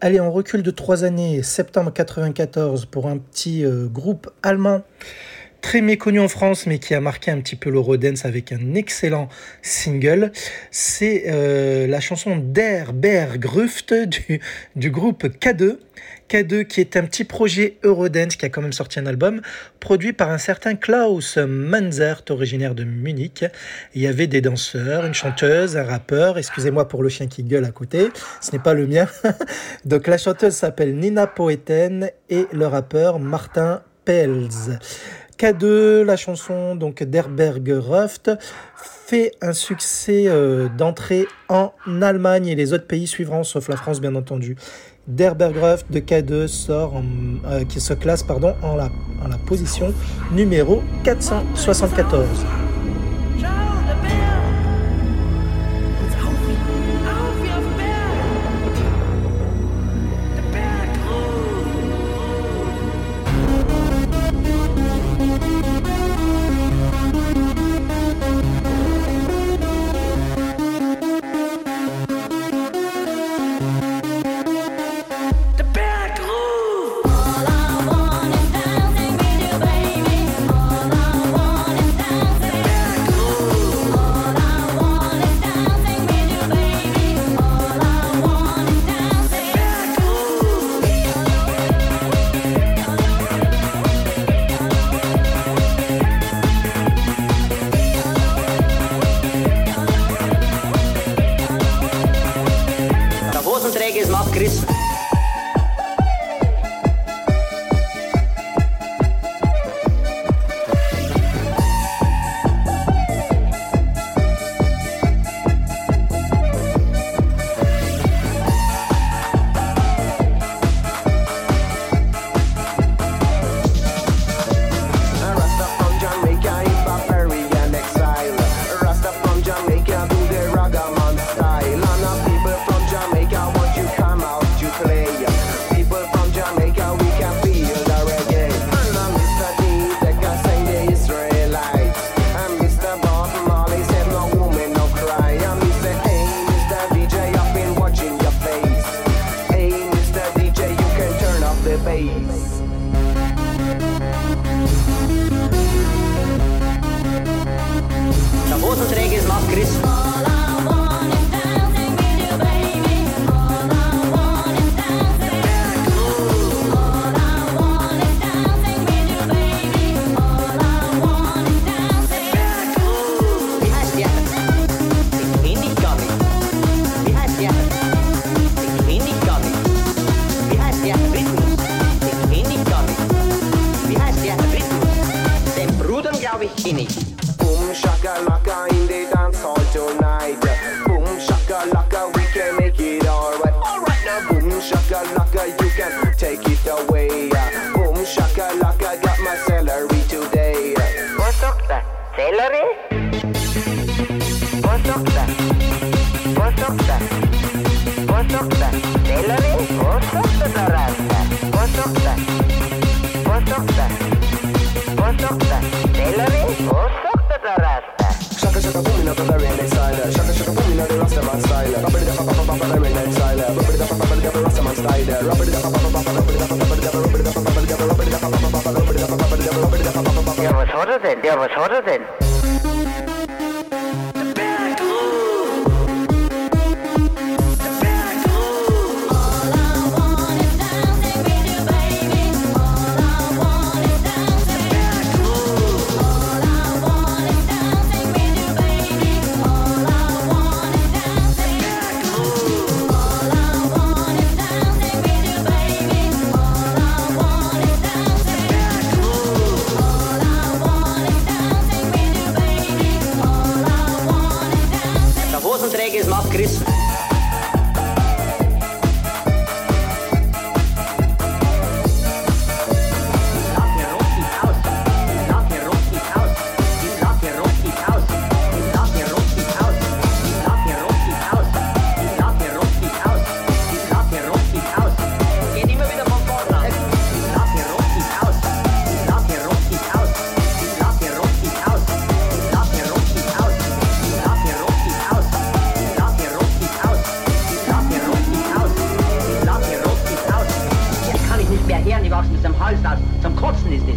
[SPEAKER 1] Allez, on recule de trois années, septembre 94, pour un petit euh, groupe allemand très méconnu en France, mais qui a marqué un petit peu l'Eurodance avec un excellent single. C'est euh, la chanson Der Bergruft du, du groupe K2. K2 qui est un petit projet Eurodance qui a quand même sorti un album produit par un certain Klaus Manzert originaire de Munich. Il y avait des danseurs, une chanteuse, un rappeur, excusez-moi pour le chien qui gueule à côté, ce n'est pas le mien. Donc la chanteuse s'appelle Nina Poeten et le rappeur Martin Pels. K2, la chanson donc d'Herberg Ruft, fait un succès euh, d'entrée en Allemagne et les autres pays suivront, sauf la France bien entendu d'Herbergruft de K2 sort euh, qui se classe pardon, en la position numéro 474.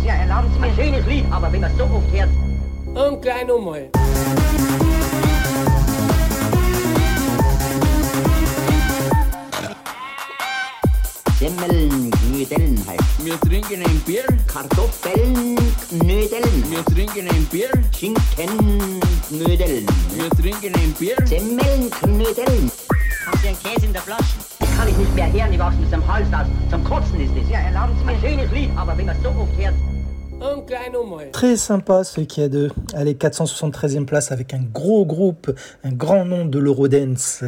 [SPEAKER 22] Ja, erlauben Sie mir. Ein schönes Lied, aber wenn man so oft hört.
[SPEAKER 23] Und gleich nochmal.
[SPEAKER 22] Semmeln, Knödeln halt.
[SPEAKER 23] Wir trinken ein Bier.
[SPEAKER 22] Kartoffeln, Knödeln.
[SPEAKER 23] Wir trinken ein Bier.
[SPEAKER 22] Schinken, Knödeln.
[SPEAKER 23] Wir trinken ein Bier.
[SPEAKER 22] Semmeln, Knödeln. Haben Sie einen Käse in der Flasche? Das kann ich nicht mehr hören, die wachsen zum Hals aus. Zum Kotzen ist es. Ja, erlauben Sie mir. Ein schönes Lied, aber wenn man so oft hört.
[SPEAKER 1] Très sympa ce qui est de allez 473e place avec un gros groupe, un grand nom de l'Eurodance.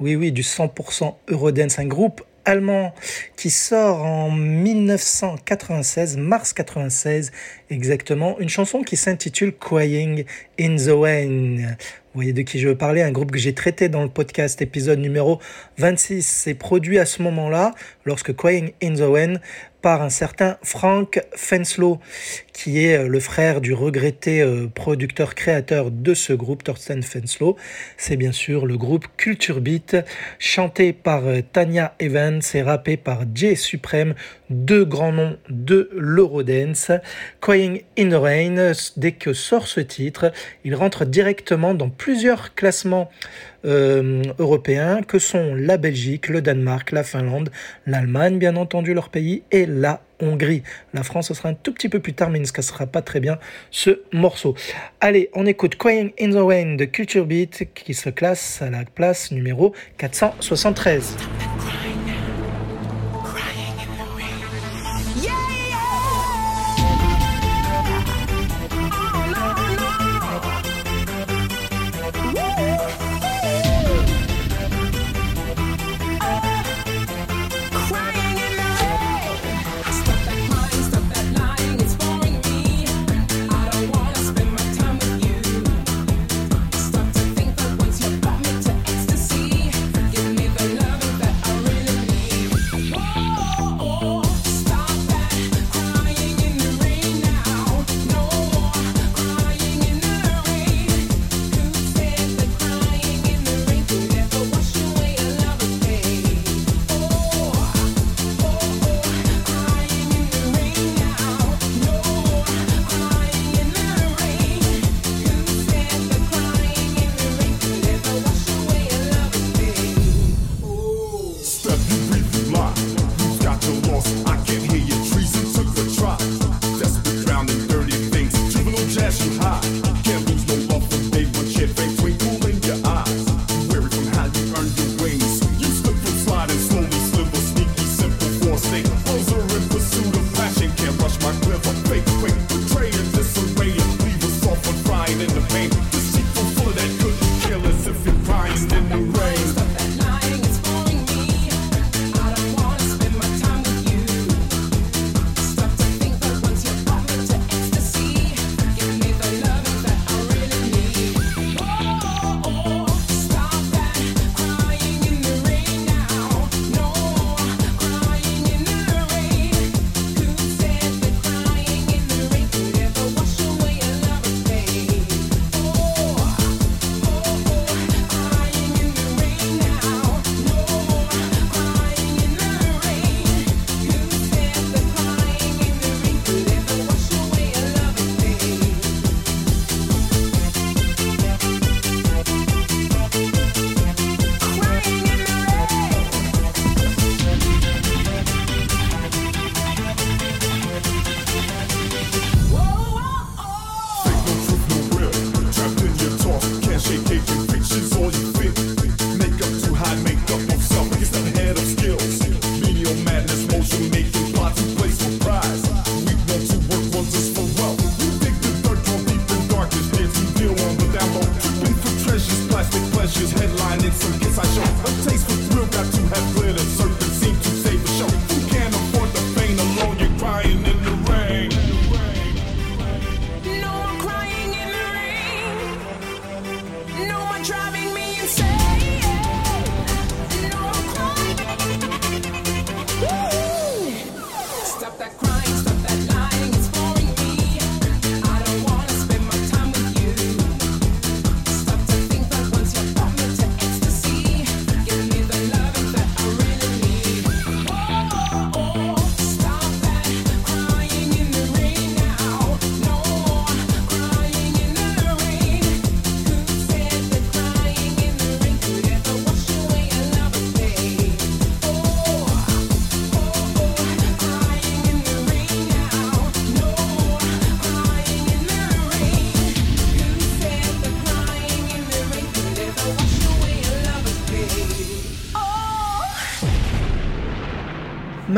[SPEAKER 1] Oui oui, du 100% Eurodance, un groupe allemand qui sort en 1996, mars 96 exactement, une chanson qui s'intitule Crying in the Rain. Vous voyez de qui je veux parler, un groupe que j'ai traité dans le podcast épisode numéro 26. C'est produit à ce moment-là, lorsque Crying in the Rain par un certain Frank Fenslow, qui est euh, le frère du regretté euh, producteur-créateur de ce groupe, Thorsten Fenslow. C'est bien sûr le groupe Culture Beat, chanté par euh, Tanya Evans et rappé par Jay Supreme, deux grands noms de l'Eurodance. Crying in the Rain, dès que sort ce titre, il rentre directement dans plusieurs classements euh, européens que sont la Belgique, le Danemark, la Finlande, l'Allemagne, bien entendu leur pays, et la Hongrie. La France, ce sera un tout petit peu plus tard, mais il ne se cassera pas très bien ce morceau. Allez, on écoute Crying in the Rain de Culture Beat qui se classe à la place numéro 473.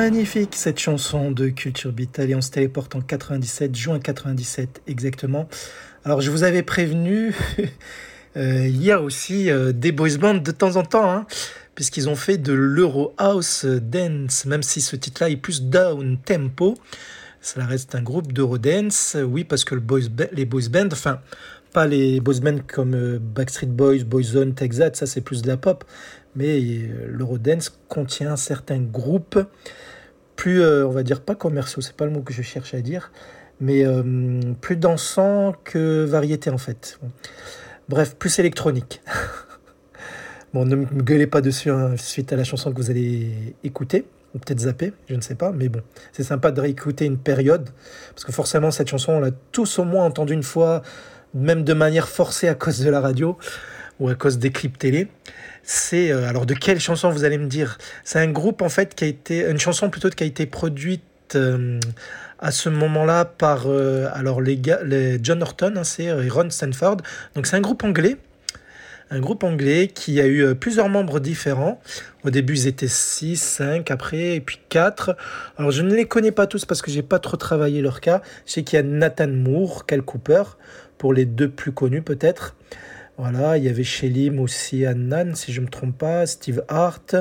[SPEAKER 1] Magnifique cette chanson de Culture Beat. Allez, on se téléporte en 97, juin 97 exactement. Alors je vous avais prévenu, euh, il y a aussi euh, des boys bands de temps en temps, hein, puisqu'ils ont fait de l'Euro House Dance, même si ce titre-là est plus down tempo. Ça reste un groupe d'Eurodance, oui, parce que les boys bands, enfin, pas les boys bands comme euh, Backstreet Boys, Boyzone, Texas, ça c'est plus de la pop, mais euh, l'Eurodance contient certains groupes plus, euh, on va dire, pas commerciaux, c'est pas le mot que je cherche à dire, mais euh, plus dansant que variété en fait. Bref, plus électronique. bon, ne me gueulez pas dessus hein, suite à la chanson que vous allez écouter, ou peut-être zapper, je ne sais pas, mais bon, c'est sympa de réécouter une période, parce que forcément cette chanson, on l'a tous au moins entendue une fois, même de manière forcée à cause de la radio ou à cause des clips télé. C'est euh, alors de quelle chanson vous allez me dire? C'est un groupe en fait qui a été une chanson plutôt qui a été produite euh, à ce moment-là par euh, alors les gars, les John Horton, hein, c'est Ron Stanford. Donc c'est un groupe anglais, un groupe anglais qui a eu plusieurs membres différents. Au début ils étaient 6, 5, après et puis 4. Alors je ne les connais pas tous parce que j'ai pas trop travaillé leur cas. Je sais qu'il y a Nathan Moore, Cal Cooper pour les deux plus connus peut-être. Voilà, il y avait Shelim aussi, Annan, si je ne me trompe pas, Steve Hart.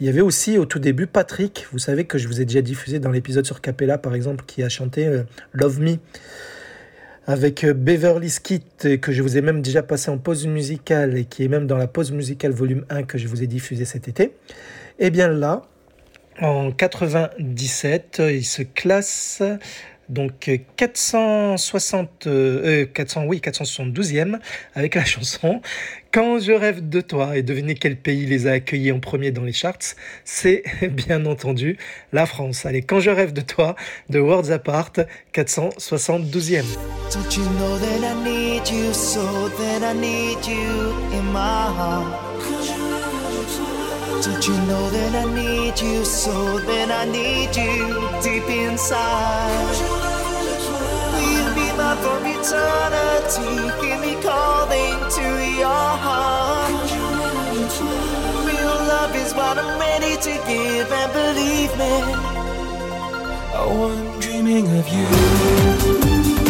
[SPEAKER 1] Il y avait aussi au tout début Patrick, vous savez que je vous ai déjà diffusé dans l'épisode sur Capella par exemple, qui a chanté euh, Love Me avec euh, Beverly Skit, euh, que je vous ai même déjà passé en pause musicale et qui est même dans la pause musicale volume 1 que je vous ai diffusé cet été. Et bien là, en 97, euh, il se classe donc euh, 460, euh, euh, 400, oui, 472e avec la chanson Quand je rêve de toi. Et devinez quel pays les a accueillis en premier dans les charts C'est bien entendu la France. Allez, Quand je rêve de toi de Worlds Apart, 472e.
[SPEAKER 24] Don't you know that I need you so that I need you in my heart? Don't you know that I need you so that I need you deep inside? Mine for eternity? Hear me calling to your heart. Real love is what I'm ready to give, and believe me, oh, I'm dreaming of you.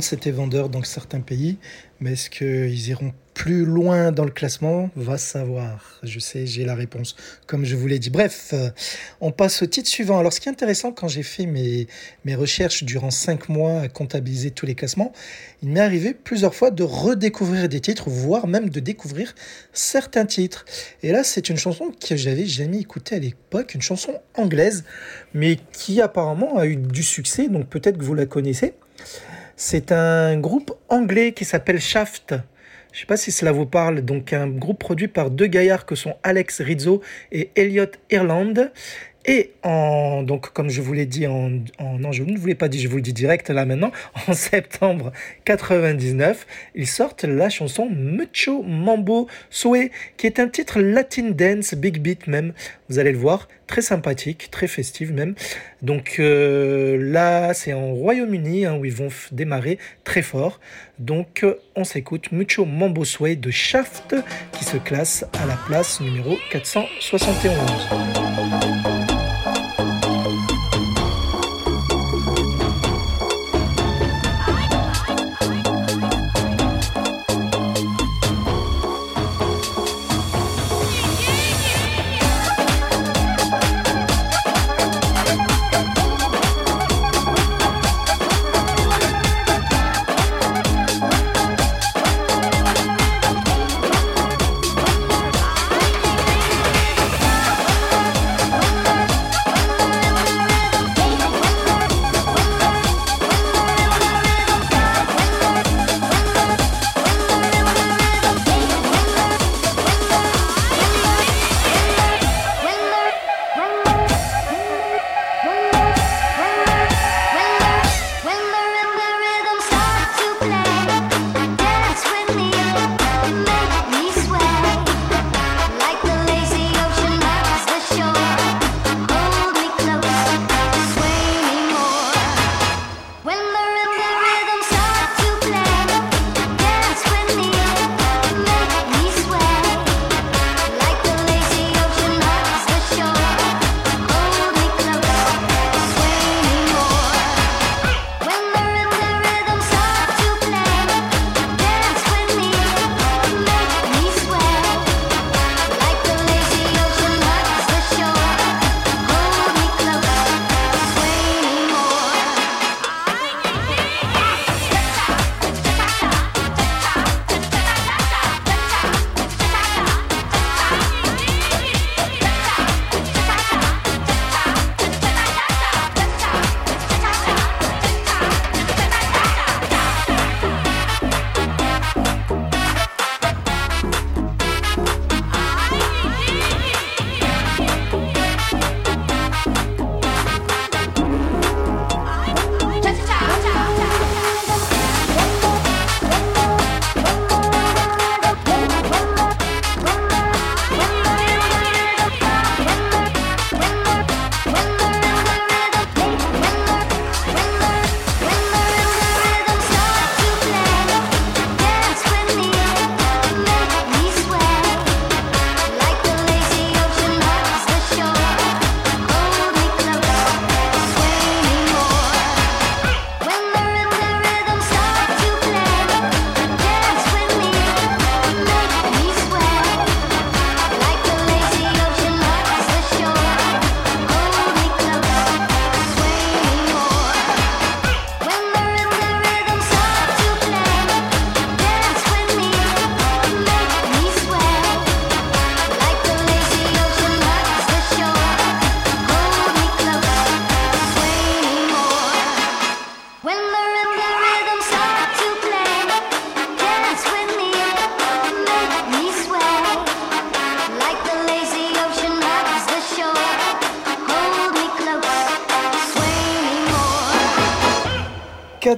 [SPEAKER 1] C'était vendeur dans certains pays, mais est-ce qu'ils iront plus loin dans le classement? Va savoir. Je sais, j'ai la réponse, comme je vous l'ai dit. Bref, euh, on passe au titre suivant. Alors, ce qui est intéressant, quand j'ai fait mes, mes recherches durant cinq mois à comptabiliser tous les classements, il m'est arrivé plusieurs fois de redécouvrir des titres, voire même de découvrir certains titres. Et là, c'est une chanson que j'avais jamais écoutée à l'époque, une chanson anglaise, mais qui apparemment a eu du succès, donc peut-être que vous la connaissez. C'est un groupe anglais qui s'appelle Shaft. Je ne sais pas si cela vous parle. Donc un groupe produit par deux gaillards que sont Alex Rizzo et Elliot Ireland. Et en, donc, comme je vous l'ai dit en, en, non, je ne vous l'ai pas dit, je vous le dis direct là maintenant, en septembre 99, ils sortent la chanson Mucho Mambo Sue, qui est un titre latin dance, big beat même. Vous allez le voir, très sympathique, très festive même. Donc euh, là, c'est en Royaume-Uni hein, où ils vont démarrer très fort. Donc euh, on s'écoute Mucho Mambo Sway de Shaft qui se classe à la place numéro 471. «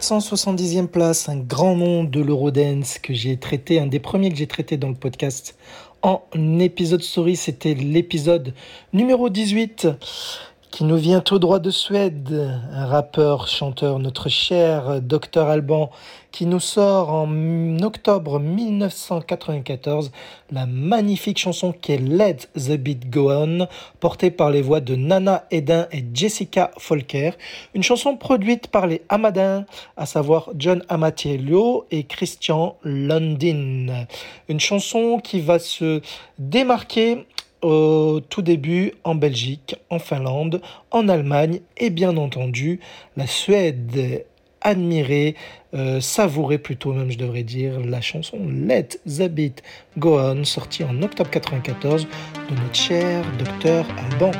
[SPEAKER 1] 470e place, un grand nom de l'Eurodance que j'ai traité, un des premiers que j'ai traité dans le podcast en épisode story, c'était l'épisode numéro 18
[SPEAKER 25] qui nous vient tout droit de Suède, un rappeur, chanteur, notre cher Dr Alban, qui nous sort en octobre 1994 la magnifique chanson qui est Let the Beat Go On, portée par les voix de Nana Edin et Jessica Folker, une chanson produite par les Amadins, à savoir John Amatiello et Christian Lundin. Une chanson qui va se démarquer au tout début en Belgique, en Finlande, en Allemagne et bien entendu la Suède admirer, euh, savourer plutôt même je devrais dire la chanson Let the Beat Go On sortie en octobre 94 de notre cher docteur Alban.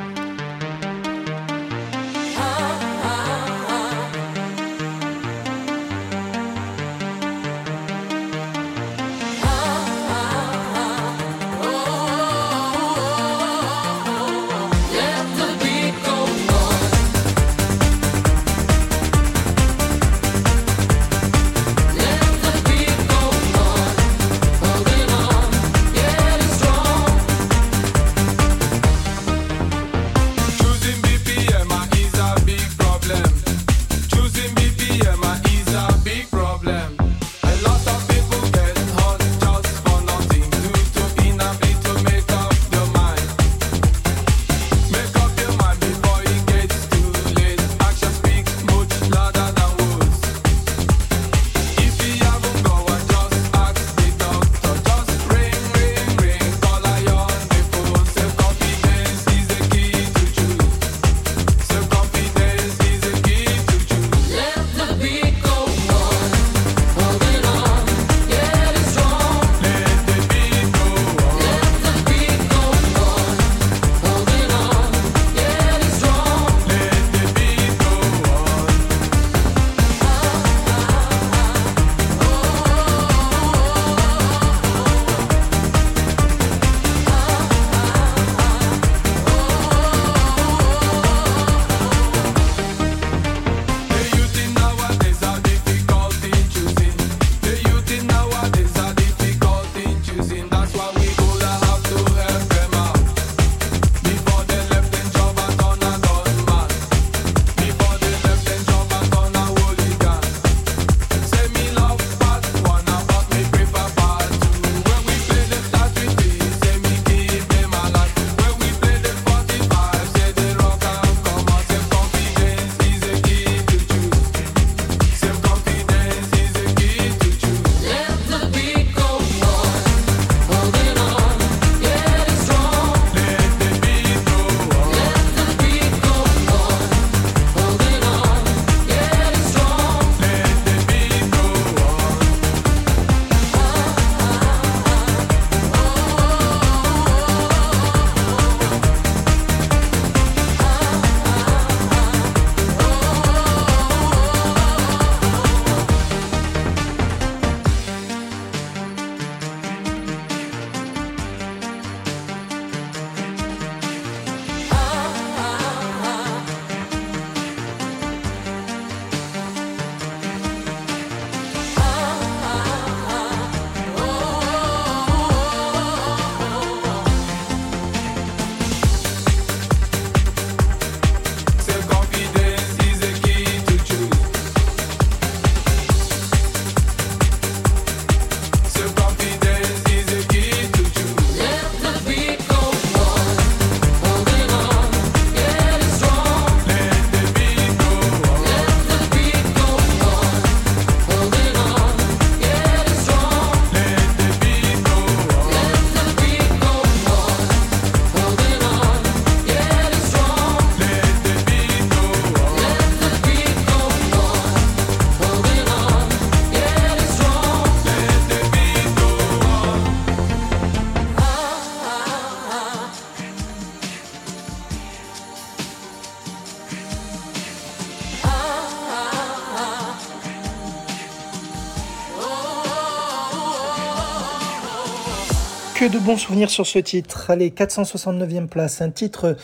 [SPEAKER 25] De bons souvenirs sur ce titre. Allez, 469e place, un titre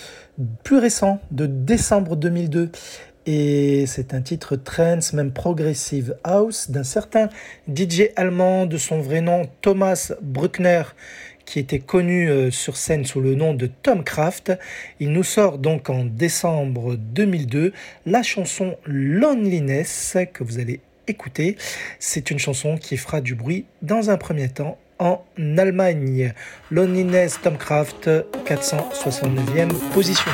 [SPEAKER 25] plus récent de décembre 2002. Et c'est un titre trance, même progressive house, d'un certain DJ allemand de son vrai nom Thomas Bruckner,
[SPEAKER 1] qui était connu euh, sur scène sous le nom de Tom Craft. Il nous sort donc en décembre 2002 la chanson Loneliness que vous allez écouter. C'est une chanson qui fera du bruit dans un premier temps en Allemagne. Loneliness Tom Craft, 469e position.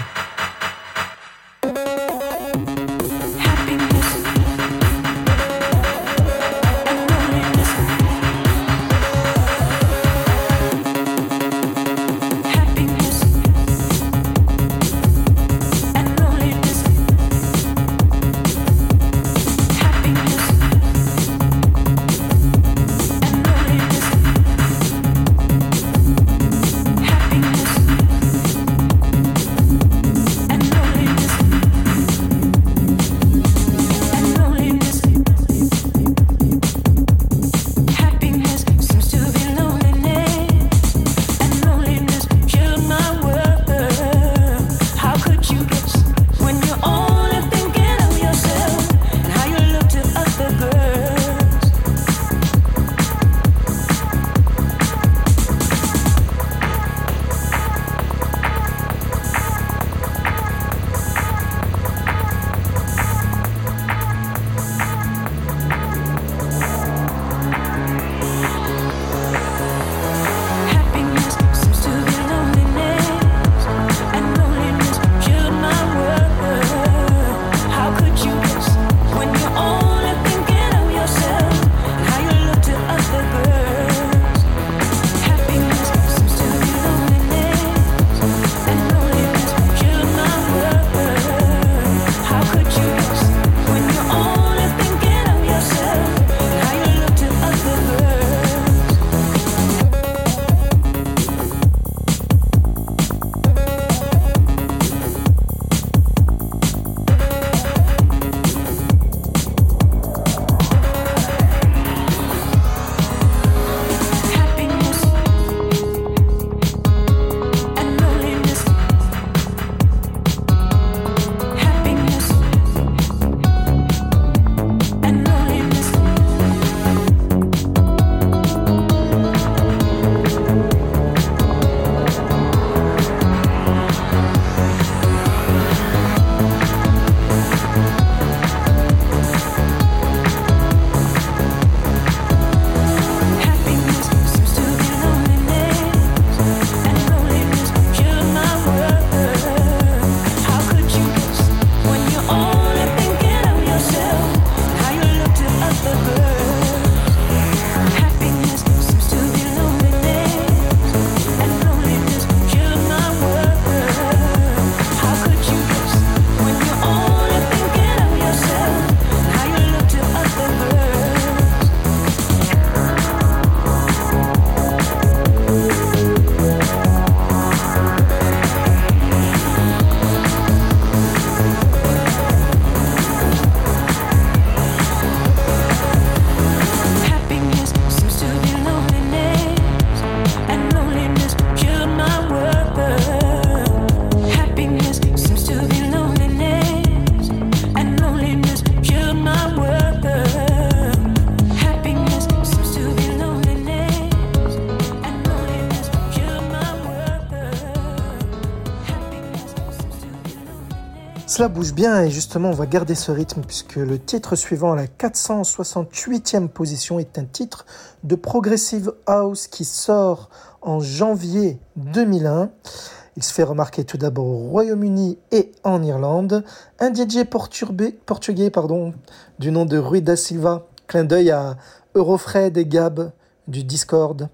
[SPEAKER 1] Cela bouge bien et justement on va garder ce rythme puisque le titre suivant à la 468e position est un titre de Progressive House qui sort en janvier 2001. Il se fait remarquer tout d'abord au Royaume-Uni et en Irlande. Un DJ portugais pardon, du nom de Rui da Silva, clin d'œil à Eurofred et Gab du Discord.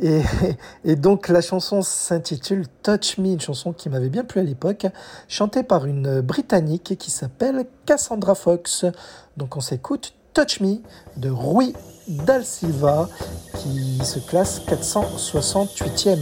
[SPEAKER 1] Et, donc la chanson s'intitule Touch Me, une chanson qui m'avait bien plu à l'époque, chantée par une Britannique qui s'appelle Cassandra Fox. Donc on s'écoute Touch Me de Rui Dal Silva qui se classe 468e.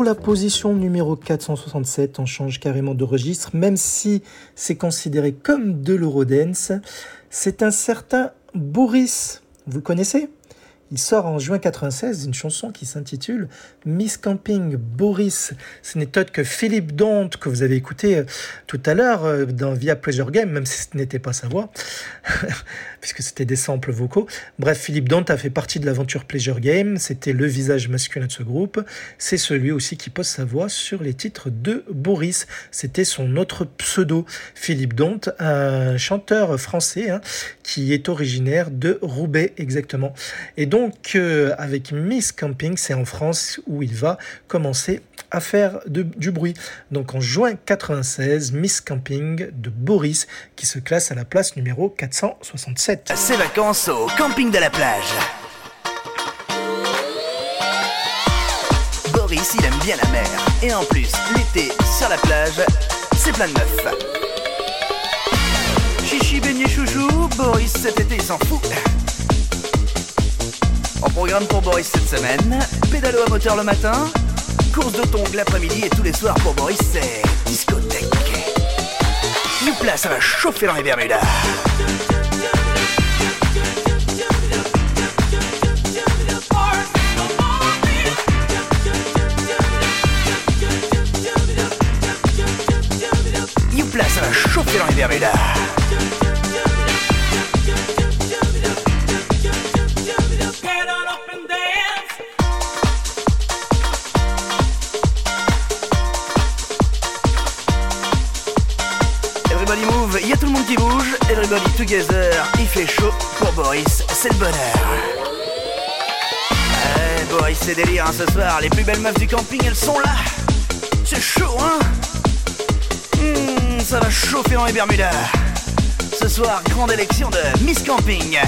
[SPEAKER 1] Pour la position numéro 467, on change carrément de registre, même si c'est considéré comme de l'Eurodance. C'est un certain Boris. Vous connaissez? Il sort en juin 96 une chanson qui s'intitule Miss Camping Boris. Ce n'est autre que Philippe Dont que vous avez écouté euh, tout à l'heure euh, dans Via Pleasure Game, même si ce n'était pas sa voix, des samples vocaux. Bref, Philippe Dont a fait partie de l'aventure Pleasure Game. C'était le visage masculin de ce groupe. C'est celui aussi qui pose sa voix sur les titres de Boris. C'était son autre pseudo, Philippe Dont, un chanteur français hein, qui est originaire de Roubaix exactement. Et donc, euh, avec Miss Camping, c'est en France où il va commencer à faire du bruit. Donc en juin 96, Miss Camping de Boris qui se classe à la place numéro 467.
[SPEAKER 26] Ses vacances au camping de la plage. Boris, il aime bien la mer. Et en plus, l'été, sur la plage, c'est plein de meufs. Chichi, beignet, chouchou, Boris, cet été, il s'en fout. En programme pour Boris cette semaine, pédalo à moteur le matin, course de tongs l'après-midi et tous les soirs pour Boris, c'est discothèque. Youpla, ça va chauffer dans les Bermudas. Youpla, ça va chauffer dans les Bermudas. Qui bouge. Everybody together, il fait chaud. Pour Boris, c'est le bonheur. Eh, Boris, c'est délire hein, ce soir. Les plus belles meufs du camping, elles sont là. C'est chaud, hein Hmm, Ça va chauffer dans les Bermudas. Ce soir, grande élection de Miss Camping.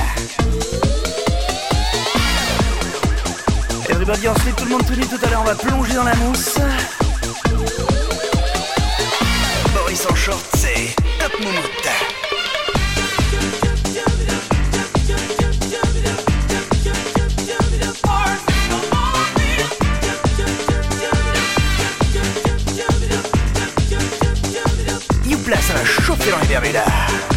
[SPEAKER 26] Everybody en slip, tout le monde tout nu tout à l'heure, on va plonger dans la mousse. Boris en short, c'est top moumoute. Youpla, ça va chauffer dans les Bermudas.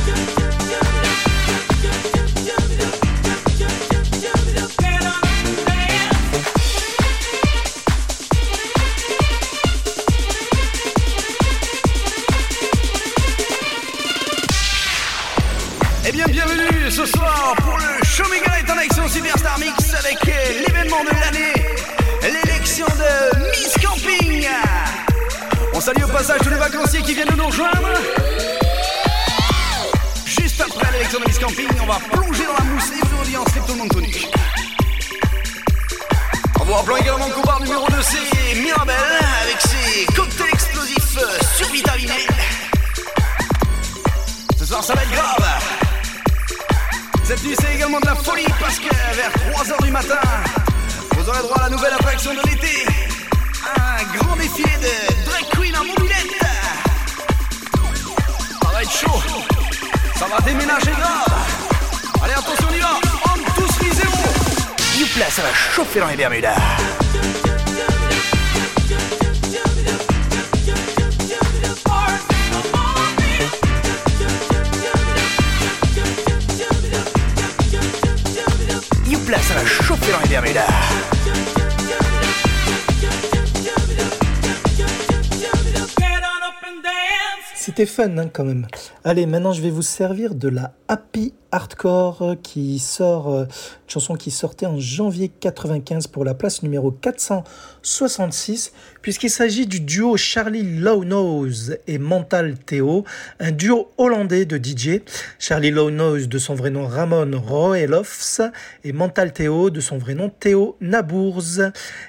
[SPEAKER 26] Passage tous les vacanciers qui viennent de nous rejoindre. Juste après l'élection de Miss Camping, on va plonger dans la mousse et vous audience et tout le monde nu. En vous rappelant également qu'au bar numéro 2 c'est Mirabelle avec ses cocktails explosifs euh, survitaminés. Ce soir ça va être grave. Cette nuit c'est également de la folie parce que vers 3h du matin, vous aurez droit à la nouvelle attraction de l'été. Un grand défilé de queen Ça va être chaud. Ça va déménager grave. Allez attention on y va. On tous zéros. Youpla, ça va chauffer dans les Bermudas. Youpla, ça va chauffer dans les Bermudas.
[SPEAKER 1] C'était fun hein, quand même. Allez, maintenant je vais vous servir de la Happy Hardcore euh, qui sort, euh, une chanson qui sortait en janvier 95 pour la place numéro 466, puisqu'il s'agit du duo Charlie Lownose et Mental Theo, un duo hollandais de DJ. Charlie Lownose de son vrai nom Ramon Roelofs et Mental Theo de son vrai nom Theo Nabours.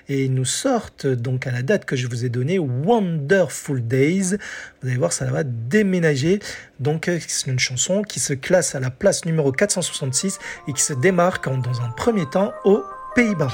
[SPEAKER 1] Et ils nous sortent donc à la date que je vous ai donnée Wonderful Days. Vous allez voir, ça va déménager. Donc euh, c'est une chanson qui se classe à la place numéro 466 et qui se démarque dans un premier temps aux Pays-Bas.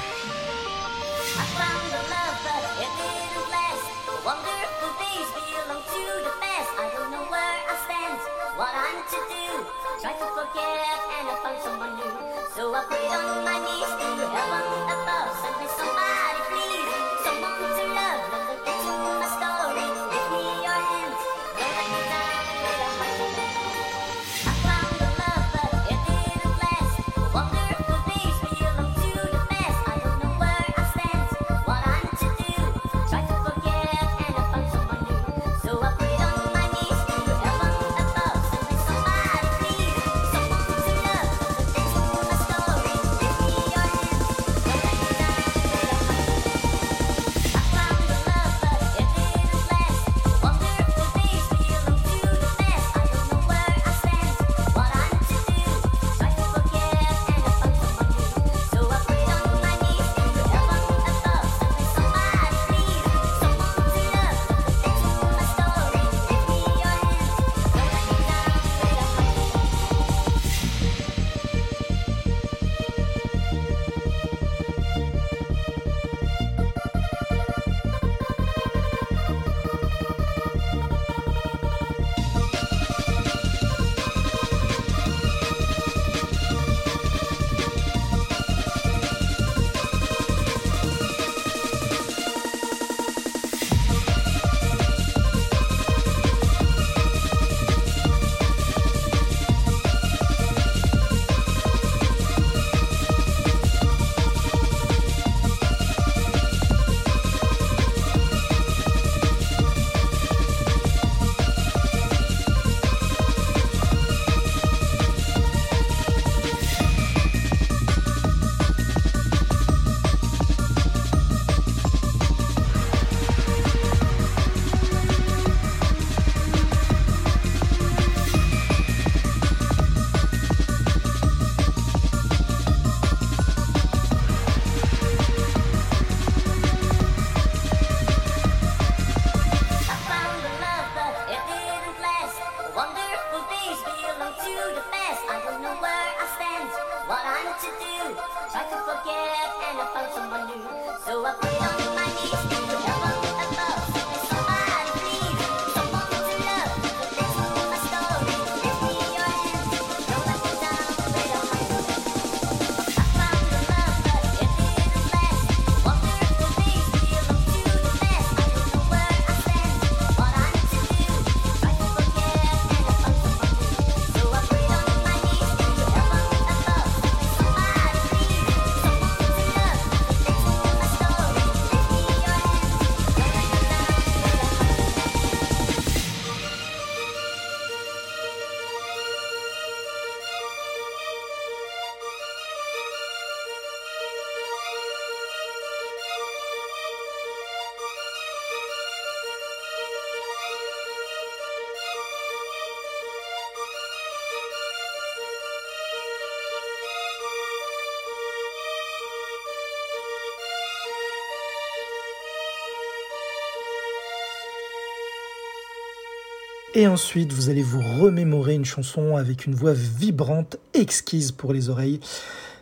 [SPEAKER 1] Et ensuite, vous allez vous remémorer une chanson avec une voix vibrante, exquise pour les oreilles.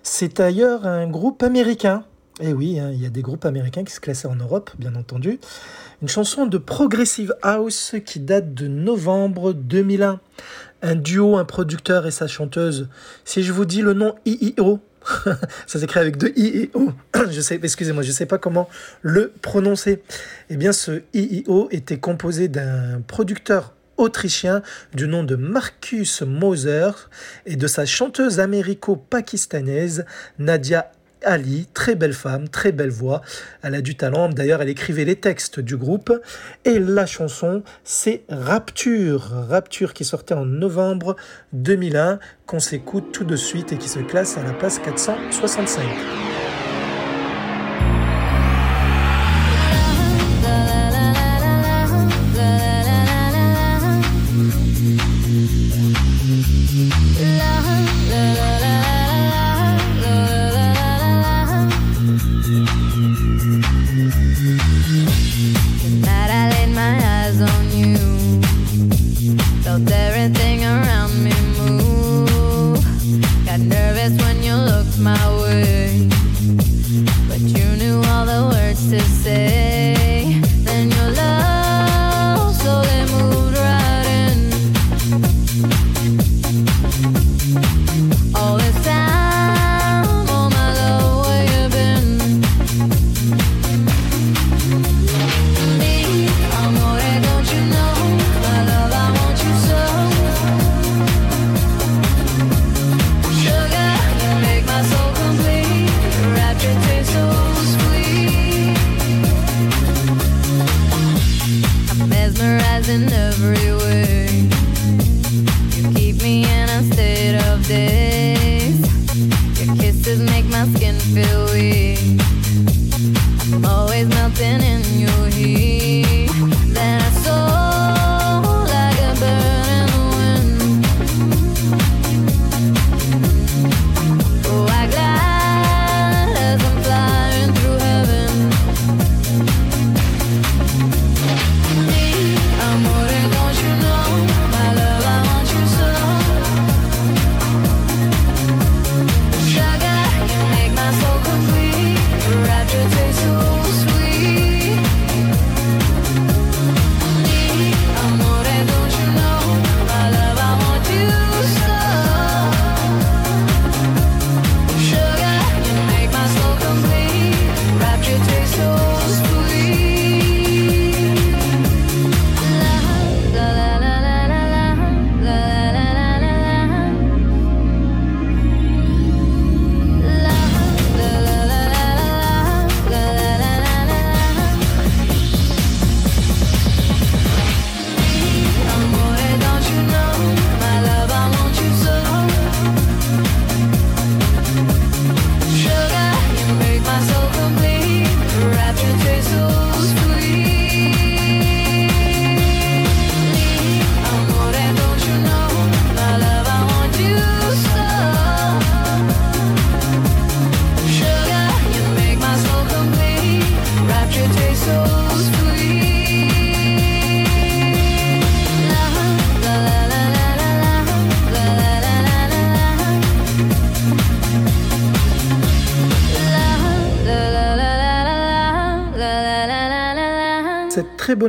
[SPEAKER 1] C'est ailleurs un groupe américain. Et oui, hein, il y a des groupes américains qui se classaient en Europe, bien entendu. Une chanson de Progressive House qui date de novembre 2001. Un duo, un producteur et sa chanteuse. Si je vous dis le nom IIO, ça s'écrit avec deux I et O. Je sais, excusez-moi, je ne sais pas comment le prononcer. Eh bien, ce IIO était composé d'un producteur autrichien du nom de Marcus Moser et de sa chanteuse américo-pakistanaise Nadia Ali, très belle femme, très belle voix. Elle a du talent. D'ailleurs, elle écrivait les textes du groupe. Et la chanson, c'est Rapture. Rapture qui sortait en novembre 2001, qu'on s'écoute tout de suite et qui se classe à la place 465.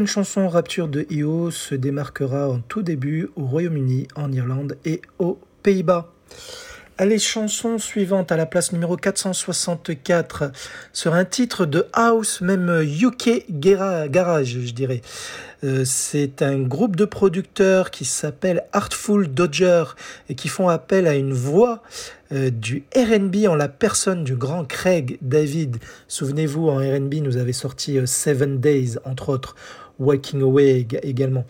[SPEAKER 1] Chanson Rapture de Io se démarquera en tout début au Royaume-Uni, en Irlande et aux Pays-Bas. Allez, chanson suivante à la place numéro 464 sur un titre de house, même UK Garage, je dirais. Euh, c'est un groupe de producteurs qui s'appelle Artful Dodger et qui font appel à une voix euh, du RB en la personne du grand Craig David. Souvenez-vous, en RB, nous avait sorti euh, Seven Days, entre autres, Walking Away ég- également.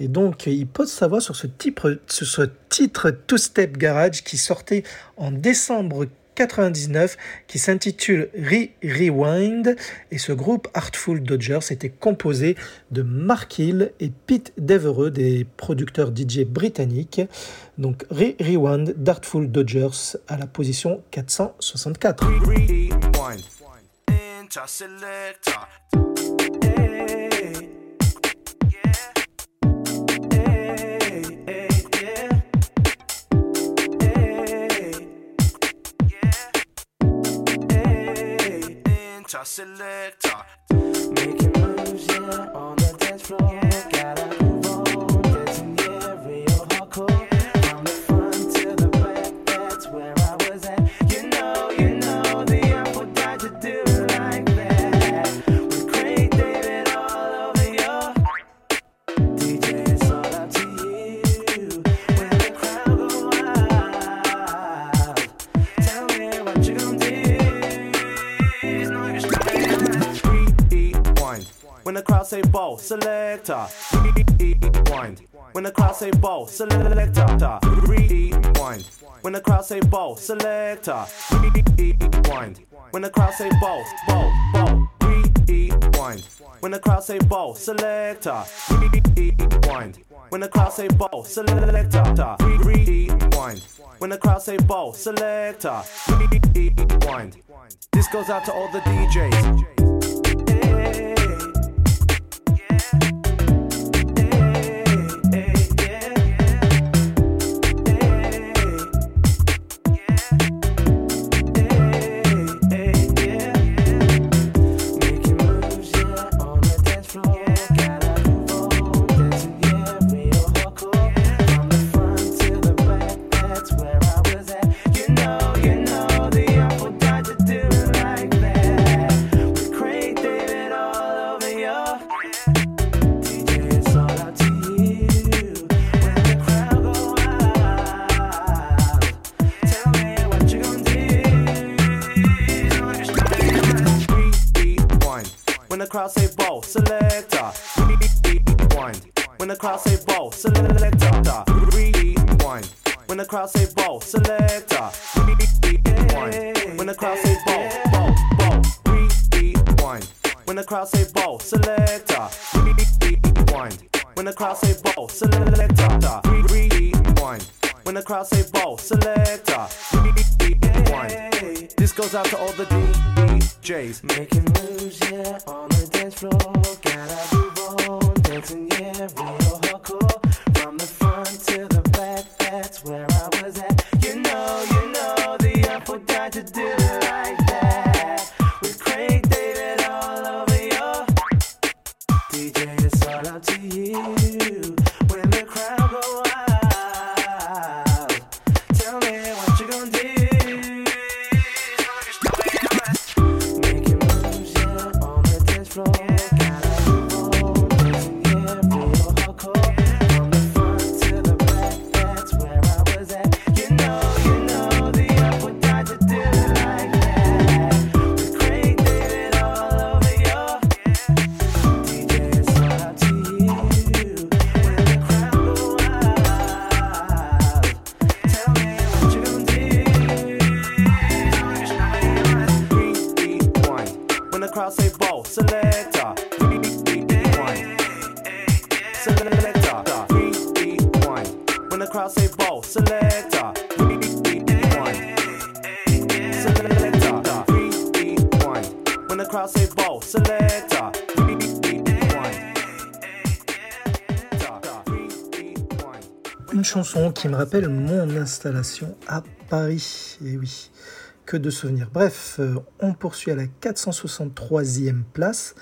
[SPEAKER 1] Et donc, il pose sa voix sur ce titre, sur ce titre Two Step Garage qui sortait en décembre 99, qui s'intitule Re Rewind. Et ce groupe Artful Dodgers était composé de Mark Hill et Pete Devereux, des producteurs DJ britanniques. Donc, Re Rewind d'Artful Dodgers à la position 464.
[SPEAKER 27] Rewind. Selector. Interselector. Making moves, yeah, ball, selector. Rewind. When the crowd say ball, selector. Rewind. When the crowd say ball, selector. Rewind. When the crowd say ball, ball, ball. Rewind. When the crowd say ball, selector. Rewind. When the crowd say ball, selector. Rewind. When the crowd say ball, selector. Rewind. This goes out to all the DJs.
[SPEAKER 1] qui me rappelle mon installation à Paris. Et oui, que de souvenirs. Bref, euh, on poursuit à la 463e place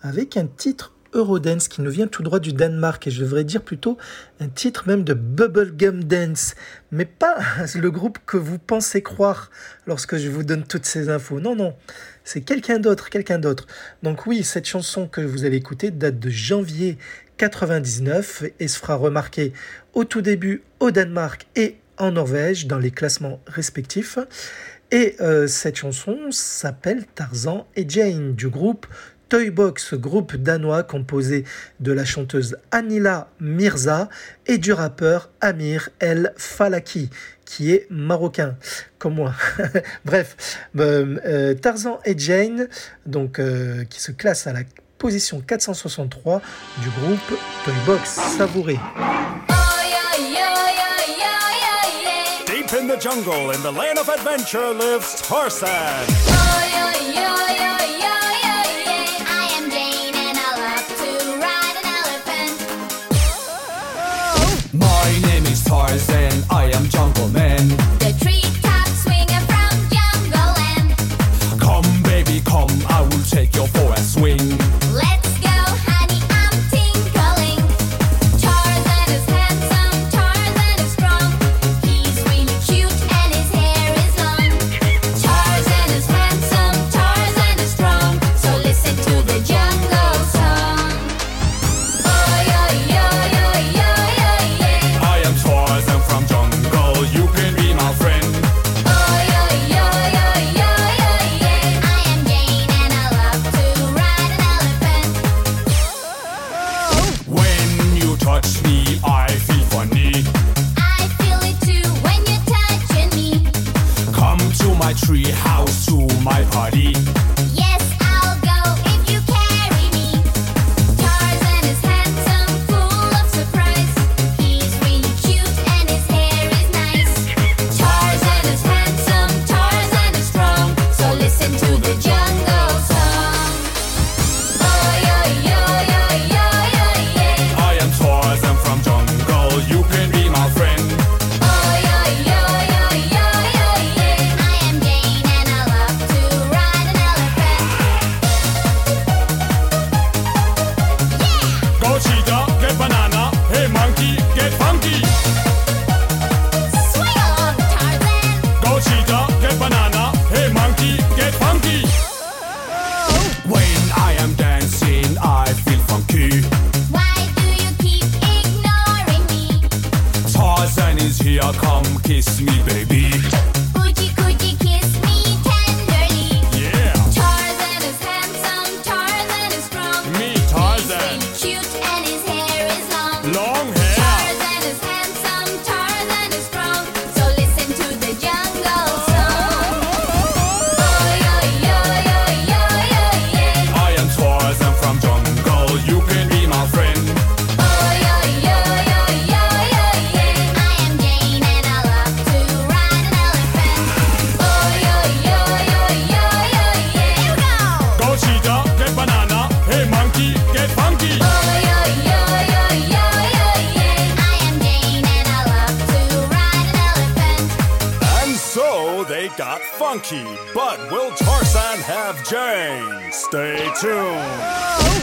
[SPEAKER 1] avec un titre Eurodance qui nous vient tout droit du Danemark et je devrais dire plutôt un titre même de Bubblegum Dance, mais pas le groupe que vous pensez croire lorsque je vous donne toutes ces infos. Non, non, c'est quelqu'un d'autre, quelqu'un d'autre. Donc oui, cette chanson que vous allez écouter date de janvier et se fera remarquer au tout début au Danemark et en Norvège dans les classements respectifs. Et euh, cette chanson s'appelle Tarzan et Jane du groupe Toybox, groupe danois composé de la chanteuse Anila Mirza et du rappeur Amir El Falaki, qui est marocain, comme moi. Bref, euh, euh, Tarzan et Jane, donc, qui se classent à la position 463 du groupe Toybox Savouré.
[SPEAKER 28] Deep in the jungle, in the land of adventure, lives Tarzan.
[SPEAKER 3] Tarzan, Jungle Man.
[SPEAKER 29] Jungle
[SPEAKER 3] swing. tree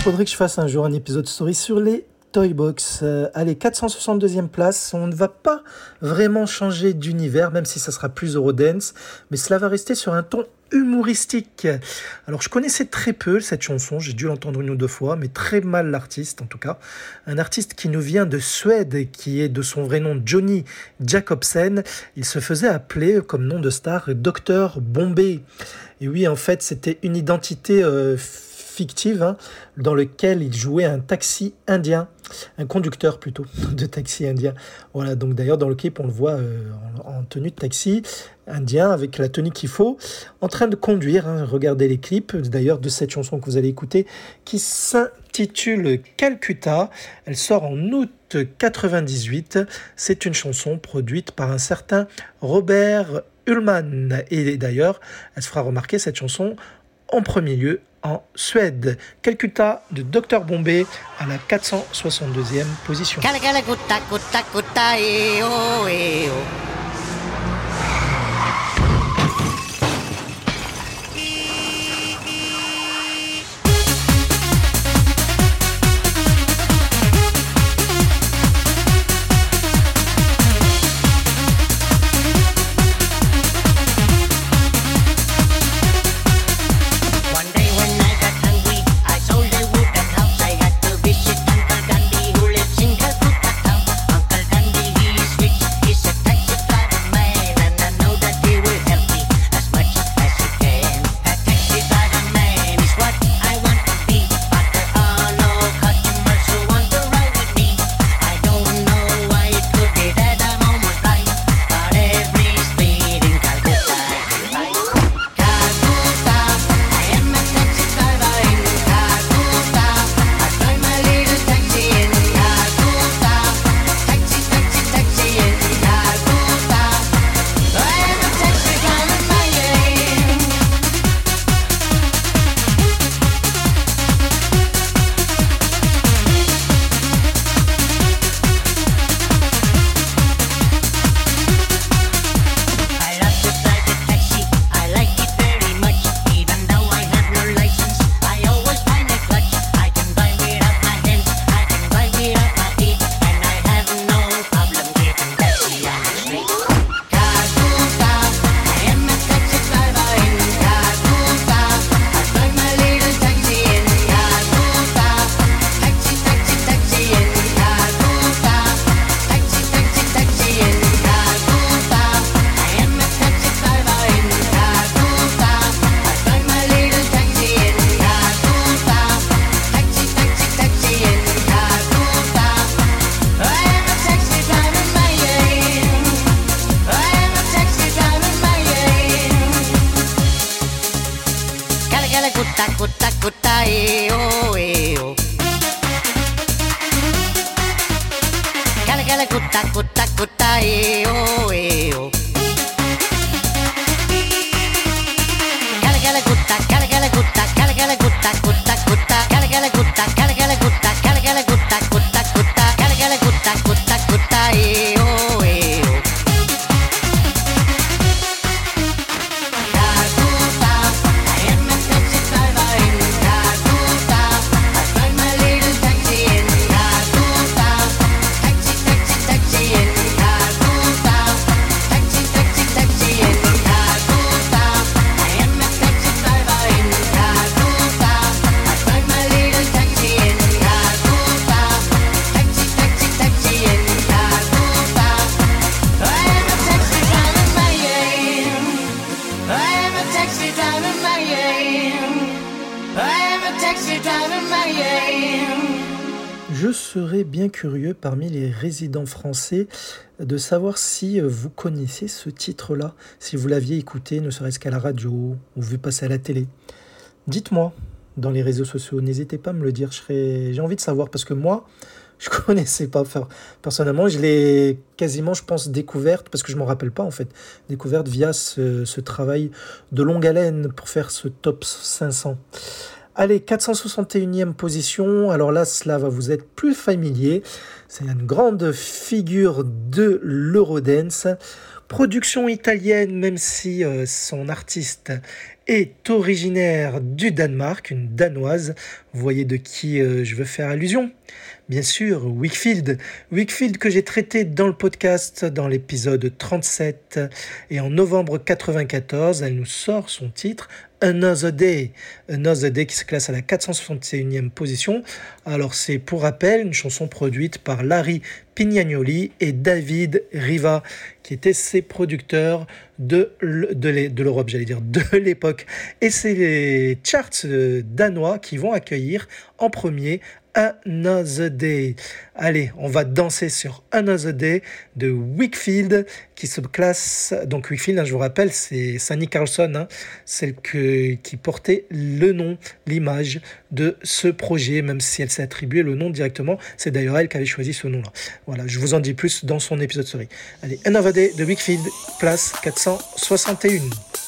[SPEAKER 30] Faudrait que je fasse un jour un épisode story sur les Toy Box. Euh, allez, 462e place. On ne va pas vraiment changer d'univers, même si ça sera plus Eurodance, mais cela va rester sur un ton humoristique. Alors, je connaissais très peu cette chanson, j'ai dû l'entendre une ou deux fois, mais très mal l'artiste en tout cas. Un artiste qui nous vient de Suède, qui est de son vrai nom Johnny Jacobsen. Il se faisait appeler comme nom de star Dr Bombay. Et oui, en fait, c'était une identité euh, fictive hein, dans lequel il jouait un taxi indien, un conducteur plutôt de taxi indien. Voilà, donc d'ailleurs dans le clip on le voit euh, en, en tenue de taxi indien avec la tenue qu'il faut, en train de conduire. hein. Regardez les clips d'ailleurs de cette chanson que vous allez écouter qui s'intitule Calcutta. Elle sort en août 98. C'est une chanson produite par un certain Robert Ullman. Et d'ailleurs, elle se fera remarquer cette chanson en premier lieu en Suède. Calcutta de Dr Bombay à la 462e position. Français de savoir si euh, vous connaissez ce titre-là, si vous l'aviez écouté, ne serait-ce qu'à la radio ou vu passer à la télé. Dites-moi dans les réseaux sociaux, n'hésitez pas à me le dire, j'ai envie de savoir parce que moi, je connaissais pas. Personnellement, je l'ai quasiment, je pense, découverte, parce que je m'en rappelle pas en fait, découverte via ce, ce travail de longue haleine pour faire ce top 500. Allez, 461e position. Alors là, cela va vous être plus familier. C'est une grande figure de l'Eurodance.
[SPEAKER 1] Production italienne, même si euh, son artiste est originaire du Danemark, une danoise. Vous voyez de qui euh, je veux faire allusion Bien sûr, Wickfield. Wickfield que j'ai traité dans le podcast dans l'épisode 37 et en novembre 94, elle nous sort son titre Another Day. Another Day qui se classe à la 461e position. Alors c'est pour rappel une chanson produite par Larry Pignanoli et David Riva qui étaient ses producteurs de, de l'Europe, j'allais dire, de l'époque. Et c'est les charts euh, danois qui vont accueillir en premier Another Day. Allez, on va danser sur Another Day de Wickfield qui se classe. Donc Wickfield, hein, je vous rappelle, c'est Sandy Carlson, hein, celle qui portait le nom, l'image de ce projet, même si elle s'est attribué le nom directement. C'est d'ailleurs elle qui avait choisi ce nom-là. Voilà, je vous en dis plus dans son épisode story. Allez, Another Day de Wickfield, place 461.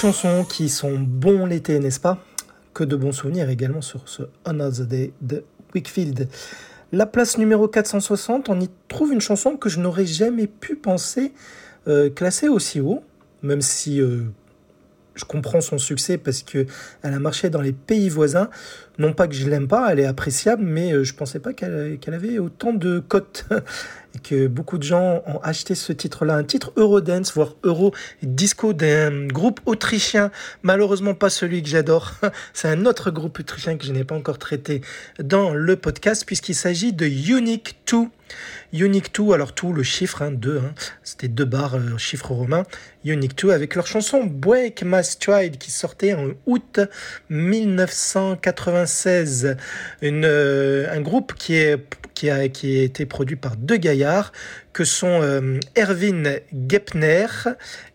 [SPEAKER 1] Chansons qui sont bons l'été, n'est-ce pas? Que de bons souvenirs également sur ce Another Day de Wickfield. La place numéro 460, on y trouve une chanson que je n'aurais jamais pu penser euh, classer aussi haut, même si euh, je comprends son succès parce que elle a marché dans les pays voisins. Non pas que je l'aime pas, elle est appréciable, mais euh, je pensais pas qu'elle qu'elle avait autant de cotes que beaucoup de gens ont acheté ce titre-là, un titre Eurodance, voire Euro Disco d'un groupe autrichien, malheureusement pas celui que j'adore. C'est un autre groupe autrichien que je n'ai pas encore traité dans le podcast puisqu'il s'agit de Unique 2. Unique 2, alors tout le chiffre, 2, hein, c'était deux barres, euh, chiffre romain. Unique 2 avec leur chanson Break My Stride qui sortait en août 1996. Une, euh, un groupe qui a été produit par deux gaillards que sont euh, Erwin Gepner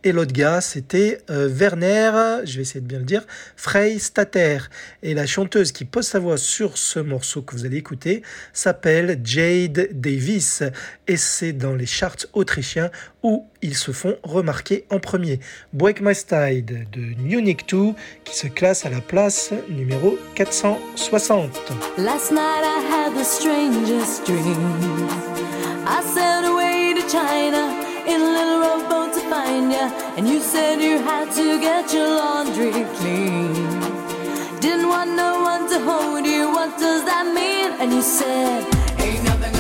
[SPEAKER 1] et l'autre gars c'était euh, Werner, je vais essayer de bien le dire, Freistatter. Et la chanteuse qui pose sa voix sur ce morceau que vous allez écouter s'appelle Jade Davis et c'est dans les charts autrichiens où ils se font remarquer en premier. Break My Stride de Munich 2 qui se classe à la place numéro 460.
[SPEAKER 11] Last night I had the strangest dream. I sailed away China in a little rowboat to find you, and you said you had to get your laundry clean. Didn't want no one to hold you. What does that mean? And you said, Ain't nothing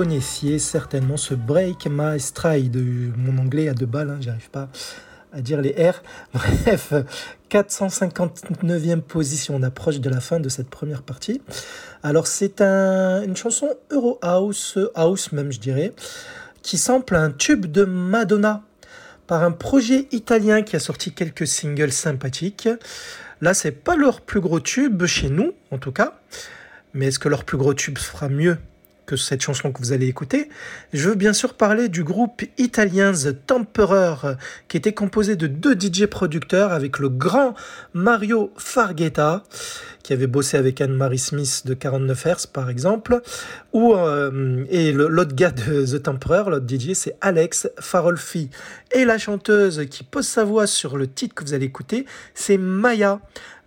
[SPEAKER 1] connaissiez certainement ce Break My Stride. Mon anglais a deux balles, hein, j'arrive pas à dire les R. Bref, 459e position. On approche de la fin de cette première partie. Alors, c'est un- une chanson Euro House, House même, je dirais, qui sample un tube de Madonna par un projet italien qui a sorti quelques singles sympathiques. Là, c'est pas leur plus gros tube chez nous, en tout cas. Mais est-ce que leur plus gros tube fera mieux cette chanson que vous allez écouter, je veux bien sûr parler du groupe italien The Temperer, qui était composé de deux DJ producteurs avec le grand Mario Farghetta, qui avait bossé avec Anne-Marie Smith de 49 Hz par exemple, ou, euh, et l'autre gars de The Temperer, l'autre DJ, c'est Alex Farolfi. Et la chanteuse qui pose sa voix sur le titre que vous allez écouter, c'est Maya,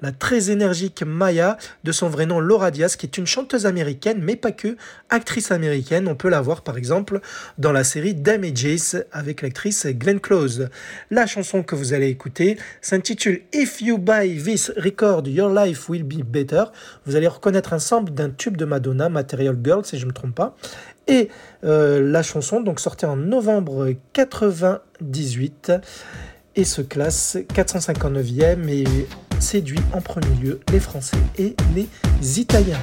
[SPEAKER 1] la très énergique Maya, de son vrai nom Laura Diaz, qui est une chanteuse américaine, mais pas que, actrice américaine. On peut la voir par exemple dans la série Damages avec l'actrice Glenn Close. La chanson que vous allez écouter s'intitule If You Buy This Record, Your Life Will Be Better. Vous allez reconnaître un sample d'un tube de Madonna, Material Girl, si je ne me trompe pas. Et euh, la chanson, donc sortie en novembre 98, et se classe 459e et séduit en premier lieu les Français et les Italiens.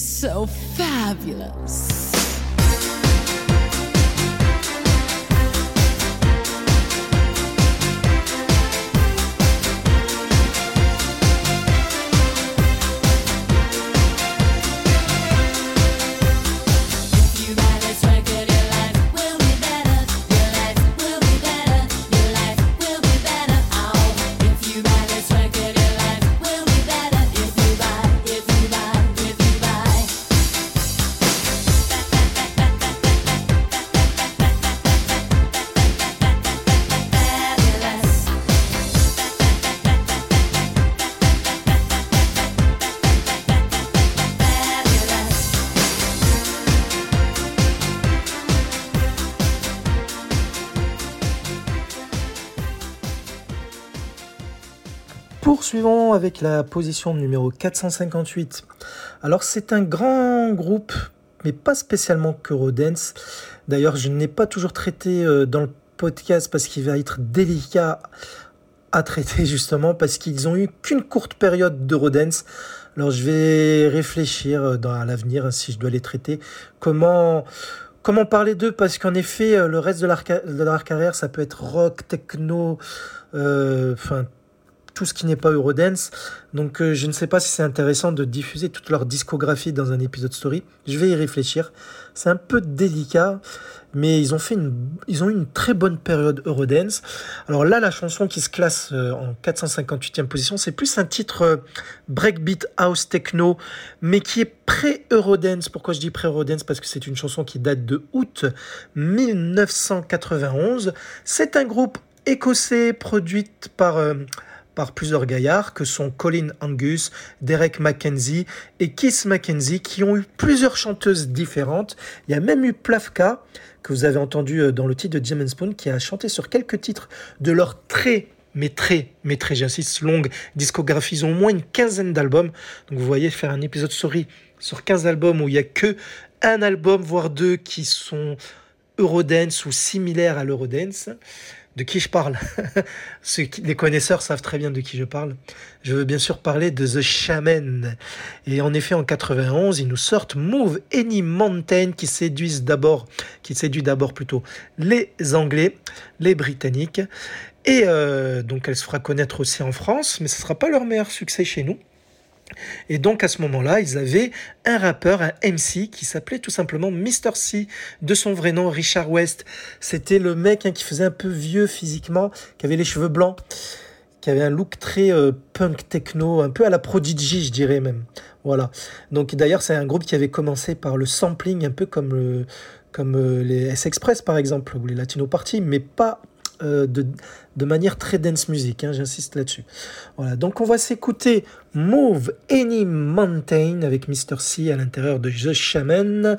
[SPEAKER 11] Life
[SPEAKER 1] Avec la position numéro 458. Alors c'est un grand groupe, mais pas spécialement que Eurodance. D'ailleurs, je n'ai pas toujours traité euh, dans le podcast parce qu'il va être délicat à traiter justement parce qu'ils ont eu qu'une courte période d'Eurodance. Alors je vais réfléchir euh, dans, à l'avenir hein, si je dois les traiter. Comment comment parler d'eux? Parce qu'en effet euh, le reste de leur, ca- de leur carrière ça peut être rock, techno, enfin tout ce qui n'est pas Eurodance. Donc euh, je ne sais pas si c'est intéressant de diffuser toute leur discographie dans un épisode story. Je vais y réfléchir. C'est un peu délicat, mais ils ont fait une, ils ont eu une très bonne période Eurodance. Alors là, la chanson qui se classe euh, en 458e position, c'est plus un titre euh, breakbeat house techno, mais qui est pré-Eurodance. Pourquoi je dis pré-Eurodance? Parce que c'est une chanson qui date de août 1991. C'est un groupe écossais produite par par plusieurs gaillards que sont Colin Angus, Derek Mackenzie et Kiss Mackenzie qui ont eu plusieurs chanteuses différentes. Il y a même eu Plavka que vous avez entendu euh, dans le titre de Diamond Spoon qui a chanté sur quelques titres de leur très mais très, mais très, j'insiste, longue discographie. Ils ont au moins une quinzaine d'albums. Donc vous voyez, faire un épisode story sur 15 albums où il n'y a que un album, voire deux, qui sont Eurodance ou similaires à l'Eurodance. De qui je parle Les connaisseurs savent très bien de qui je parle. Je veux bien sûr parler de The Shaman. Et en effet, en 91, ils nous sortent Move Any Mountain qui séduisent d'abord, qui séduit d'abord plutôt les Anglais, les Britanniques. Et euh, donc elle se fera connaître aussi en France, mais ce ne sera pas leur meilleur succès chez nous. Et donc à ce moment-là, ils avaient un rappeur, un MC, qui s'appelait tout simplement Mr. C, de son vrai nom Richard West. C'était le mec hein, qui faisait un peu vieux physiquement, qui avait les cheveux blancs, qui avait un look très euh, punk techno, un peu à la Prodigy, je dirais même. Voilà. Donc d'ailleurs, c'est un groupe qui avait commencé par le sampling, un peu comme, le- comme euh, les S-Express par exemple, ou les Latino Party, mais pas euh, de, manière très dance music, hein, j'insiste là-dessus. Voilà, donc on va s'écouter Move Any Mountain avec Mr. C à l'intérieur de The Shaman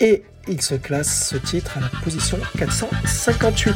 [SPEAKER 1] et il se classe ce titre à la position 458.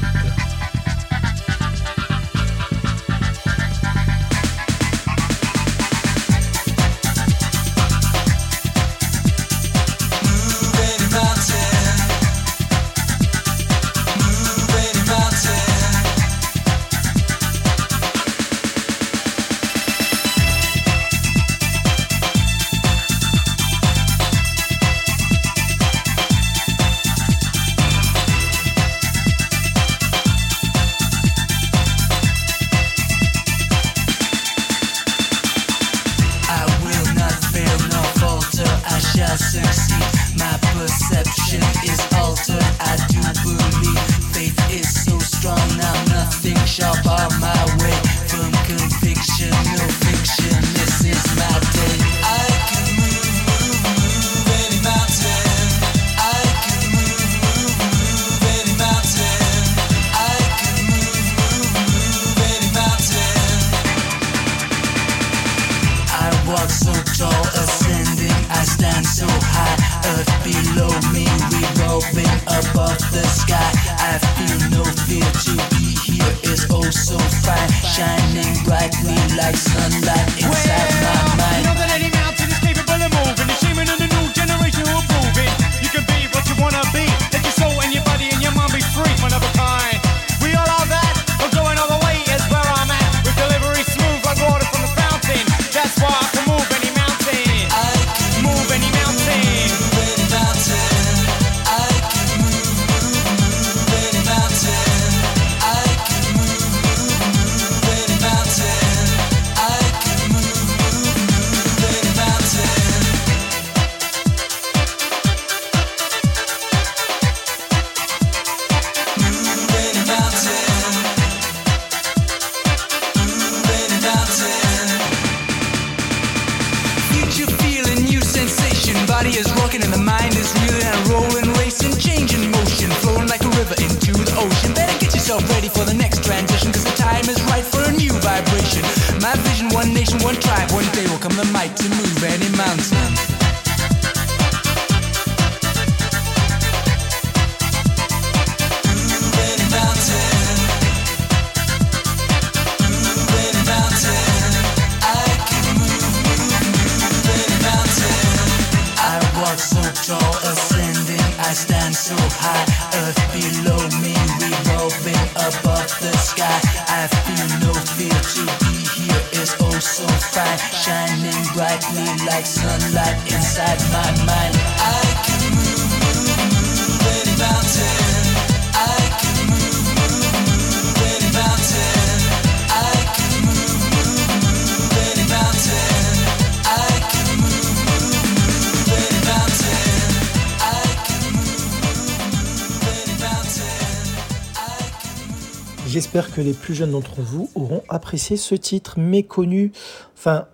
[SPEAKER 1] Les plus jeunes d'entre vous auront apprécié ce titre méconnu, enfin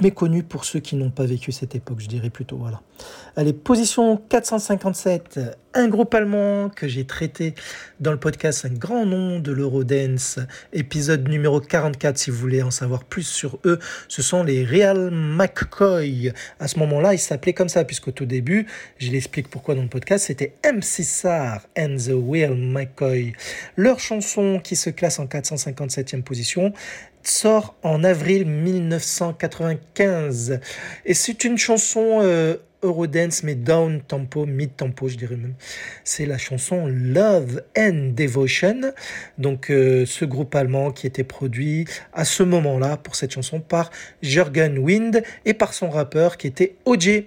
[SPEAKER 1] méconnu pour ceux qui n'ont pas vécu cette époque, je dirais plutôt. Voilà. Allez, position 457, un groupe allemand que j'ai traité dans le podcast, un grand nom de l'Eurodance, épisode numéro 44 si vous voulez en savoir plus sur eux, ce sont les Real McCoy. À ce moment-là, ils s'appelaient comme ça, puisqu'au tout début, je l'explique pourquoi dans le podcast, c'était MC Sar and the Real McCoy. Leur chanson qui se classe en 457e position sort en avril 1995 et c'est une chanson euh, Eurodance mais down tempo, mid tempo je dirais même. C'est la chanson Love and Devotion. Donc euh, ce groupe allemand qui était produit à ce moment-là pour cette chanson par Jürgen Wind et par son rappeur qui était OJ.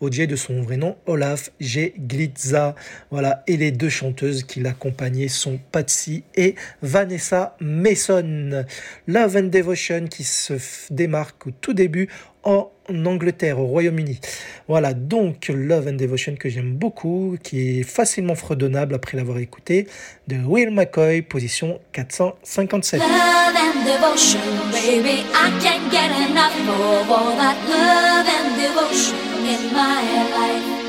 [SPEAKER 1] OJ de son vrai nom, Olaf G. Glitza. Voilà, et les deux chanteuses qui l'accompagnaient sont Patsy et Vanessa Mason. Love and Devotion qui se démarque au tout début en Angleterre, au Royaume-Uni. Voilà, donc Love and Devotion que j'aime beaucoup, qui est facilement fredonnable après l'avoir écouté, de Will McCoy, position 457.
[SPEAKER 11] Love and devotion, baby, I can't get enough of all that love and devotion in my life.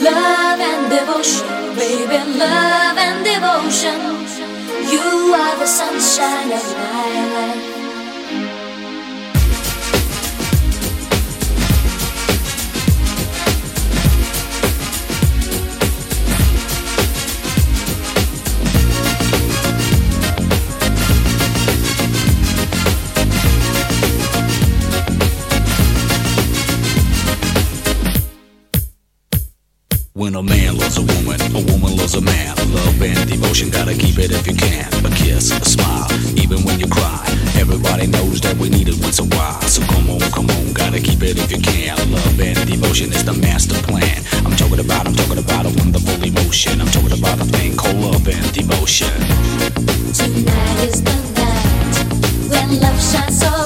[SPEAKER 11] Love and devotion, baby, love and devotion. You are the sunshine of my life.
[SPEAKER 31] When a man loves a woman, a woman loves a man. Love and devotion, gotta keep it if you can. A kiss, a smile, even when you cry. Everybody knows that we need it once a while. So come on, come on, gotta keep it if you can. Love and devotion is the master plan. I'm talking about, I'm talking about a wonderful emotion. I'm talking about a thing called love and devotion.
[SPEAKER 11] Tonight is the night when love shines so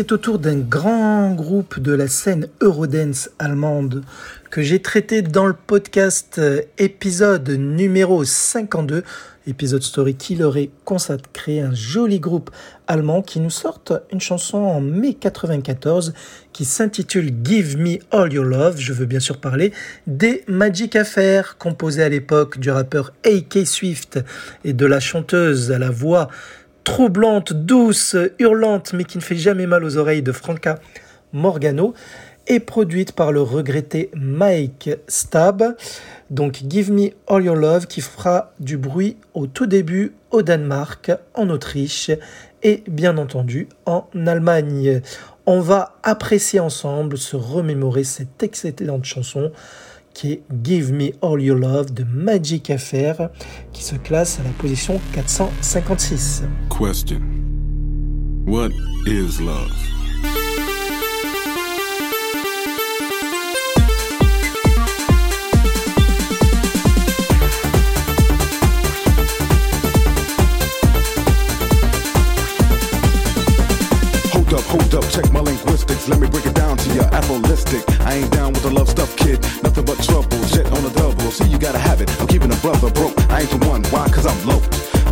[SPEAKER 1] c'est au tour d'un grand groupe de la scène Eurodance allemande que j'ai traité dans le podcast euh, épisode numéro 52, épisode story qui leur est consacré, un joli groupe allemand qui nous sortent une chanson en mai 94 qui s'intitule Give Me All Your Love. Je veux bien sûr parler des Magic Affair, composés à l'époque du rappeur A.K. Swift et de la chanteuse à la voix troublante, douce, hurlante, mais qui ne fait jamais mal aux oreilles de Franca Morgano, et produite par le regretté Mike Stab. Donc Give Me All Your Love qui fera du bruit au tout début au Danemark, en Autriche et bien entendu en Allemagne. On va apprécier ensemble, se remémorer cette excellente chanson qui est Give Me All Your Love de Magic Affair qui se classe à la position 456.
[SPEAKER 32] Question What is love?
[SPEAKER 28] Hold up, hold up, check my linguistics. Let me break it down to you. Apholistic. I ain't down with the love stuff, kid. Nothing but trouble. Shit on the double. See, you gotta have it. I'm keeping a brother broke. I ain't the one. Why? Cause I'm low.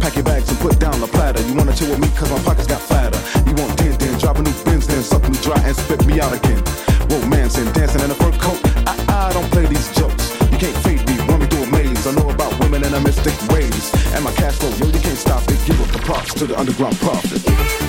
[SPEAKER 28] Pack your bags and put down the platter. You wanna chill with me cause my pockets got fatter. You want 10 then drop a new Benz then me dry and spit me out again. Romancing, dancing in a fur coat. I, I don't play these jokes. You can't fade me, run me through a maze. I know about women and a mystic ways. And my cash flow, yo, you can't stop it. Give up the props to the underground prophet.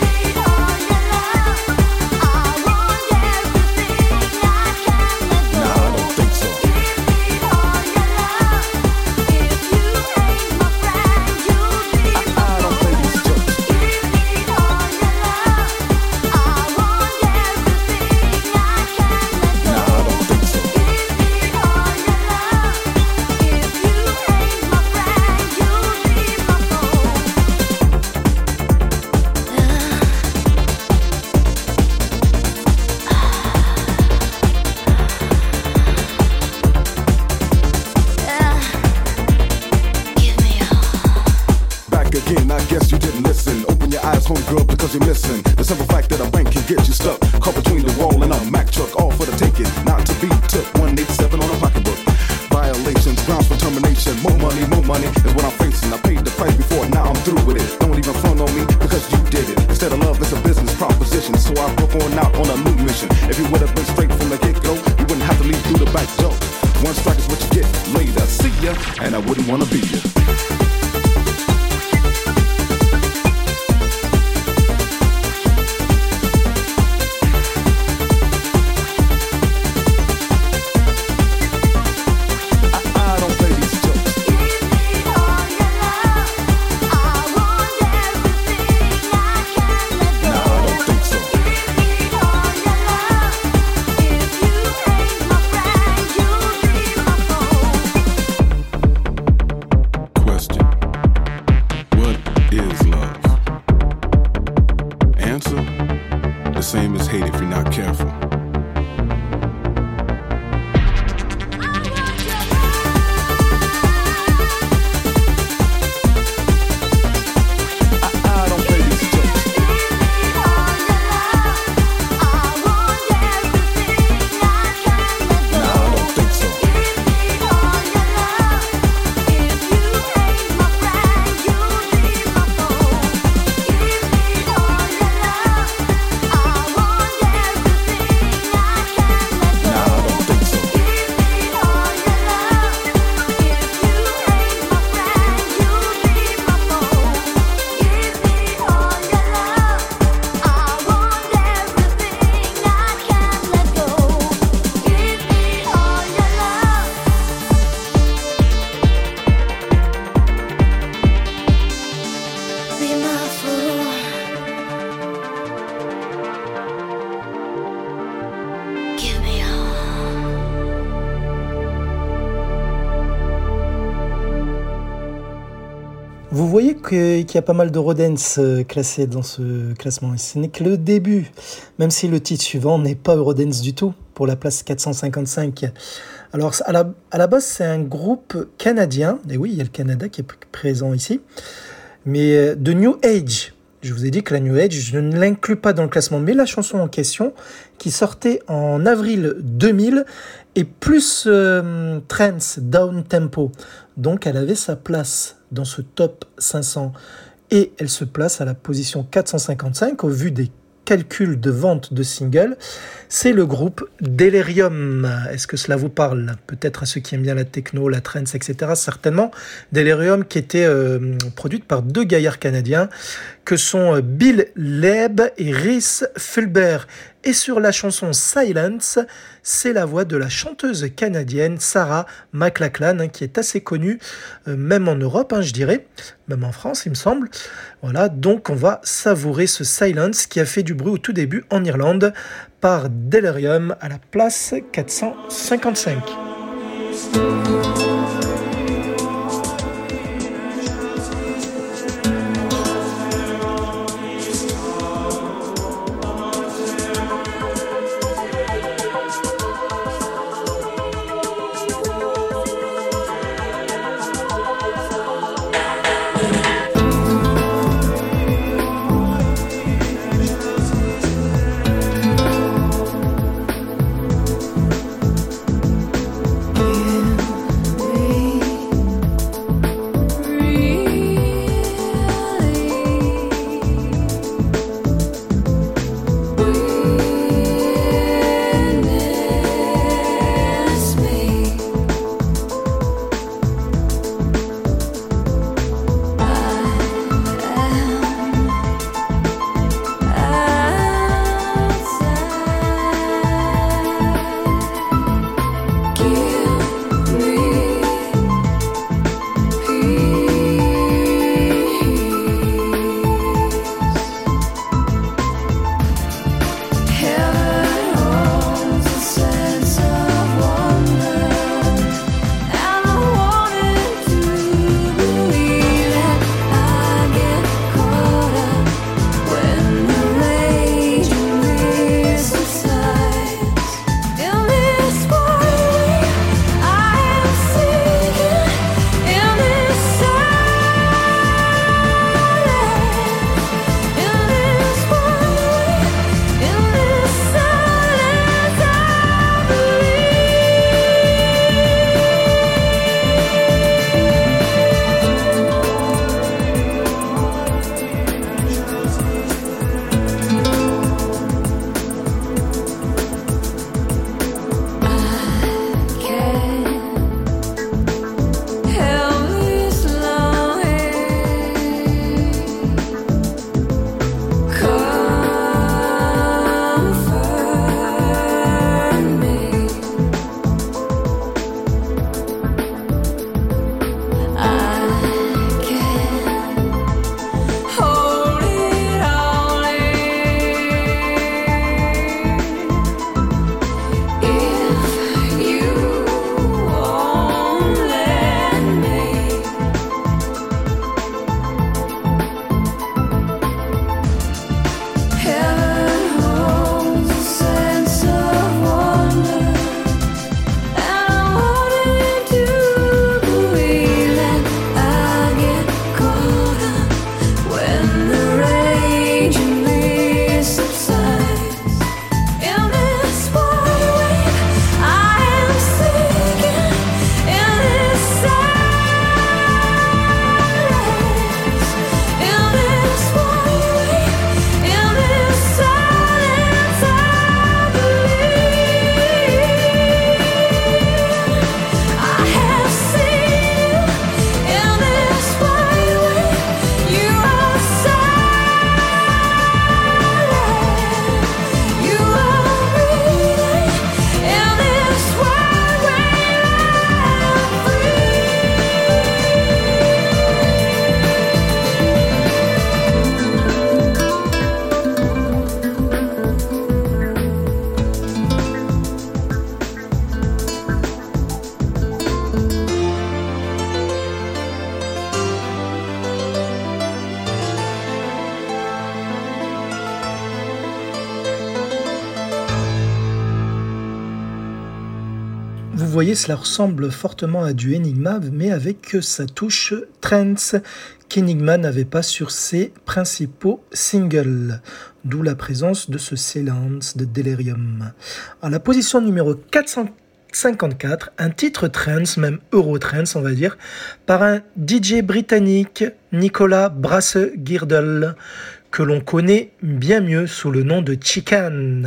[SPEAKER 28] Because you're missing. The simple fact that a bank can get you stuck. Caught between the wall and a Mack truck, all for the taking. Not to be took 187 on a pocketbook. Violations, grounds for termination. More money, more money is what I'm facing. I paid the price before, now I'm through with it. Don't even front on me because you did it. Instead of love, it's a business proposition. So I broke on out on a new mission. If you would have been straight from the get go, you wouldn't have to leave through the back door. One strike is what you get later. See ya, and I wouldn't wanna be ya.
[SPEAKER 1] Qu'il y a pas mal de Eurodance euh, classés dans ce classement. Et ce n'est que le début, même si le titre suivant n'est pas Eurodance du tout, pour la place 455. Alors, à la, à la base, c'est un groupe canadien, et oui, il y a le Canada qui est présent ici, mais euh, de New Age. Je vous ai dit que la New Age, je ne l'inclus pas dans le classement, mais la chanson en question, qui sortait en avril 2000, est plus euh, trance, down tempo. Donc elle avait sa place dans ce top 500 et elle se place à la position 455 au vu des calculs de vente de singles. C'est le groupe Delirium. Est-ce que cela vous parle? Peut-être à ceux qui aiment bien la techno, la trance, etc. Certainement. Delirium qui était euh, produite par deux gaillards canadiens que sont euh, Bill Leib et Rhys Fulbert. Et sur la chanson Silence, c'est la voix de la chanteuse canadienne Sarah McLachlan, hein, qui est assez connue, euh, même en Europe, hein, je dirais, même en France, il me semble. Voilà, donc on va savourer ce Silence qui a fait du bruit au tout début en Irlande par Delirium à la place 455. Voyez, cela ressemble fortement à du Enigma, mais avec sa touche trance qu'Enigma n'avait pas sur ses principaux singles, d'où la présence de ce silence de Delirium. À la position numéro 454, un titre trance, même Eurotrance on va dire, par un DJ britannique, Nicolas Brasse-Girdle, que l'on connaît bien mieux sous le nom de Chican.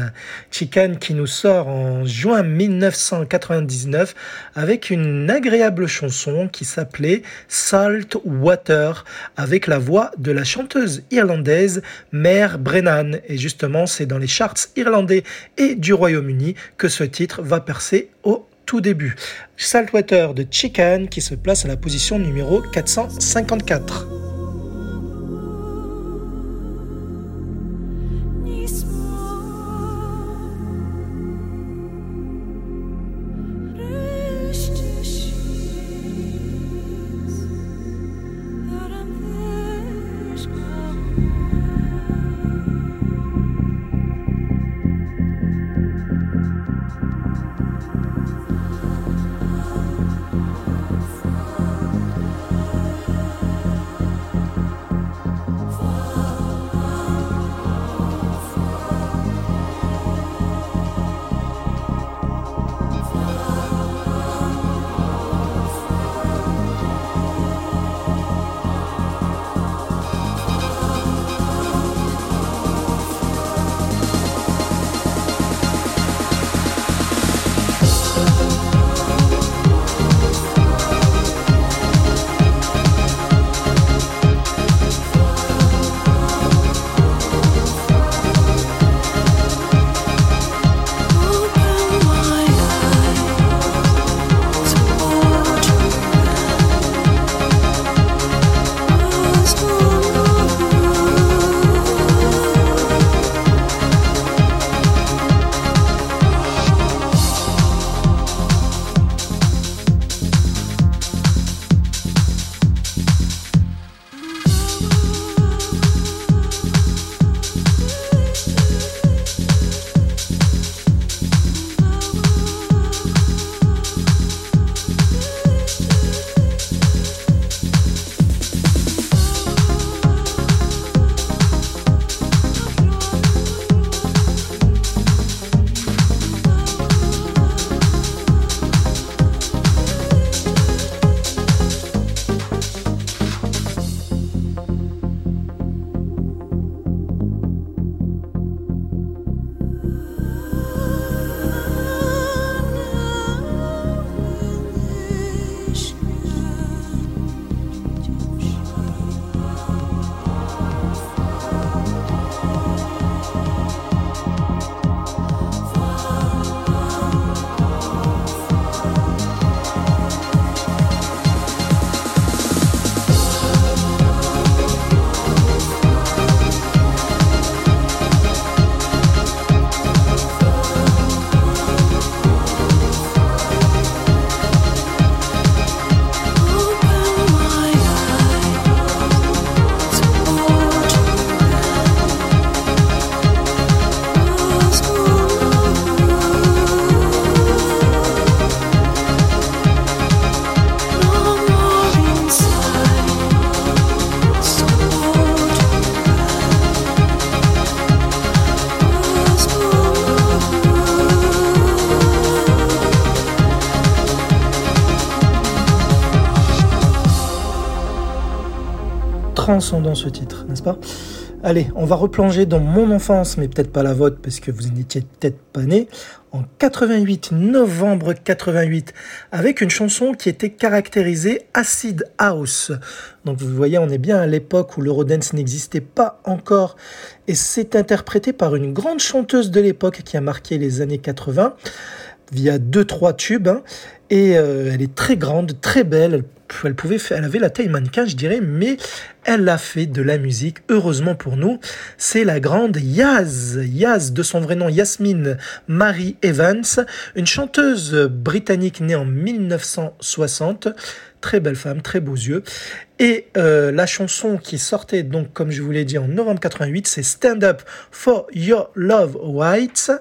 [SPEAKER 1] Chican qui nous sort en juin 1999 avec une agréable chanson qui s'appelait Salt Water avec la voix de la chanteuse irlandaise Mère Brennan. Et justement, c'est dans les charts irlandais et du Royaume-Uni que ce titre va percer au tout début. Saltwater de Chican qui se place à la position numéro 454. Transcendant ce titre, n'est-ce pas? Allez, on va replonger dans mon enfance, mais peut-être pas la vôtre, parce que vous n'étiez peut-être pas né, en 88, novembre 88, avec une chanson qui était caractérisée Acid House. Donc vous voyez, on est bien à l'époque où l'Eurodance n'existait pas encore, et c'est interprété par une grande chanteuse de l'époque qui a marqué les années 80, via deux trois tubes, hein. Et euh, elle est très grande, très belle, elle
[SPEAKER 3] pouvait elle avait la taille mannequin, je dirais, mais elle a fait de la musique, heureusement pour nous. C'est la grande Yaz, Yaz de son vrai nom Yasmine Marie Evans, une chanteuse britannique née en 1960. Très belle femme, très beaux yeux. Et euh, la chanson qui sortait donc, comme je vous l'ai dit, en novembre 88, c'est Stand Up for Your Love Whites.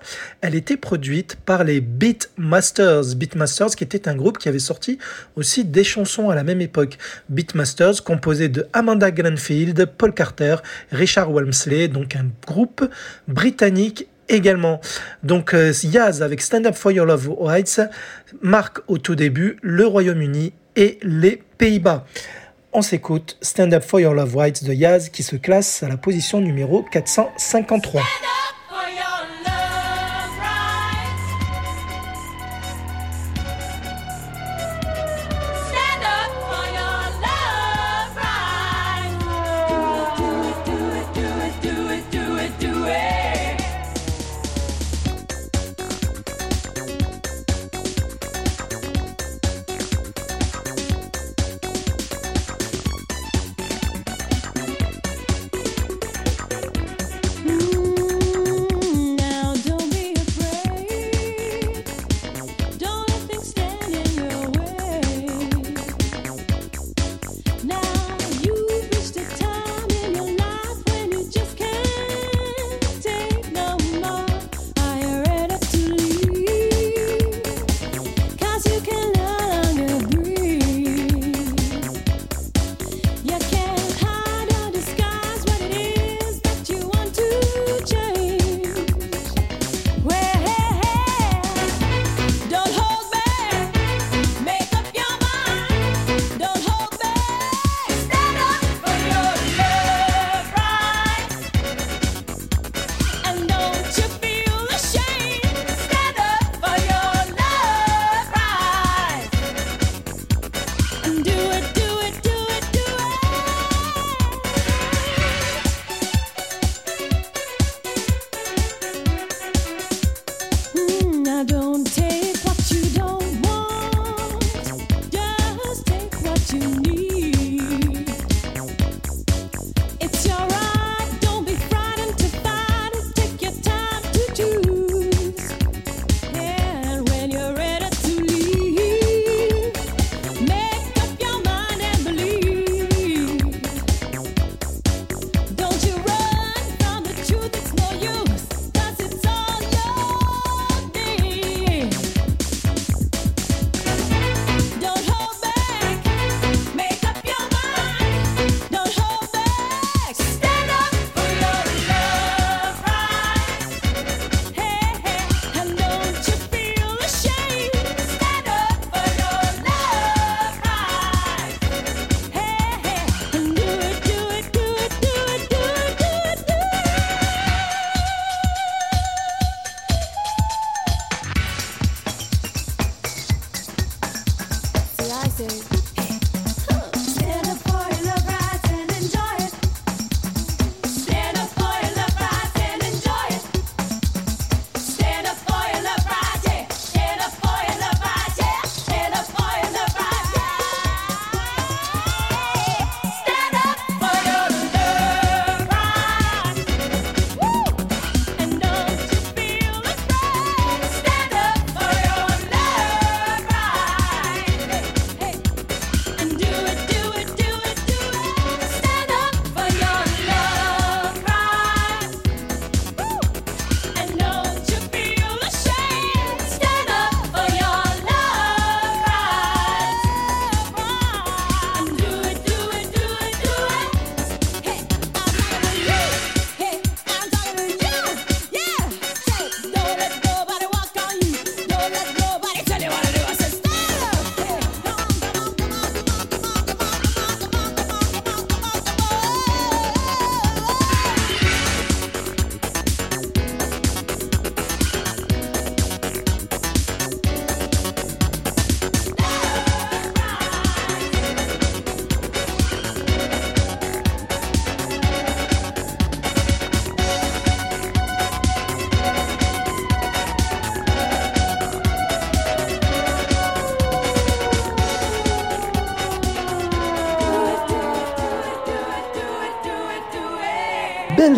[SPEAKER 3] Elle était produite par les Beatmasters. Beatmasters qui était un groupe qui avait sorti aussi des chansons à la même époque. Beatmasters composé de Amanda Glenfield, Paul Carter, Richard Walmsley, donc un groupe britannique également. Donc euh, Yaz avec Stand Up for Your Love Whites marque au tout début le Royaume-Uni et les Pays-Bas. On s'écoute Stand Up for Your Love Whites de Yaz qui se classe à la position numéro 453.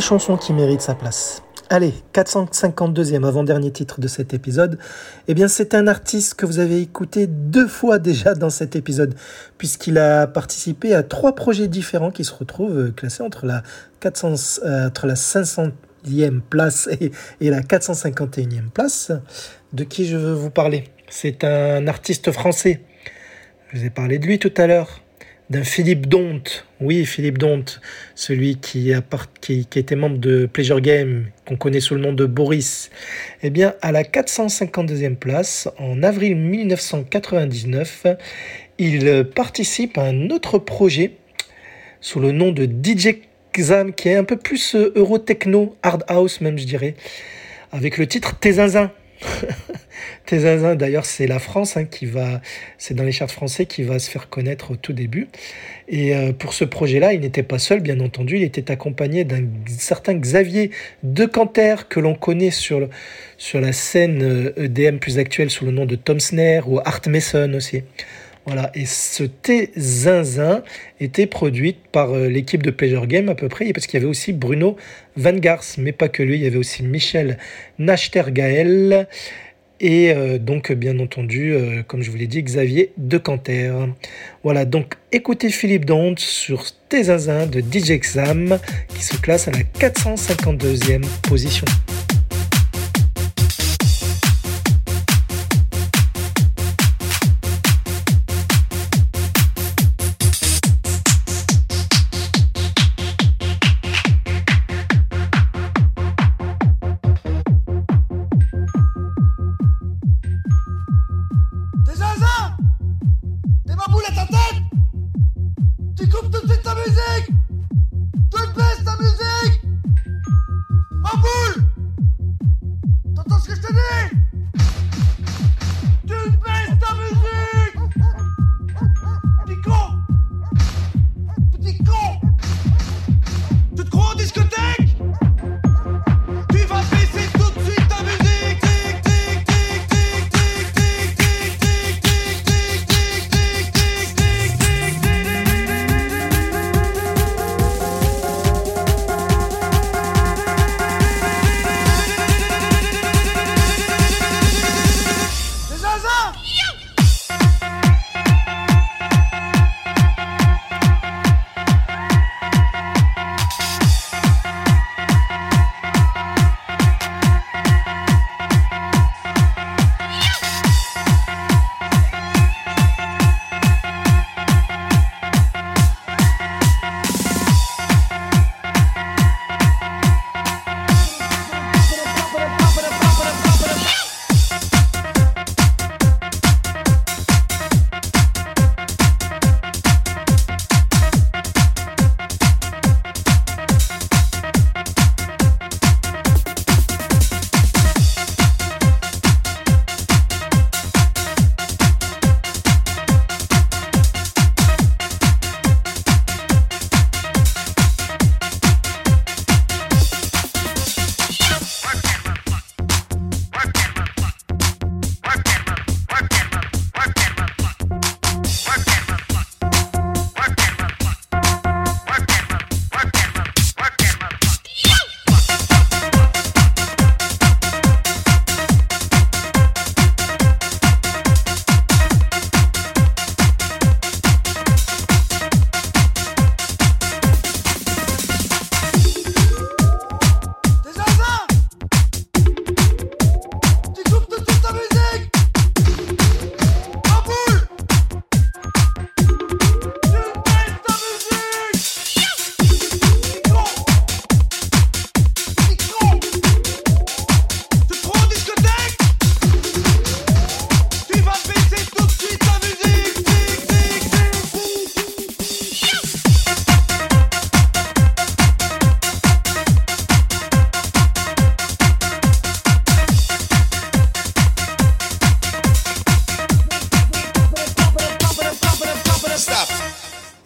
[SPEAKER 1] Chanson qui mérite sa place. Allez, 452e avant-dernier titre de cet épisode. Eh bien, c'est un artiste que vous avez écouté deux fois déjà dans cet épisode, puisqu'il a participé à trois projets différents qui se retrouvent classés entre la, 400, euh, entre la 500e place et, et la 451e place. De qui je veux vous parler? C'est un artiste français. Je vous ai parlé de lui tout à l'heure d'un Philippe Donte. Oui, Philippe Donte, celui qui, était membre de Pleasure Game, qu'on connaît sous le nom de Boris. Eh bien, à la 452e place, en avril 1999, il participe à un autre projet sous le nom de DJ Xam, qui est un peu plus euh, euro-techno, hard house même, je dirais, avec le titre Tes. D'ailleurs, c'est la France hein, qui va, c'est dans les charts français qui va se faire connaître au tout début. Et euh, pour ce projet-là, il n'était pas seul, bien entendu, il était accompagné d'un certain Xavier Decanter que l'on connaît sur, sur la scène euh, EDM plus actuelle sous le nom de Tom Snare ou Art Mason aussi. Voilà, et ce thé zinzin était produit par euh, l'équipe de Pleasure Game à peu près, parce qu'il y avait aussi Bruno Van Gars, mais pas que lui, il y avait aussi Michel Nachtergael et euh, donc bien entendu, euh, comme je vous l'ai dit, Xavier Decanter. Voilà, donc écoutez Philippe Dante sur Thé zinzin de DJ Exam qui se classe à la 452e position.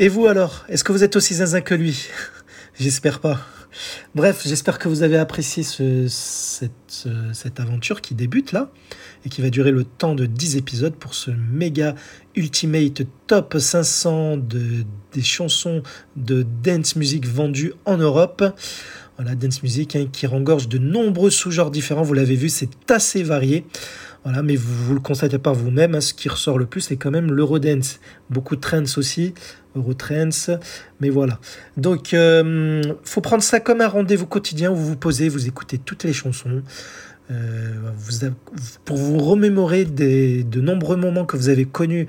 [SPEAKER 1] Et vous alors? Est-ce que vous êtes aussi zinzin que lui? J'espère pas. Bref, j'espère que vous avez apprécié ce- cette, ce- cette aventure qui débute là et qui va durer le temps de 10 épisodes pour ce méga ultimate top 500 de, des chansons de dance music vendues en Europe. Voilà, dance music hein, qui rengorge de nombreux sous-genres différents. Vous l'avez vu, c'est assez varié. Voilà, mais vous, vous le constatez par vous-même. hein, ce qui ressort le plus, c'est quand même l'Eurodance. Beaucoup de trance aussi, Eurotrance. Mais voilà. Donc, euh, faut prendre ça comme un rendez-vous quotidien où vous vous posez, vous écoutez toutes les chansons. euh, pour vous remémorer des, de nombreux moments que vous avez connus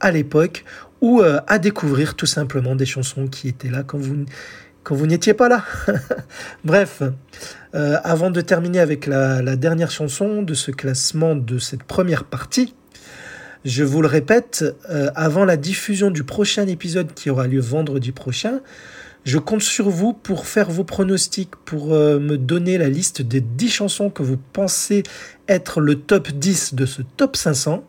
[SPEAKER 1] à l'époque ou euh, à découvrir tout simplement des chansons qui étaient là quand vous, quand vous n'étiez pas là. Bref, euh, avant de terminer avec la, dernière chanson de ce classement de cette première partie, je vous le répète, euh, avant la diffusion du prochain épisode qui aura lieu vendredi prochain, je compte sur vous pour faire vos pronostics, pour euh, me donner la liste des 10 chansons que vous pensez être le top 10 de ce top 500.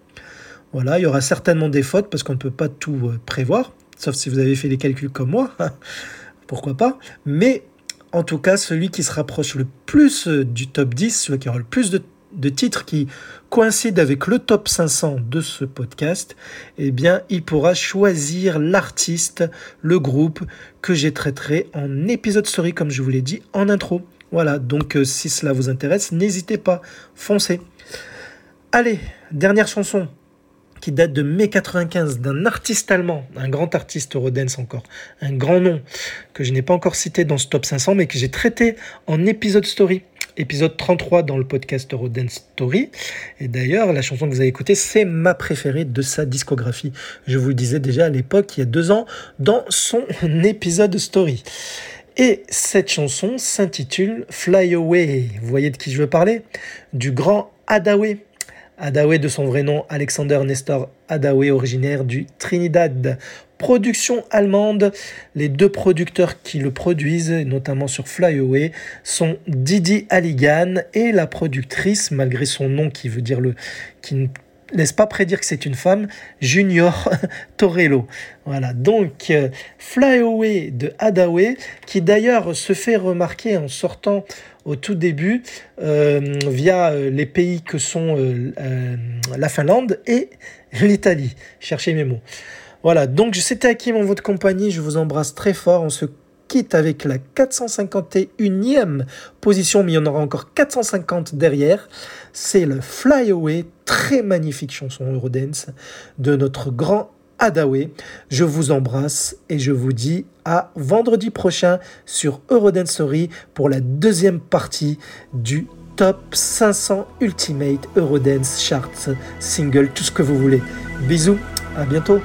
[SPEAKER 1] Voilà, il y aura certainement des fautes parce qu'on ne peut pas tout prévoir, sauf si vous avez fait les calculs comme moi, pourquoi pas. Mais en tout cas, celui qui se rapproche le plus euh, du top 10, celui qui aura le plus de, titres qui coïncident avec le top 500 de ce podcast, eh bien, il pourra choisir l'artiste, le groupe que j'ai traiterai en épisode story, comme je vous l'ai dit en intro. Voilà, donc euh, si cela vous intéresse, n'hésitez pas, foncez. Allez, dernière chanson qui date de mai 95 d'un artiste allemand, un grand artiste Eurodance encore, un grand nom que je n'ai pas encore cité dans ce top 500 mais que j'ai traité en épisode story, épisode 33 dans le podcast Eurodance Story. Et d'ailleurs, la chanson que vous avez écoutée, c'est ma préférée de sa discographie. Je vous le disais déjà à l'époque, il y a deux ans, dans son épisode story. Et cette chanson s'intitule Fly Away. Vous voyez de qui je veux parler? Du grand Adaway. Adaway de son vrai nom Alexander Nestor Adaway, originaire du Trinidad. Production allemande, les deux producteurs qui le produisent, notamment sur Fly Away, sont Didi Halligan et la productrice, malgré son nom qui veut dire le, laisse pas prédire que c'est une femme, Junior Torello. Voilà, donc euh, Fly Away de Adaway, qui d'ailleurs se fait remarquer en sortant au tout début euh, via euh, les pays que sont euh, la Finlande et l'Italie. Cherchez mes mots. Voilà, donc c'était Hakim en votre compagnie, je vous embrasse très fort, on se quitte avec la 451e position, mais il y en aura encore 450 derrière. C'est le Fly Away, très magnifique chanson Eurodance de notre grand Adaway. Je vous embrasse et je vous dis à vendredi prochain sur Eurodance Story pour la deuxième partie du Top 500 Ultimate Eurodance Charts Single, tout ce que vous voulez. Bisous, à bientôt.